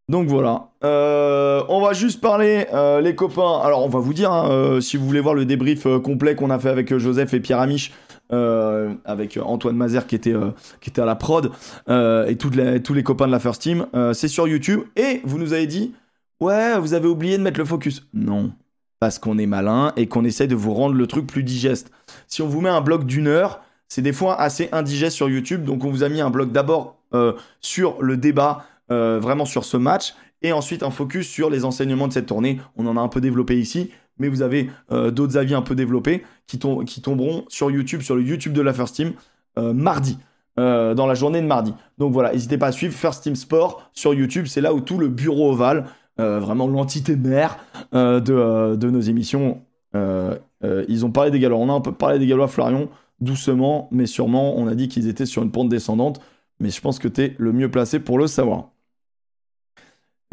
Donc voilà. Euh, on va juste parler, euh, les copains. Alors, on va vous dire, hein, euh, si vous voulez voir le débrief complet qu'on a fait avec Joseph et Pierre Amiche, avec Antoine Mazer qui était, qui était à la prod, et toutes les, tous les copains de la First Team, c'est sur YouTube. Et vous nous avez dit, ouais, vous avez oublié de mettre le focus. Non. Parce qu'on est malin et qu'on essaie de vous rendre le truc plus digeste. Si on vous met un bloc d'une heure, c'est des fois assez indigeste sur YouTube. Donc on vous a mis un blog d'abord euh, sur le débat, euh, vraiment sur ce match, et ensuite un focus sur les enseignements de cette tournée. On en a un peu développé ici, mais vous avez euh, d'autres avis un peu développés qui, tomberont sur YouTube, sur le YouTube de la First Team, mardi. dans la journée de mardi. Donc voilà, n'hésitez pas à suivre First Team Sport sur YouTube, c'est là où tout le bureau ovale, vraiment l'entité mère de, de, nos émissions, ils ont parlé des Gallois. On a un peu parlé des Gallois Florian doucement, mais sûrement. On a dit qu'ils étaient sur une pente descendante, mais je pense que tu es le mieux placé pour le savoir.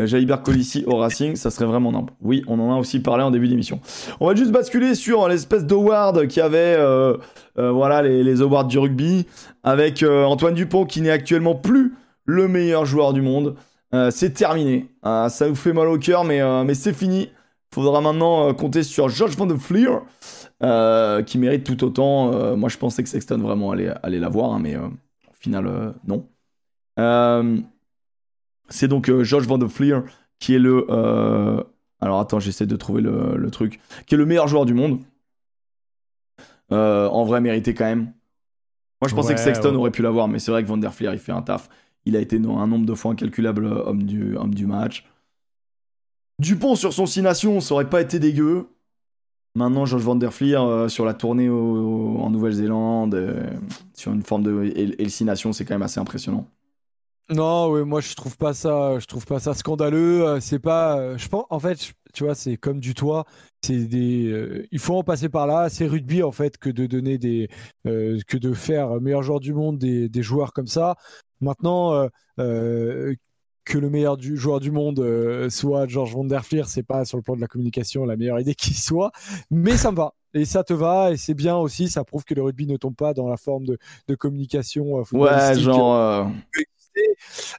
Euh, Jaibert Colissi au Racing, ça serait vraiment nimp. Oui, on en a aussi parlé en début d'émission. On va juste basculer sur l'espèce d'award qui avait euh, euh, voilà, les, awards du rugby, avec Antoine Dupont qui n'est actuellement plus le meilleur joueur du monde. c'est terminé. ça nous fait mal au cœur, mais, mais c'est fini. Faudra maintenant compter sur George Van de Fleer, euh, qui mérite tout autant. Euh, moi, je pensais que Sexton vraiment allait, allait l'avoir, hein, mais euh, au final, non. c'est donc George Van de Fleer qui est le. alors attends, j'essaie de trouver le, truc. Qui est le meilleur joueur du monde. en vrai, mérité quand même. Moi, je pensais que Sexton aurait pu l'avoir, mais c'est vrai que Van der Fleer, il fait un taf. Il a été un nombre de fois incalculable homme du, homme du match. Dupont sur son 6 nations, ça aurait pas été dégueu. Maintenant, George Van der Fleer euh, sur la tournée en Nouvelle-Zélande, euh, sur une forme de hallucination, c'est quand même assez impressionnant. Non, oui, moi je trouve pas ça, je trouve pas ça scandaleux. Euh, c'est pas, je pense, en fait, tu vois, c'est comme du toit. C'est des, il faut en passer par là. C'est rugby en fait que de donner des, que de faire meilleur joueur du monde des, des joueurs comme ça. Maintenant, que le meilleur du, joueur du monde euh, soit George Van der Fleer, c'est pas sur le plan de la communication la meilleure idée qui soit, mais ça me va. Et ça te va, et c'est bien aussi, ça prouve que le rugby ne tombe pas dans la forme de, de communication euh, Ouais, genre.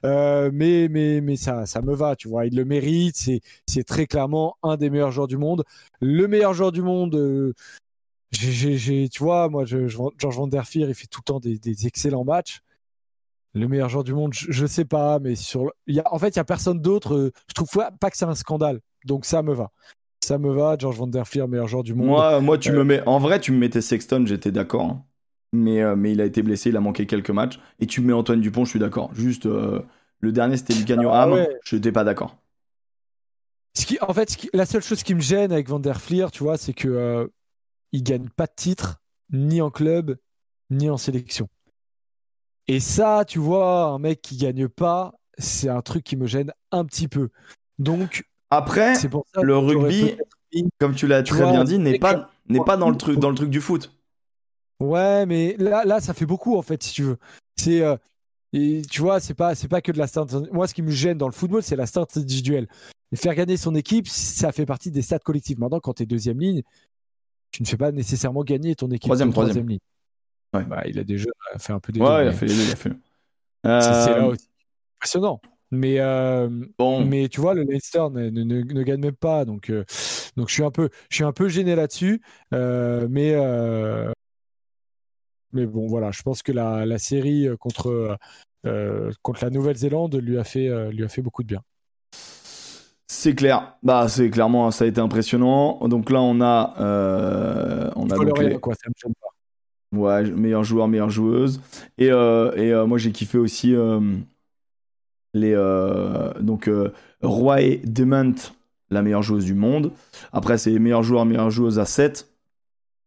Euh, mais mais, mais ça, ça me va, tu vois. Il le mérite, c'est, c'est très clairement un des meilleurs joueurs du monde. Le meilleur joueur du monde, j'ai, tu vois, moi, je, George Van der il fait tout le temps des, des excellents matchs le meilleur joueur du monde, je, ne sais pas, mais sur, y a, en fait, il y a personne d'autre. Euh, je trouve pas que c'est un scandale, donc ça me va. Ça me va, George Van Der Fleer, meilleur joueur du monde. Moi, moi tu me euh, mets, en vrai, tu me mettais Sexton, j'étais d'accord. Hein. Mais, euh, mais il a été blessé, il a manqué quelques matchs. Et tu me mets Antoine Dupont, je suis d'accord. Juste, le dernier, c'était Lucas ah, je n'étais pas d'accord. Ce qui, en fait, la seule chose qui me gêne avec Van Der Fleer, tu vois, c'est que il gagne pas de titre, ni en club, ni en sélection. Et ça, tu vois, un mec qui gagne pas, c'est un truc qui me gêne un petit peu. Donc après, le rugby, comme tu l'as très bien dit, n'est pas n'est pas dans le truc dans le truc du foot. Ouais, mais là, là, ça fait beaucoup en fait, si tu veux. C'est, euh, et, tu vois, c'est pas, c'est pas que de la. Moi, ce qui me gêne dans le football, c'est la stat individuelle. Et faire gagner son équipe, ça fait partie des stats collectives. Maintenant, quand tu es deuxième ligne, tu ne fais pas nécessairement gagner ton équipe. Troisième, troisième. ligne. Ouais. Bah, il a déjà fait un peu des. Ouais, deux, il a fait les deux, il a fait. c'est- là Euh, aussi impressionnant. Mais, euh, bon, mais tu vois, le Leicester ne, ne- ne- ne gagne même pas. Donc, euh, donc je, suis un peu, je suis un peu gêné là-dessus. Euh, mais, mais bon, voilà, je pense que la, la série contre, contre la Nouvelle-Zélande lui, a fait, lui a fait beaucoup de bien. c'est clair. Bah, c'est clairement, ça a été impressionnant. Donc là, on a, on a Faut le donc rien, les- quoi, ça me gêne pas. Ouais, meilleur joueur, meilleure joueuse. Et, euh, et euh, moi, j'ai kiffé aussi euh, les. euh, donc, Roy Dement, la meilleure joueuse du monde. Après, c'est meilleur joueur, meilleure joueuse à 7.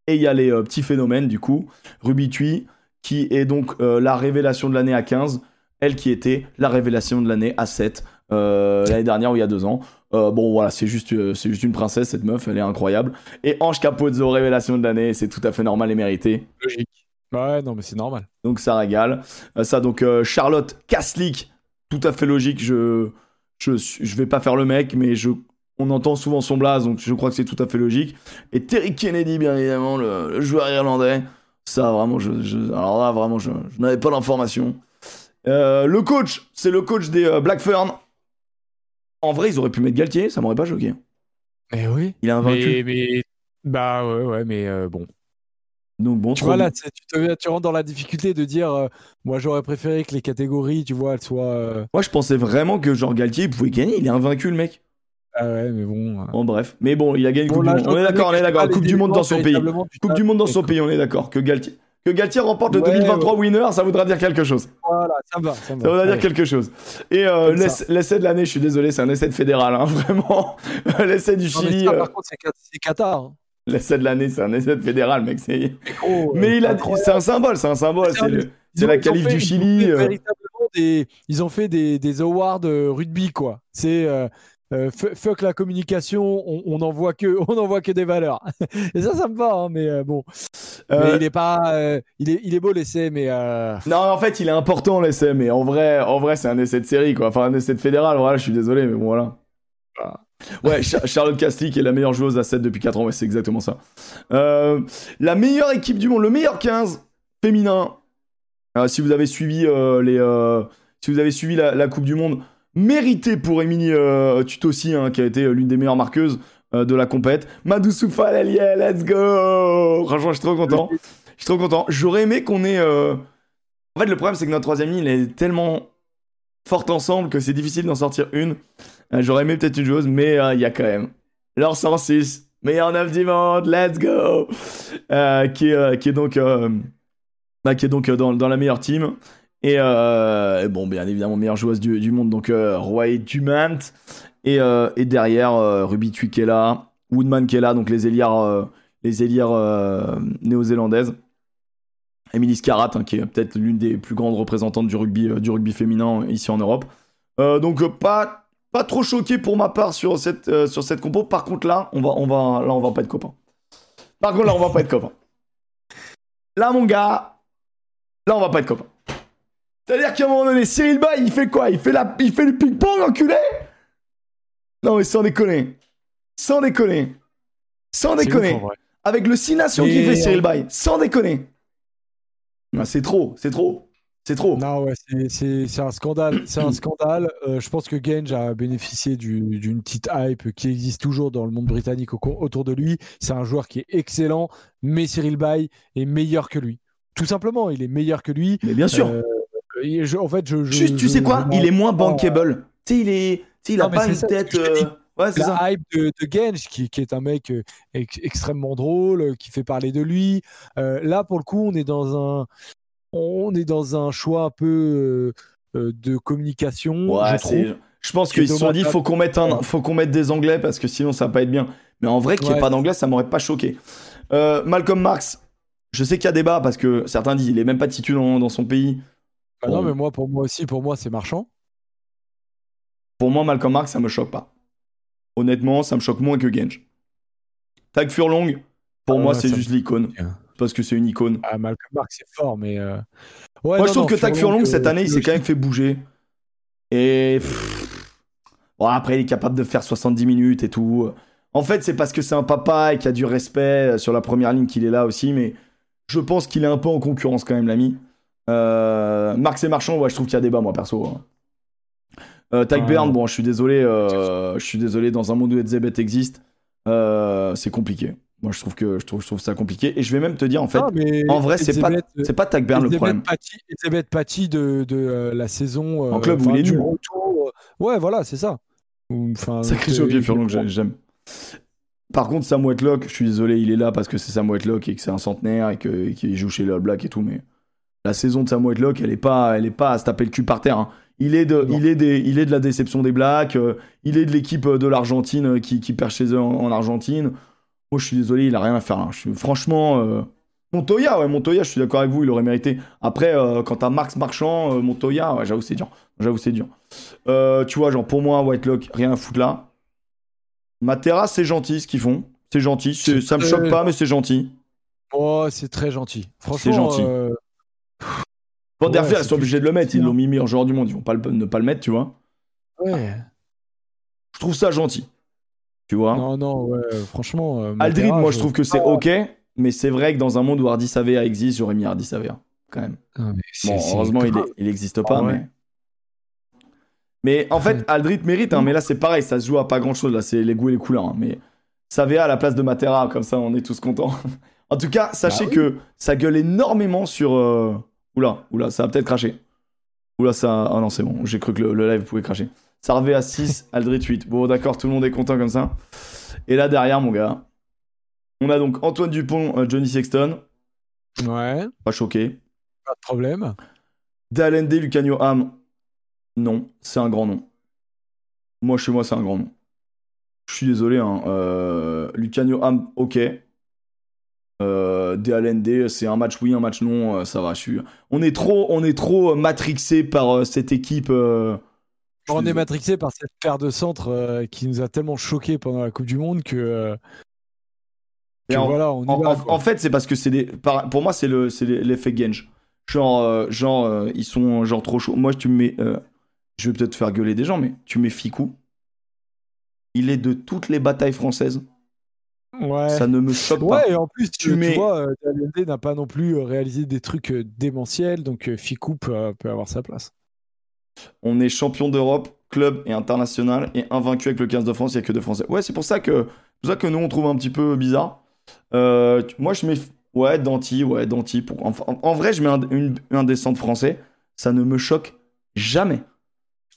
Et il y a les petits phénomènes, du coup. Ruby Tui, qui est donc la révélation de l'année à 15. Elle qui était la révélation de l'année à 7. Euh, l'année dernière ou il y a deux ans. Euh, bon, voilà, c'est juste, euh, c'est juste une princesse, cette meuf, elle est incroyable. Et Ange Capozzo, révélation de l'année, c'est tout à fait normal et mérité. Logique. Ouais, non, mais c'est normal. Donc ça régale. Ça, donc Charlotte Kaslik, tout à fait logique. Je, je, je vais pas faire le mec, mais je, on entend souvent son blaze, donc je crois que c'est tout à fait logique. Et Terry Kennedy, bien évidemment, le, le joueur irlandais. Ça, vraiment, je, je- alors là, vraiment, je, je n'avais pas l'information. Euh, le coach, c'est le coach des euh, Black. En vrai, ils auraient pu mettre Galtier, ça m'aurait pas choqué. Mais oui. Il est invaincu. Mais, mais- bah ouais, ouais, mais euh, bon. Donc bon, Tu vois, là, tu, te- tu rentres dans la difficulté de dire, euh, moi, j'aurais préféré que les catégories, tu vois, elles soient. euh, Moi, je pensais vraiment que genre Galtier il pouvait gagner. Il est invaincu, le mec. Ah ouais, mais bon. euh, Bon, bref. Mais bon, il a gagné une Bon, Coupe là, du Monde. On est d'accord, on que est d'accord. Coupe du Monde dans son pays. Coupe du Monde dans son pays, on est d'accord. Que Galtier, que Galtier remporte le Ouais, 2023 winner, ça voudra dire quelque chose. Voilà, ça me va. Ça me Ça va. voudra dire quelque chose. Et euh, l'essai de l'année, je suis désolé, c'est un essai de fédéral, hein, vraiment. l'essai du Non, Chili, ça, euh, par contre, c'est Qa- c'est Qatar. hein. l'essai de l'année, c'est un essai de fédéral, mec. c'est- Mais gros, euh, Mais il a, incroyable. c'est un symbole, c'est un symbole. C'est la qualif du Chili. des, ils ont fait des, des awards rugby quoi. C'est euh, euh, fu- fuck la communication, on, on en voit que, on en voit que des valeurs. Et ça, ça me va, hein, mais euh, bon. euh, Mais il est pas, euh, il est, il est beau l'essai, mais euh, Non, en fait, il est important l'essai, mais en vrai, en vrai, c'est un essai de série, quoi. Enfin, un essai de fédéral. Voilà, je suis désolé, mais bon, voilà. Ouais, Cha- Charlotte Caslick est la meilleure joueuse à 7 depuis 4 ans. Ouais, c'est exactement ça. Euh, la meilleure équipe du monde, le meilleur 15 féminin. Euh, si vous avez suivi euh, les, euh, si vous avez suivi la, la Coupe du Monde, mérité pour Émilie euh, hein, qui a été euh, l'une des meilleures marqueuses euh, de la compète. Madou Soufal, let's go Franchement, je suis trop content. Je suis trop content. J'aurais aimé qu'on ait. euh, En fait, le problème, c'est que notre troisième ligne elle est tellement forte ensemble que c'est difficile d'en sortir une. J'aurais aimé peut-être une joueuse, mais il y a quand même leur 106, meilleur 9 du monde, let's go qui, est, qui est donc, bah, qui est donc dans la meilleure team. Et, euh, et bon, bien évidemment, meilleure joueuse du, monde, donc euh, Roy Dumant. Et, euh, et derrière, Ruby Tui qui est là, Woodman qui est là, donc les éliards, euh, les néo-zélandaises. Emily Scarratt, hein, qui est peut-être l'une des plus grandes représentantes du rugby, du rugby féminin ici en Europe. Donc pas, pas trop choqué pour ma part sur cette, sur cette compo. Par contre là, on va, on va, là, on va pas être copains. Par contre là, on va pas être copains. Là, mon gars, là, on va pas être copains. C'est-à-dire qu'à un moment donné, Cyril Bay, il fait quoi? Il fait, la, il fait le ping-pong, enculé? Non, mais sans déconner. Sans déconner. Sans déconner. ouf. Avec le 6 nations qu'il fait Cyril Bay? Sans déconner. Ah, c'est trop, c'est trop. C'est trop. Non, ouais, c'est- un scandale. C'est un scandale. Euh, je pense que Genge a bénéficié du- d'une petite hype qui existe toujours dans le monde britannique au- autour de lui. C'est un joueur qui est excellent, mais Cyril Bay est meilleur que lui. Tout simplement, il est meilleur que lui. Mais bien sûr. Euh, je- en fait, je. je- Juste, tu je- sais quoi? Il est moins bankable. Tu sais, il est. Tu sais, il a Non, pas une ça, tête. euh, Ouais, c'est ça. la hype de, de Genge, qui, qui est un mec euh, ex- extrêmement drôle, euh, qui fait parler de lui. Euh, là, pour le coup, on est dans un, on est dans un choix un peu euh, euh, de communication. Ouais, je. Je pense qu'ils se sont dit, faut qu'on mette un, faut qu'on mette des anglais parce que sinon ça va pas être bien. Mais en vrai, qu'il n'y ait Ouais. pas d'anglais, ça m'aurait pas choqué. Euh, Malcolm Marx, je sais qu'il y a débat parce que certains disent il est même pas titulaire dans, dans son pays. Bah non, mais moi, pour moi aussi, pour moi, c'est marchand. Pour moi, Malcolm Marx, ça me choque pas. Honnêtement, ça me choque moins que Genge. Tag Furlong, pour Ah moi, ouais, c'est me- juste l'icône. parce que c'est une icône. Ah, Malcolm Marx, c'est fort, mais. euh, Moi, je trouve non, que Tac Furlong, cette euh, année, il s'est quand même fait bouger. Et. Bon, après, il est capable de faire 70 minutes et tout. En fait, c'est parce que c'est un papa et qu'il y a du respect sur la première ligne qu'il est là aussi, mais je pense qu'il est un peu en concurrence quand même, l'ami. Euh, Marx et Marchand, ouais, je trouve qu'il y a débat, moi, perso. hein. Euh, Tyke Ouais. Byrne, bon, je suis désolé, euh, je suis désolé, dans un monde où Edzebet existe, euh, c'est compliqué. Moi, je trouve, que, je, trouve, je trouve ça compliqué. Et je vais même te dire, en fait, Ah, en vrai, c'est pas, c'est pas Tyke Byrne le problème. Paty, Etzebeth Paty de, de euh, la saison. En club où il est du nul. Ouais, voilà, c'est ça. Enfin, Sacré jeu au pied Furlong, j'ai- j'aime. Par contre, Sam Whitelock, je suis désolé, il est là parce que c'est Sam Whitelock et que c'est un centenaire et qu'il joue chez le All Black et tout, mais la saison de Sam Whitelock, elle est pas, elle est pas à se taper le cul par terre. hein. Il est de, il est des, il est de la déception des Blacks, euh, il est de l'équipe euh, de l'Argentine euh, qui, qui perd chez eux en, en Argentine. Moi, je suis désolé, il a rien à faire là. Je suis, franchement, euh, Montoya, ouais, Montoya, je suis d'accord avec vous, il aurait mérité. Après, euh, quand t'as Marx Marchand, Montoya, ouais, j'avoue c'est dur. J'avoue c'est dur. Tu vois, genre pour moi, Whitelock, rien à foutre là. Matera, c'est gentil ce qu'ils font. C'est gentil. c'est- Ça me C'est- choque pas, mais c'est gentil. Oh, c'est très gentil. Franchement, gentil. Van der Veer, ils sont obligés de le mettre. Ils l'ont mis meilleur joueur du monde. Ils vont pas le- ne pas le mettre, tu vois. ouais. Je trouve ça gentil. Tu vois. Non, non, ouais, franchement. euh, Aldrid, Matera, moi, je trouve que c'est Ah. ok. Mais c'est vrai que dans un monde où Hardy Savea existe, j'aurais mis Hardy Savea. Quand même. Bon, c'est heureusement, il, grave. est- il existe pas, Ah ouais. mais. Mais en fait. Aldrit mérite, hein, mais là c'est pareil, ça se joue à pas grand chose, là c'est les goûts et les couleurs. hein, mais Savea à la place de Matera, comme ça on est tous contents. en tout cas, sachez Bah oui. que ça gueule énormément sur. euh, Oula, oula, ça va peut-être cracher. Oula, ça. Ah non, c'est bon, j'ai cru que le, le live pouvait cracher. Sarvé à 6, Aldrit 8. Bon, d'accord, tout le monde est content comme ça. Et là derrière, mon gars, on a donc Antoine Dupont, euh, Johnny Sexton, Ouais, pas choqué. pas de problème. Dalende, Lucanio Ham, non, c'est un grand nom. Moi, chez moi, c'est un grand nom. Je suis désolé, hein. euh, Lucanio Ham, ok. Euh, DLND, c'est un match oui, un match non, euh, ça va. Je suis... On est trop, on est trop matrixé par euh, cette équipe. euh, On est matrixé par cette paire de centres euh, qui nous a tellement choqué pendant la Coupe du Monde que, euh, en- voilà, on En, va. en- quoi. en fait, c'est parce que c'est des. par- pour moi, c'est le, c'est l'effet Genge. Genre, euh, genre, euh, ils sont genre trop chauds. Moi, tu me mets. euh, je vais peut-être faire gueuler des gens, mais tu mets Ficou. Il est de toutes les batailles françaises. Ouais. Ça ne me choque pas. Ouais, et en plus, Tu tu, vois, euh, n'a pas non plus euh, réalisé des trucs euh, démentiels, donc euh, Ficou peut, avoir sa place. On est champion d'Europe, club et international, et invaincu avec le 15 de France, il n'y a que deux Français. Ouais, c'est pour ça que, pour ça que nous, on trouve un petit peu bizarre. Euh, moi, je mets. Ouais, Danti, ouais, Danti. Pour... En, en- vrai, je mets un, une- un des centres français. Ça ne me choque jamais.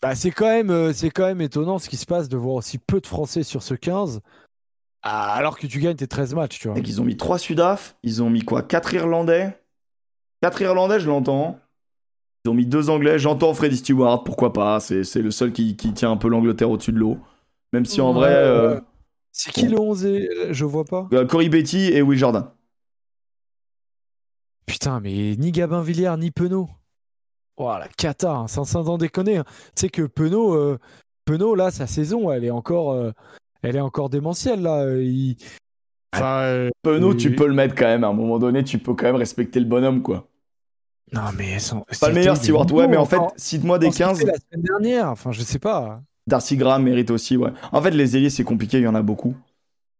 Bah, c'est quand même, c'est quand même étonnant ce qui se passe de voir aussi peu de Français sur ce 15, ah, alors que tu gagnes tes 13 matchs, tu vois. Mec, ils ont mis 3 Sudaf, ils ont mis quoi 4 Irlandais? 4 Irlandais, je l'entends. Ils ont mis 2 Anglais, j'entends Freddy Stewart, pourquoi pas, c'est c'est le seul qui, qui tient un peu l'Angleterre au-dessus de l'eau. Même si en Ouais, vrai, euh. C'est qui le 11 et... Je vois pas. euh, Cory Betty et Will Jordan. Putain, mais ni Gabin Villiers, ni Penaud. Oh, la cata, hein, sans, sans en déconner. hein. Tu sais que Penaud, euh, Penaud, là, sa saison, elle est encore, euh, elle est encore démentielle, là. euh, il- Enfin, euh, Penaud, tu peux le mettre quand même, à un moment donné, tu peux quand même respecter le bonhomme, quoi. Non, mais son- Pas le meilleur Stewart, ouais, mais en fait, encore. cite-moi des On s'en 15. fait la semaine dernière, enfin, je sais pas. Darcy Graham mérite aussi, ouais. En fait, les ailiers, c'est compliqué, il y en a beaucoup.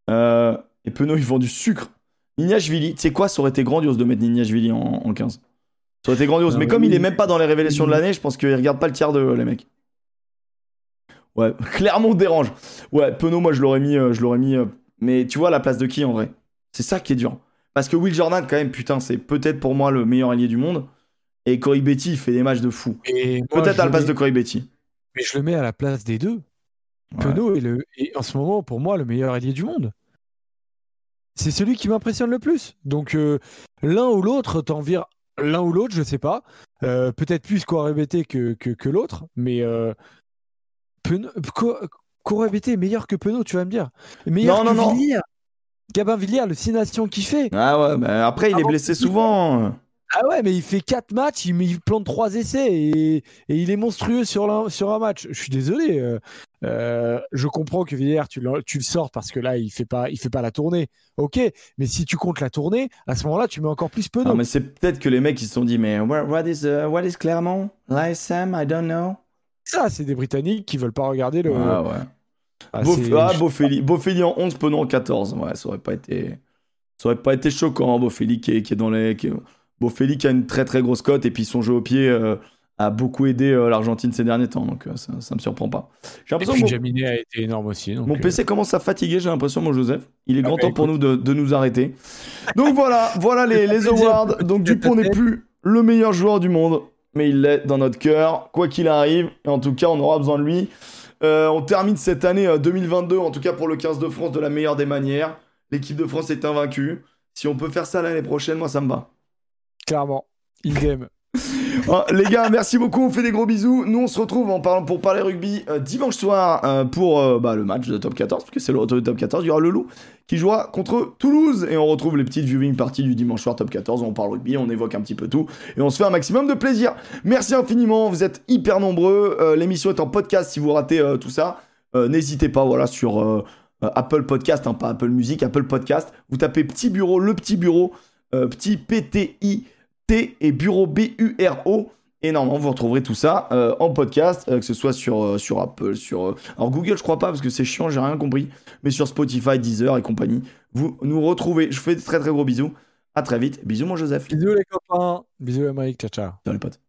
Euh, et Penaud, ils font du sucre. Nignashvili, tu sais quoi, ça aurait été grandiose de mettre Nignashvili en, en 15. Ça aurait été grandiose. Non, mais mais comme il est même pas dans les révélations de l'année, je pense qu'ils regardent pas le tiers de les mecs. Ouais, clairement dérange. Ouais, Penaud, moi, je l'aurais mis, euh, je l'aurais mis. euh, mais tu vois, à la place de qui en vrai? C'est ça qui est dur. Parce que Will Jordan, quand même, putain, c'est peut-être pour moi le meilleur allié du monde. Et Cory Betty, il fait des matchs de fou. Peut-être à la place mets- de Cory Betty. Mais je le mets à la place des deux. Ouais. Penaud est, le, est en ce moment, pour moi, le meilleur allié du monde. C'est celui qui m'impressionne le plus. Donc, euh, l'un ou l'autre, t'en vires l'un ou l'autre, je sais pas. Euh, Peut-être plus Corbett que, que, que l'autre, mais euh, Penaud- est meilleur que Penaud, tu vas me dire. Meilleur Non, que non, non. Villiers. Gabin Villiers, le 6 nations qu'il fait. Ah ouais, mais après, il est blessé souvent. Ah ouais, mais il fait 4 matchs, il, il plante 3 essais et, et, il est monstrueux sur, un, sur un match. Je suis désolé. Euh, euh, je comprends que Villiers, tu le, tu le sors parce que là, il fait pas, il fait pas la tournée. Ok, mais si tu comptes la tournée, à ce moment-là, tu mets encore plus peu Non, mais c'est peut-être que les mecs ils se sont dit, mais what, what is, uh, what is Clermont? L'ASM, I don't know. Ça, c'est des Britanniques qui veulent pas regarder le. Ah ouais. Ah, ah Beauféli. en 11, Penon en 14. Ouais, ça aurait pas été, ça aurait pas été choquant. Beauféli qui est, qui est dans les. Qui qui a une très très grosse cote et puis son jeu au pied euh, a beaucoup aidé euh, l'Argentine ces derniers temps. Donc euh, ça, ça me surprend pas. J'ai l'impression que Jaminet a été énorme aussi. mon PC commence à fatiguer, j'ai l'impression, mon Joseph. Il est ah grand bah, temps pour nous de, de, nous arrêter. Donc voilà, voilà les, les awards. Donc Dupont n'est plus le meilleur joueur du monde, mais il l'est dans notre cœur, quoi qu'il arrive. En tout cas, on aura besoin de lui. Euh, on termine cette année 2022, en tout cas pour le 15 de France, de la meilleure des manières. L'équipe de France est invaincue. Si on peut faire ça l'année prochaine, moi ça me va. Clairement, idem. Oh, les gars, merci beaucoup. On fait des gros bisous. Nous, on se retrouve en parlant, pour parler rugby euh, dimanche soir euh, pour euh, bah, le match de top 14, parce que c'est le retour de top 14. Il y aura le Loup qui jouera contre Toulouse. Et on retrouve les petites viewing parties du dimanche soir top 14. On parle rugby, on évoque un petit peu tout. Et on se fait un maximum de plaisir. Merci infiniment. Vous êtes hyper nombreux. L'émission est en podcast si vous ratez tout ça. N'hésitez pas, voilà, sur Apple Podcast, hein, pas Apple Music, Apple Podcast. Vous tapez petit bureau, le petit bureau, petit PTI T et bureau B-U-R-O. Et normalement, vous retrouverez tout ça euh, en podcast, euh, que ce soit sur, euh, sur Apple, sur. alors, Google, je crois pas, parce que c'est chiant, j'ai rien compris. Mais sur Spotify, Deezer et compagnie, vous nous retrouvez. Je vous fais de très très gros bisous. À très vite. Bisous, mon Joseph. Bisous, les copains. Bisous, Mike. Ciao, ciao. Ciao, les potes.